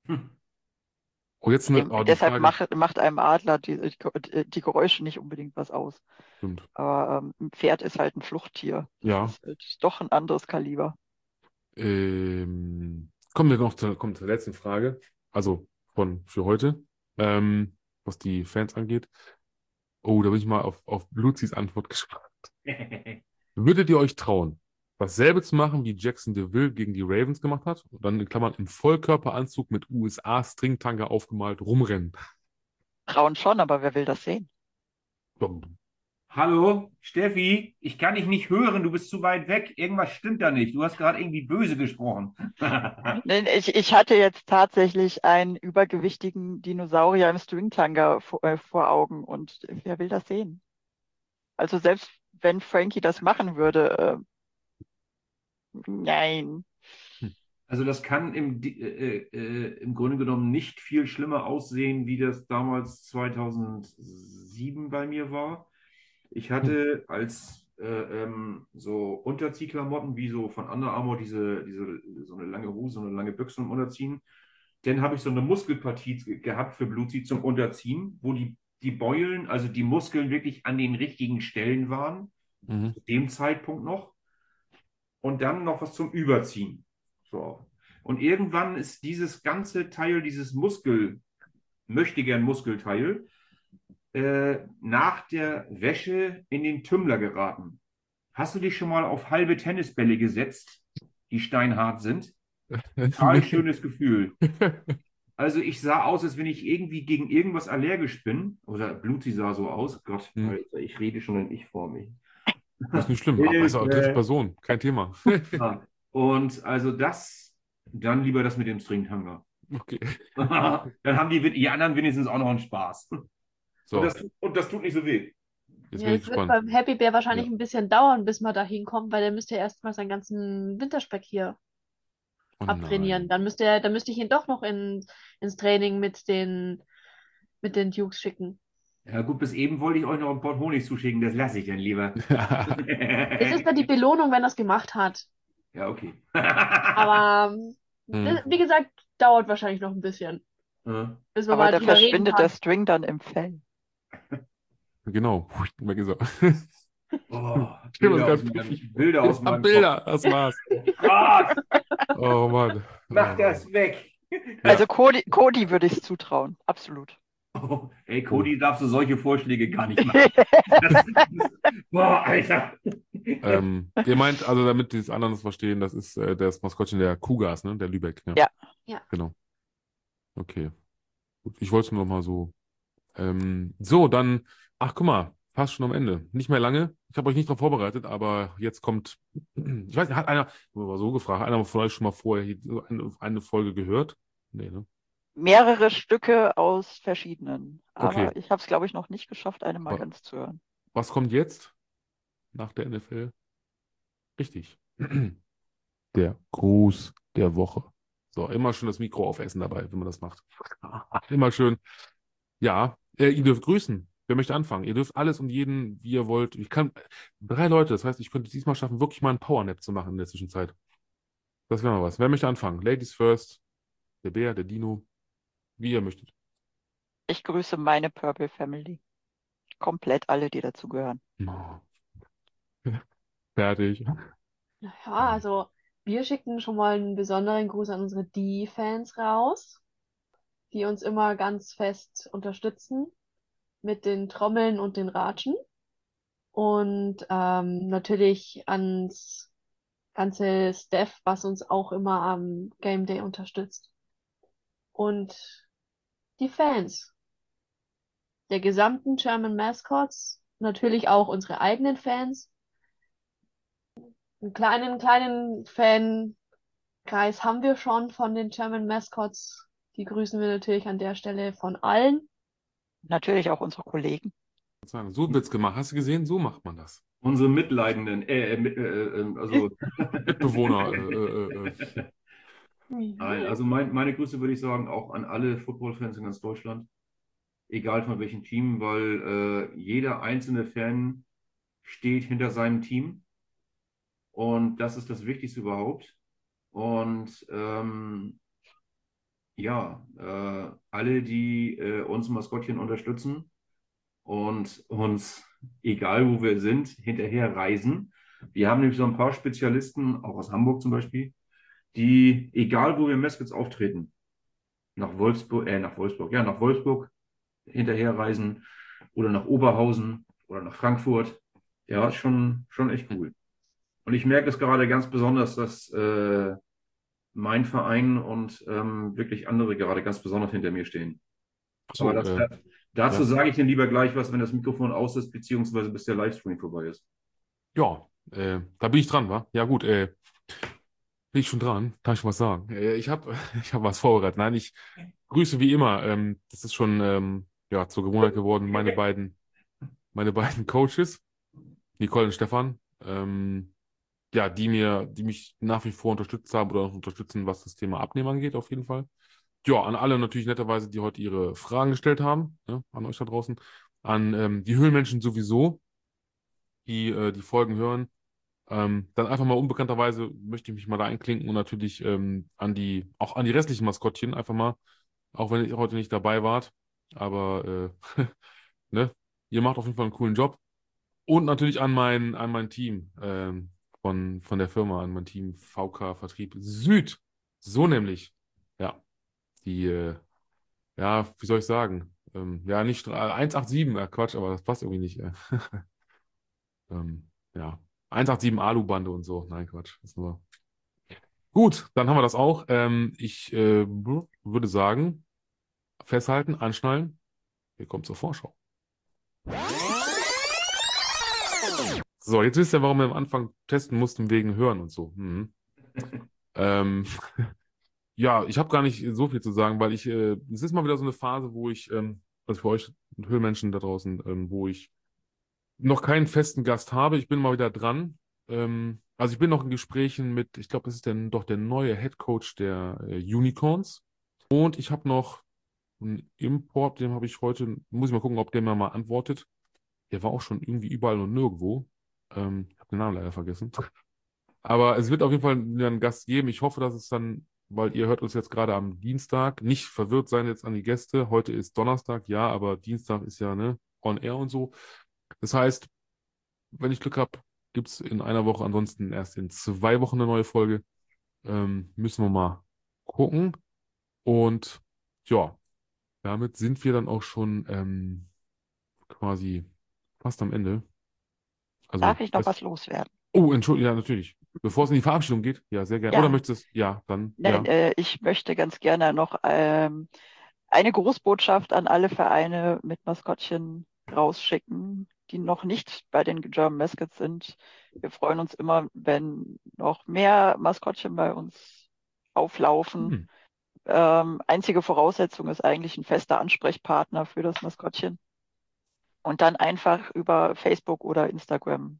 Hm. Oh, jetzt eine, oh, deshalb Frage, macht, macht einem Adler die, die, die Geräusche nicht unbedingt was aus. stimmt. Aber ähm, ein Pferd ist halt ein Fluchttier. Ja, Das ist halt doch ein anderes Kaliber. ähm, kommen wir noch zur, kommen zur letzten Frage. Also von für heute, ähm, was die Fans angeht. Oh, da bin ich mal auf, auf Bluzis Antwort <laughs> gespannt. <laughs> Würdet ihr euch trauen, dasselbe zu machen, wie Jackson DeVille gegen die Ravens gemacht hat? Und dann in Klammern im Vollkörperanzug mit USA-Stringtanga aufgemalt rumrennen. Trauen schon, aber wer will das sehen? Hallo, Steffi, ich kann dich nicht hören, du bist zu weit weg. Irgendwas stimmt da nicht. Du hast gerade irgendwie böse gesprochen. <laughs> Nein, ich, ich hatte jetzt tatsächlich einen übergewichtigen Dinosaurier im Stringtanga vor, äh, vor Augen und wer will das sehen? Also selbst wenn Frankie das machen würde, äh, nein. Also das kann im, Di- äh, äh, im Grunde genommen nicht viel schlimmer aussehen, wie das damals 2007 bei mir war. Ich hatte als äh, ähm, so Unterziehklamotten, wie so von Under Armour, diese, diese, so eine lange Hose, so eine lange Büchse zum Unterziehen. Dann habe ich so eine Muskelpartie ge- gehabt für Blutsee zum Unterziehen, wo die, die Beulen, also die Muskeln wirklich an den richtigen Stellen waren Mhm. zu dem Zeitpunkt noch. Und dann noch was zum Überziehen. So. Und irgendwann ist dieses ganze Teil, dieses Muskel, möchte gern Muskelteil, äh, nach der Wäsche in den Tümmler geraten. Hast du dich schon mal auf halbe Tennisbälle gesetzt, die steinhart sind? Total <laughs> schönes Gefühl. Also ich sah aus, als wenn ich irgendwie gegen irgendwas allergisch bin. Oder Bluti sah so aus. Gott, Hm. Alter, ich rede schon in Ich vor mich. Das ist nicht schlimm. Auch dritte Person, kein Thema. <laughs> Ja. <laughs> Und also das, dann lieber das mit dem Stringtanga. Okay. <laughs> Dann haben die, die anderen wenigstens auch noch einen Spaß. So, Und das, und das tut nicht so weh. jetzt Ja, bin ich es wird beim Happy Bear wahrscheinlich Ja. ein bisschen dauern, bis man da hinkommt, weil der müsste ja erstmal seinen ganzen Winterspeck hier Oh abtrainieren. nein. Dann müsste er, dann müsste ich ihn doch noch in, ins Training mit den, mit den Dukes schicken. Ja gut, bis eben wollte ich euch noch ein Port Honig zuschicken, das lasse ich dann lieber. <laughs> Es ist dann die Belohnung, wenn er es gemacht hat. Ja, okay. Aber <laughs> Hm. das, wie gesagt, dauert wahrscheinlich noch ein bisschen, Ja. bis man Aber da verschwindet der. String dann im Fell. Genau. Weg ist er. Oh, <laughs> Ich Bilder aus ganz meinem. Bilder aus meinem Bilder, das war's. Kopf. Gott, Oh Mann. mach das weg. Also Cody, Cody würde ich es zutrauen, absolut. Oh, ey, Cody, darfst du solche Vorschläge gar nicht machen. <laughs> <laughs> Boah, Alter. Ähm, ihr meint, also damit die anderen das verstehen, das ist äh, das Maskottchen der Kugas, ne? Der Lübeck. Ja. Ja. Genau. Okay. Gut, ich wollte es nur noch mal so. Ähm, so, dann, ach guck mal, fast schon am Ende. Nicht mehr lange. Ich habe euch nicht darauf vorbereitet, aber jetzt kommt, ich weiß nicht, hat einer, mal so gefragt, hat einer von euch schon mal vorher eine, eine Folge gehört? Nee, ne? Mehrere Stücke aus verschiedenen. Aber Okay. ich habe es, glaube ich, noch nicht geschafft, eine mal ganz zu hören. Was kommt jetzt nach der NFL? Richtig. <clears throat> Der Gruß der Woche. So, immer schön das Mikro aufessen dabei, wenn man das macht. <laughs> Immer schön. Ja, äh, ihr dürft grüßen. Wer möchte anfangen? Ihr dürft alles und jeden, wie ihr wollt. Ich kann drei Leute, das heißt, ich könnte es diesmal schaffen, wirklich mal einen Powernap zu machen in der Zwischenzeit. Das wäre mal was. Wer möchte anfangen? Ladies first. Der Bär, der Dino. Wie ihr möchtet. Ich grüße meine Purple Family. komplett alle, die dazugehören. Oh. <laughs> Fertig. Naja, also wir schicken schon mal einen besonderen Gruß an unsere Die-Fans raus, die uns immer ganz fest unterstützen mit den Trommeln und den Ratschen. Und ähm, natürlich ans ganze Staff, was uns auch immer am Game Day unterstützt. Und die Fans der gesamten German Mascots, natürlich auch unsere eigenen Fans. Einen kleinen, kleinen Fankreis haben wir schon von den German Mascots. Die grüßen wir natürlich an der Stelle von allen. Natürlich auch unsere Kollegen. So wird's gemacht. Hast du gesehen? So macht man das. Unsere Mitleidenden, äh, äh, äh, äh, also, <laughs> Mitbewohner. Äh, äh, äh. Nein, also mein, meine Grüße würde ich sagen auch an alle Footballfans in ganz Deutschland, egal von welchem Team, weil äh, jeder einzelne Fan steht hinter seinem Team und das ist das Wichtigste überhaupt. Und ähm, ja, äh, alle, die äh, uns Maskottchen unterstützen und uns, egal wo wir sind, hinterher reisen. Wir haben nämlich so ein paar Spezialisten, auch aus Hamburg zum Beispiel, die, egal wo wir Meskits auftreten, nach Wolfsburg, äh, nach Wolfsburg, ja, nach Wolfsburg hinterher reisen oder nach Oberhausen oder nach Frankfurt. Ja, schon, schon echt cool. Und ich merke es gerade ganz besonders, dass äh, mein Verein und ähm, wirklich andere gerade ganz besonders hinter mir stehen. So, Aber das, äh, dazu ja. sage ich dir lieber gleich was, wenn das Mikrofon aus ist, beziehungsweise bis der Livestream vorbei ist. Ja, äh, da bin ich dran, wa? Ja, gut, äh, bin ich schon dran? Kann ich schon was sagen? Ich habe <laughs> ich hab was vorbereitet. Nein, ich grüße wie immer. Ähm, das ist schon ähm, ja, zur Gewohnheit geworden. Meine beiden, meine beiden <laughs> Coaches, Nicole und Stefan, ähm, ja, die mir, die mich nach wie vor unterstützt haben oder noch unterstützen, was das Thema Abnehmen angeht, auf jeden Fall. Ja, an alle natürlich netterweise, die heute ihre Fragen gestellt haben, ne, an euch da draußen, an ähm, die Höhlenmenschen sowieso, die äh, die Folgen hören. Ähm, dann einfach mal unbekannterweise möchte ich mich mal da einklinken und natürlich ähm, an die, auch an die restlichen Maskottchen einfach mal, auch wenn ihr heute nicht dabei wart, aber äh, <laughs> ne, ihr macht auf jeden Fall einen coolen Job. Und natürlich an mein, an mein Team ähm, von, von der Firma, an mein Team VK Vertrieb Süd. So nämlich. Ja. Die, äh, ja, wie soll ich sagen? Ähm, ja, nicht äh, 187, äh, Quatsch, aber das passt irgendwie nicht. Äh. <laughs> ähm, ja. 187 Alu-Bande und so. Nein, Quatsch. Das nur. Gut, dann haben wir das auch. Ähm, ich äh, würde sagen, festhalten, anschnallen. Wir kommen zur Vorschau. So, jetzt wisst ihr, warum wir am Anfang testen mussten wegen Hören und so. Mhm. <laughs> ähm, <laughs> ja, ich habe gar nicht so viel zu sagen, weil ich, äh, es ist mal wieder so eine Phase, wo ich, ähm, also für euch Höhlmenschen da draußen, ähm, wo ich noch keinen festen Gast habe. Ich bin mal wieder dran. Ähm, also ich bin noch in Gesprächen mit, ich glaube, das ist dann doch der neue Head Coach der äh, Unicorns. Und ich habe noch einen Import, den habe ich heute, muss ich mal gucken, ob der mir mal antwortet. Der war auch schon irgendwie überall und nirgendwo. Ähm, ich habe den Namen leider vergessen. Aber es wird auf jeden Fall einen Gast geben. Ich hoffe, dass es dann, weil ihr hört uns jetzt gerade am Dienstag, nicht verwirrt sein jetzt an die Gäste. Heute ist Donnerstag, ja, aber Dienstag ist ja ne, on air und so. Das heißt, wenn ich Glück habe, gibt es in einer Woche, ansonsten erst in zwei Wochen eine neue Folge. Ähm, müssen wir mal gucken. Und ja, damit sind wir dann auch schon ähm, quasi fast am Ende. Also, Darf ich noch was loswerden? Oh, Entschuldigung, ja, natürlich. Bevor es in die Verabschiedung geht, ja, sehr gerne. Ja. Oder möchtest du, ja, dann, ja. Nein, äh, ich möchte ganz gerne noch ähm, eine Großbotschaft an alle Vereine mit Maskottchen rausschicken, die noch nicht bei den German Mascots sind. Wir freuen uns immer, wenn noch mehr Maskottchen bei uns auflaufen. Hm. Ähm, einzige Voraussetzung ist eigentlich ein fester Ansprechpartner für das Maskottchen. Und dann einfach über Facebook oder Instagram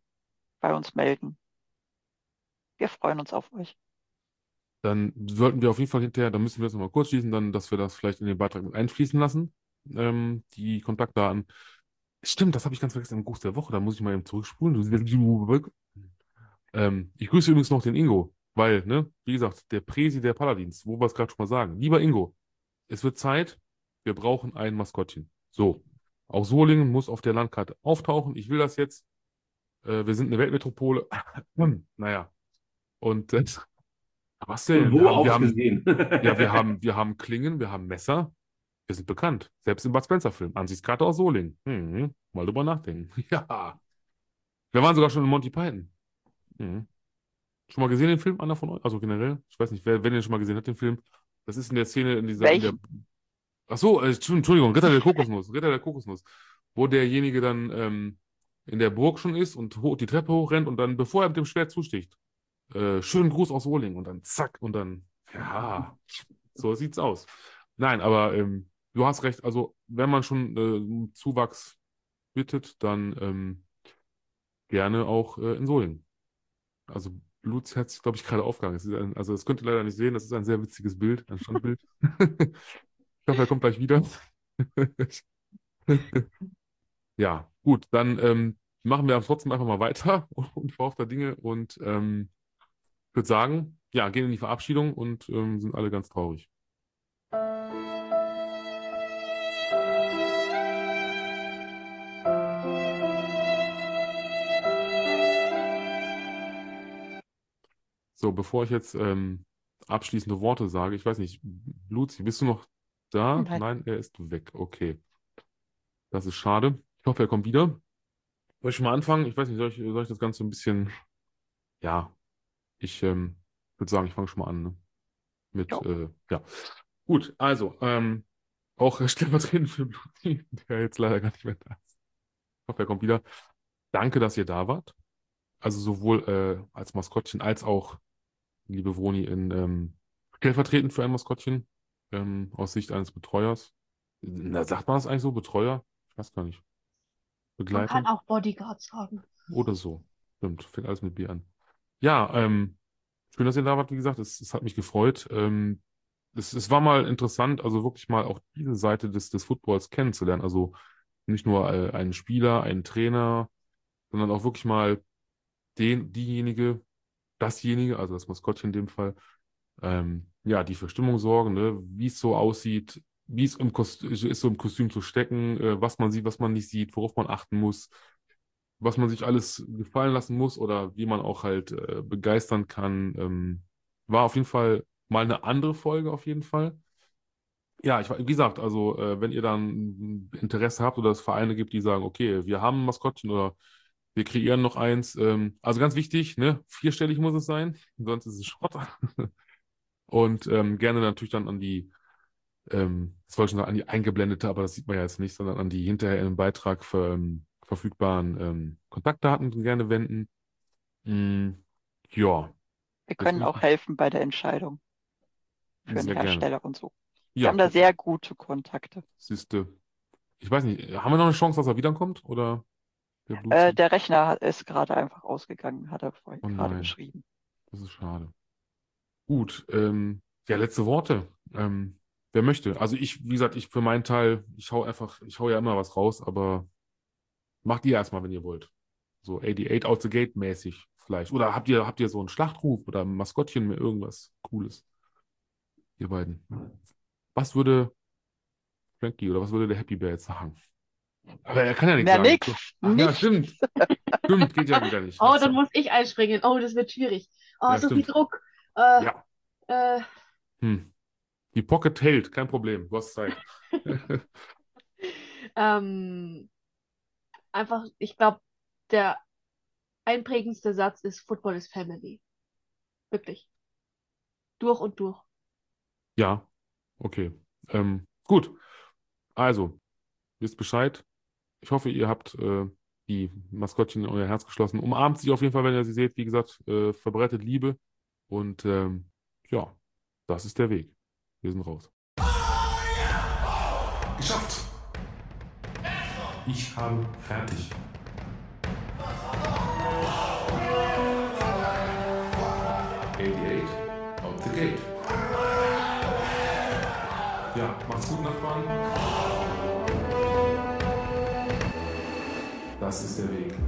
bei uns melden. Wir freuen uns auf euch. Dann sollten wir auf jeden Fall hinterher, dann müssen wir jetzt nochmal kurz schließen, dann, dass wir das vielleicht in den Beitrag mit einfließen lassen, ähm, die Kontaktdaten. Stimmt, das habe ich ganz vergessen im Gruß der Woche, da muss ich mal eben zurückspulen. Ähm, ich grüße übrigens noch den Ingo, weil, ne, wie gesagt, der Präsi der Paladins, wo wir es gerade schon mal sagen. Lieber Ingo, es wird Zeit, wir brauchen ein Maskottchen. So, Auch Solingen muss auf der Landkarte auftauchen. Ich will das jetzt. Äh, wir sind eine Weltmetropole. <clears throat> naja. Und äh, <laughs> was denn? Wo Wir haben, ja, wir <laughs> haben, wir haben Klingen, wir haben Messer. Wir sind bekannt. Selbst im Bud Spencer-Film. Ansichtskarte aus Solingen. Mhm. Mal drüber nachdenken. <laughs> Ja. Wir waren sogar schon in Monty Python. Mhm. Schon mal gesehen den Film, einer von euch? Also generell? Ich weiß nicht, wer, wenn ihr schon mal gesehen hat, den Film. Das ist in der Szene, in dieser. In der, ach so, äh, Entschuldigung, Ritter der Kokosnuss. Ritter der Kokosnuss. Wo derjenige dann ähm, in der Burg schon ist und hoch, die Treppe hochrennt und dann, bevor er mit dem Schwert zusticht, äh, schönen Gruß aus Solingen und dann zack und dann, ja, so sieht's aus. Nein, aber ähm, du hast recht. Also, wenn man schon äh, Zuwachs bittet, dann ähm, gerne auch äh, in Solingen. Also, Bluts hat sich, glaube ich, gerade aufgegangen. Ein, also, das könnt ihr leider nicht sehen. Das ist ein sehr witziges Bild, ein Standbild. <laughs> ich hoffe, er kommt gleich wieder. <laughs> ja, gut, dann ähm, machen wir trotzdem einfach mal weiter <laughs> und der Dinge und ähm, würde sagen, ja, gehen in die Verabschiedung und ähm, sind alle ganz traurig. Bevor ich jetzt ähm, abschließende Worte sage, ich weiß nicht, Luzi, bist du noch da? Nein. Nein, er ist weg. Okay. Das ist schade. Ich hoffe, er kommt wieder. Soll ich schon mal anfangen? Ich weiß nicht, soll ich, soll ich das Ganze ein bisschen, ja, ich ähm, würde sagen, ich fange schon mal an, ne? Mit, äh, ja. Gut, also, ähm, auch stellvertretend für Luzi, der jetzt leider gar nicht mehr da ist. Ich hoffe, er kommt wieder. Danke, dass ihr da wart. Also sowohl äh, als Maskottchen als auch, liebe Vroni, in ähm, stellvertretend für ein Maskottchen ähm, aus Sicht eines Betreuers. Na, sagt man das eigentlich so? Betreuer? Ich weiß gar nicht. Man Begleiter? kann auch Bodyguard sagen. Oder so. Stimmt, fängt alles mit B an. Ja, ähm, schön, dass ihr da wart, wie gesagt. Es, es hat mich gefreut. Ähm, es, es war mal interessant, also wirklich mal auch diese Seite des, des Footballs kennenzulernen. Also nicht nur äh, einen Spieler, einen Trainer, sondern auch wirklich mal den, diejenige, dasjenige, also das Maskottchen in dem Fall, ähm, ja, die für Stimmung sorgen, ne? Wie es so aussieht, wie es im Kostüm, ist, so im Kostüm zu stecken, äh, was man sieht, was man nicht sieht, worauf man achten muss, was man sich alles gefallen lassen muss oder wie man auch halt äh, begeistern kann. Ähm, war auf jeden Fall mal eine andere Folge, auf jeden Fall. Ja, ich, wie gesagt, also äh, wenn ihr dann Interesse habt oder es Vereine gibt, die sagen, okay, wir haben ein Maskottchen oder wir kreieren noch eins. Ähm, also ganz wichtig, ne? Vierstellig muss es sein, sonst ist es Schrott. <laughs> Und ähm, gerne natürlich dann an die, ähm, das wollte ich schon sagen, an die eingeblendete, aber das sieht man ja jetzt nicht, sondern an die hinterher im Beitrag ver, ähm, verfügbaren ähm, Kontaktdaten gerne wenden. Mm, ja, Wir können will ich auch helfen bei der Entscheidung für den sehr gerne. Hersteller und so. Wir Ja, haben da sehr gute Kontakte. siehste. Ich weiß nicht, haben wir noch eine Chance, dass er wiederkommt? Oder der Äh, der Rechner ist gerade einfach ausgegangen, hat er vorhin Oh gerade geschrieben. Das ist schade. Gut, ähm, ja, letzte Worte. Ähm, wer möchte? Also ich, wie gesagt, ich für meinen Teil, ich hau einfach, ich hau ja immer was raus, aber macht ihr erstmal, wenn ihr wollt. So 88 out the gate mäßig vielleicht. Oder habt ihr, habt ihr so einen Schlachtruf oder ein Maskottchen mit irgendwas Cooles? Ihr beiden. Was würde Frankie oder was würde der Happy Bear jetzt sagen? Aber er kann ja nichts Na, sagen. nix, Ach, ja, nix. stimmt. Stimmt, geht ja wieder nicht. <laughs> Oh, dann ja. muss ich einspringen. Oh, das wird schwierig. Oh, Ja, so viel stimmt. Druck. Äh, Ja. äh, Hm. Die Pocket hält, kein Problem. Du hast Zeit. <laughs> ähm, einfach, ich glaube, der einprägendste Satz ist Football is Family. Wirklich. Durch und durch. Ja, okay. Ähm, gut. Also, wisst Bescheid. Ich hoffe, ihr habt äh, die Maskottchen in euer Herz geschlossen. Umarmt sie auf jeden Fall, wenn ihr sie seht. Wie gesagt, äh, verbreitet Liebe. Und ähm, ja, das ist der Weg. Wir sind raus. Geschafft! Ich habe fertig. Das ist der Weg.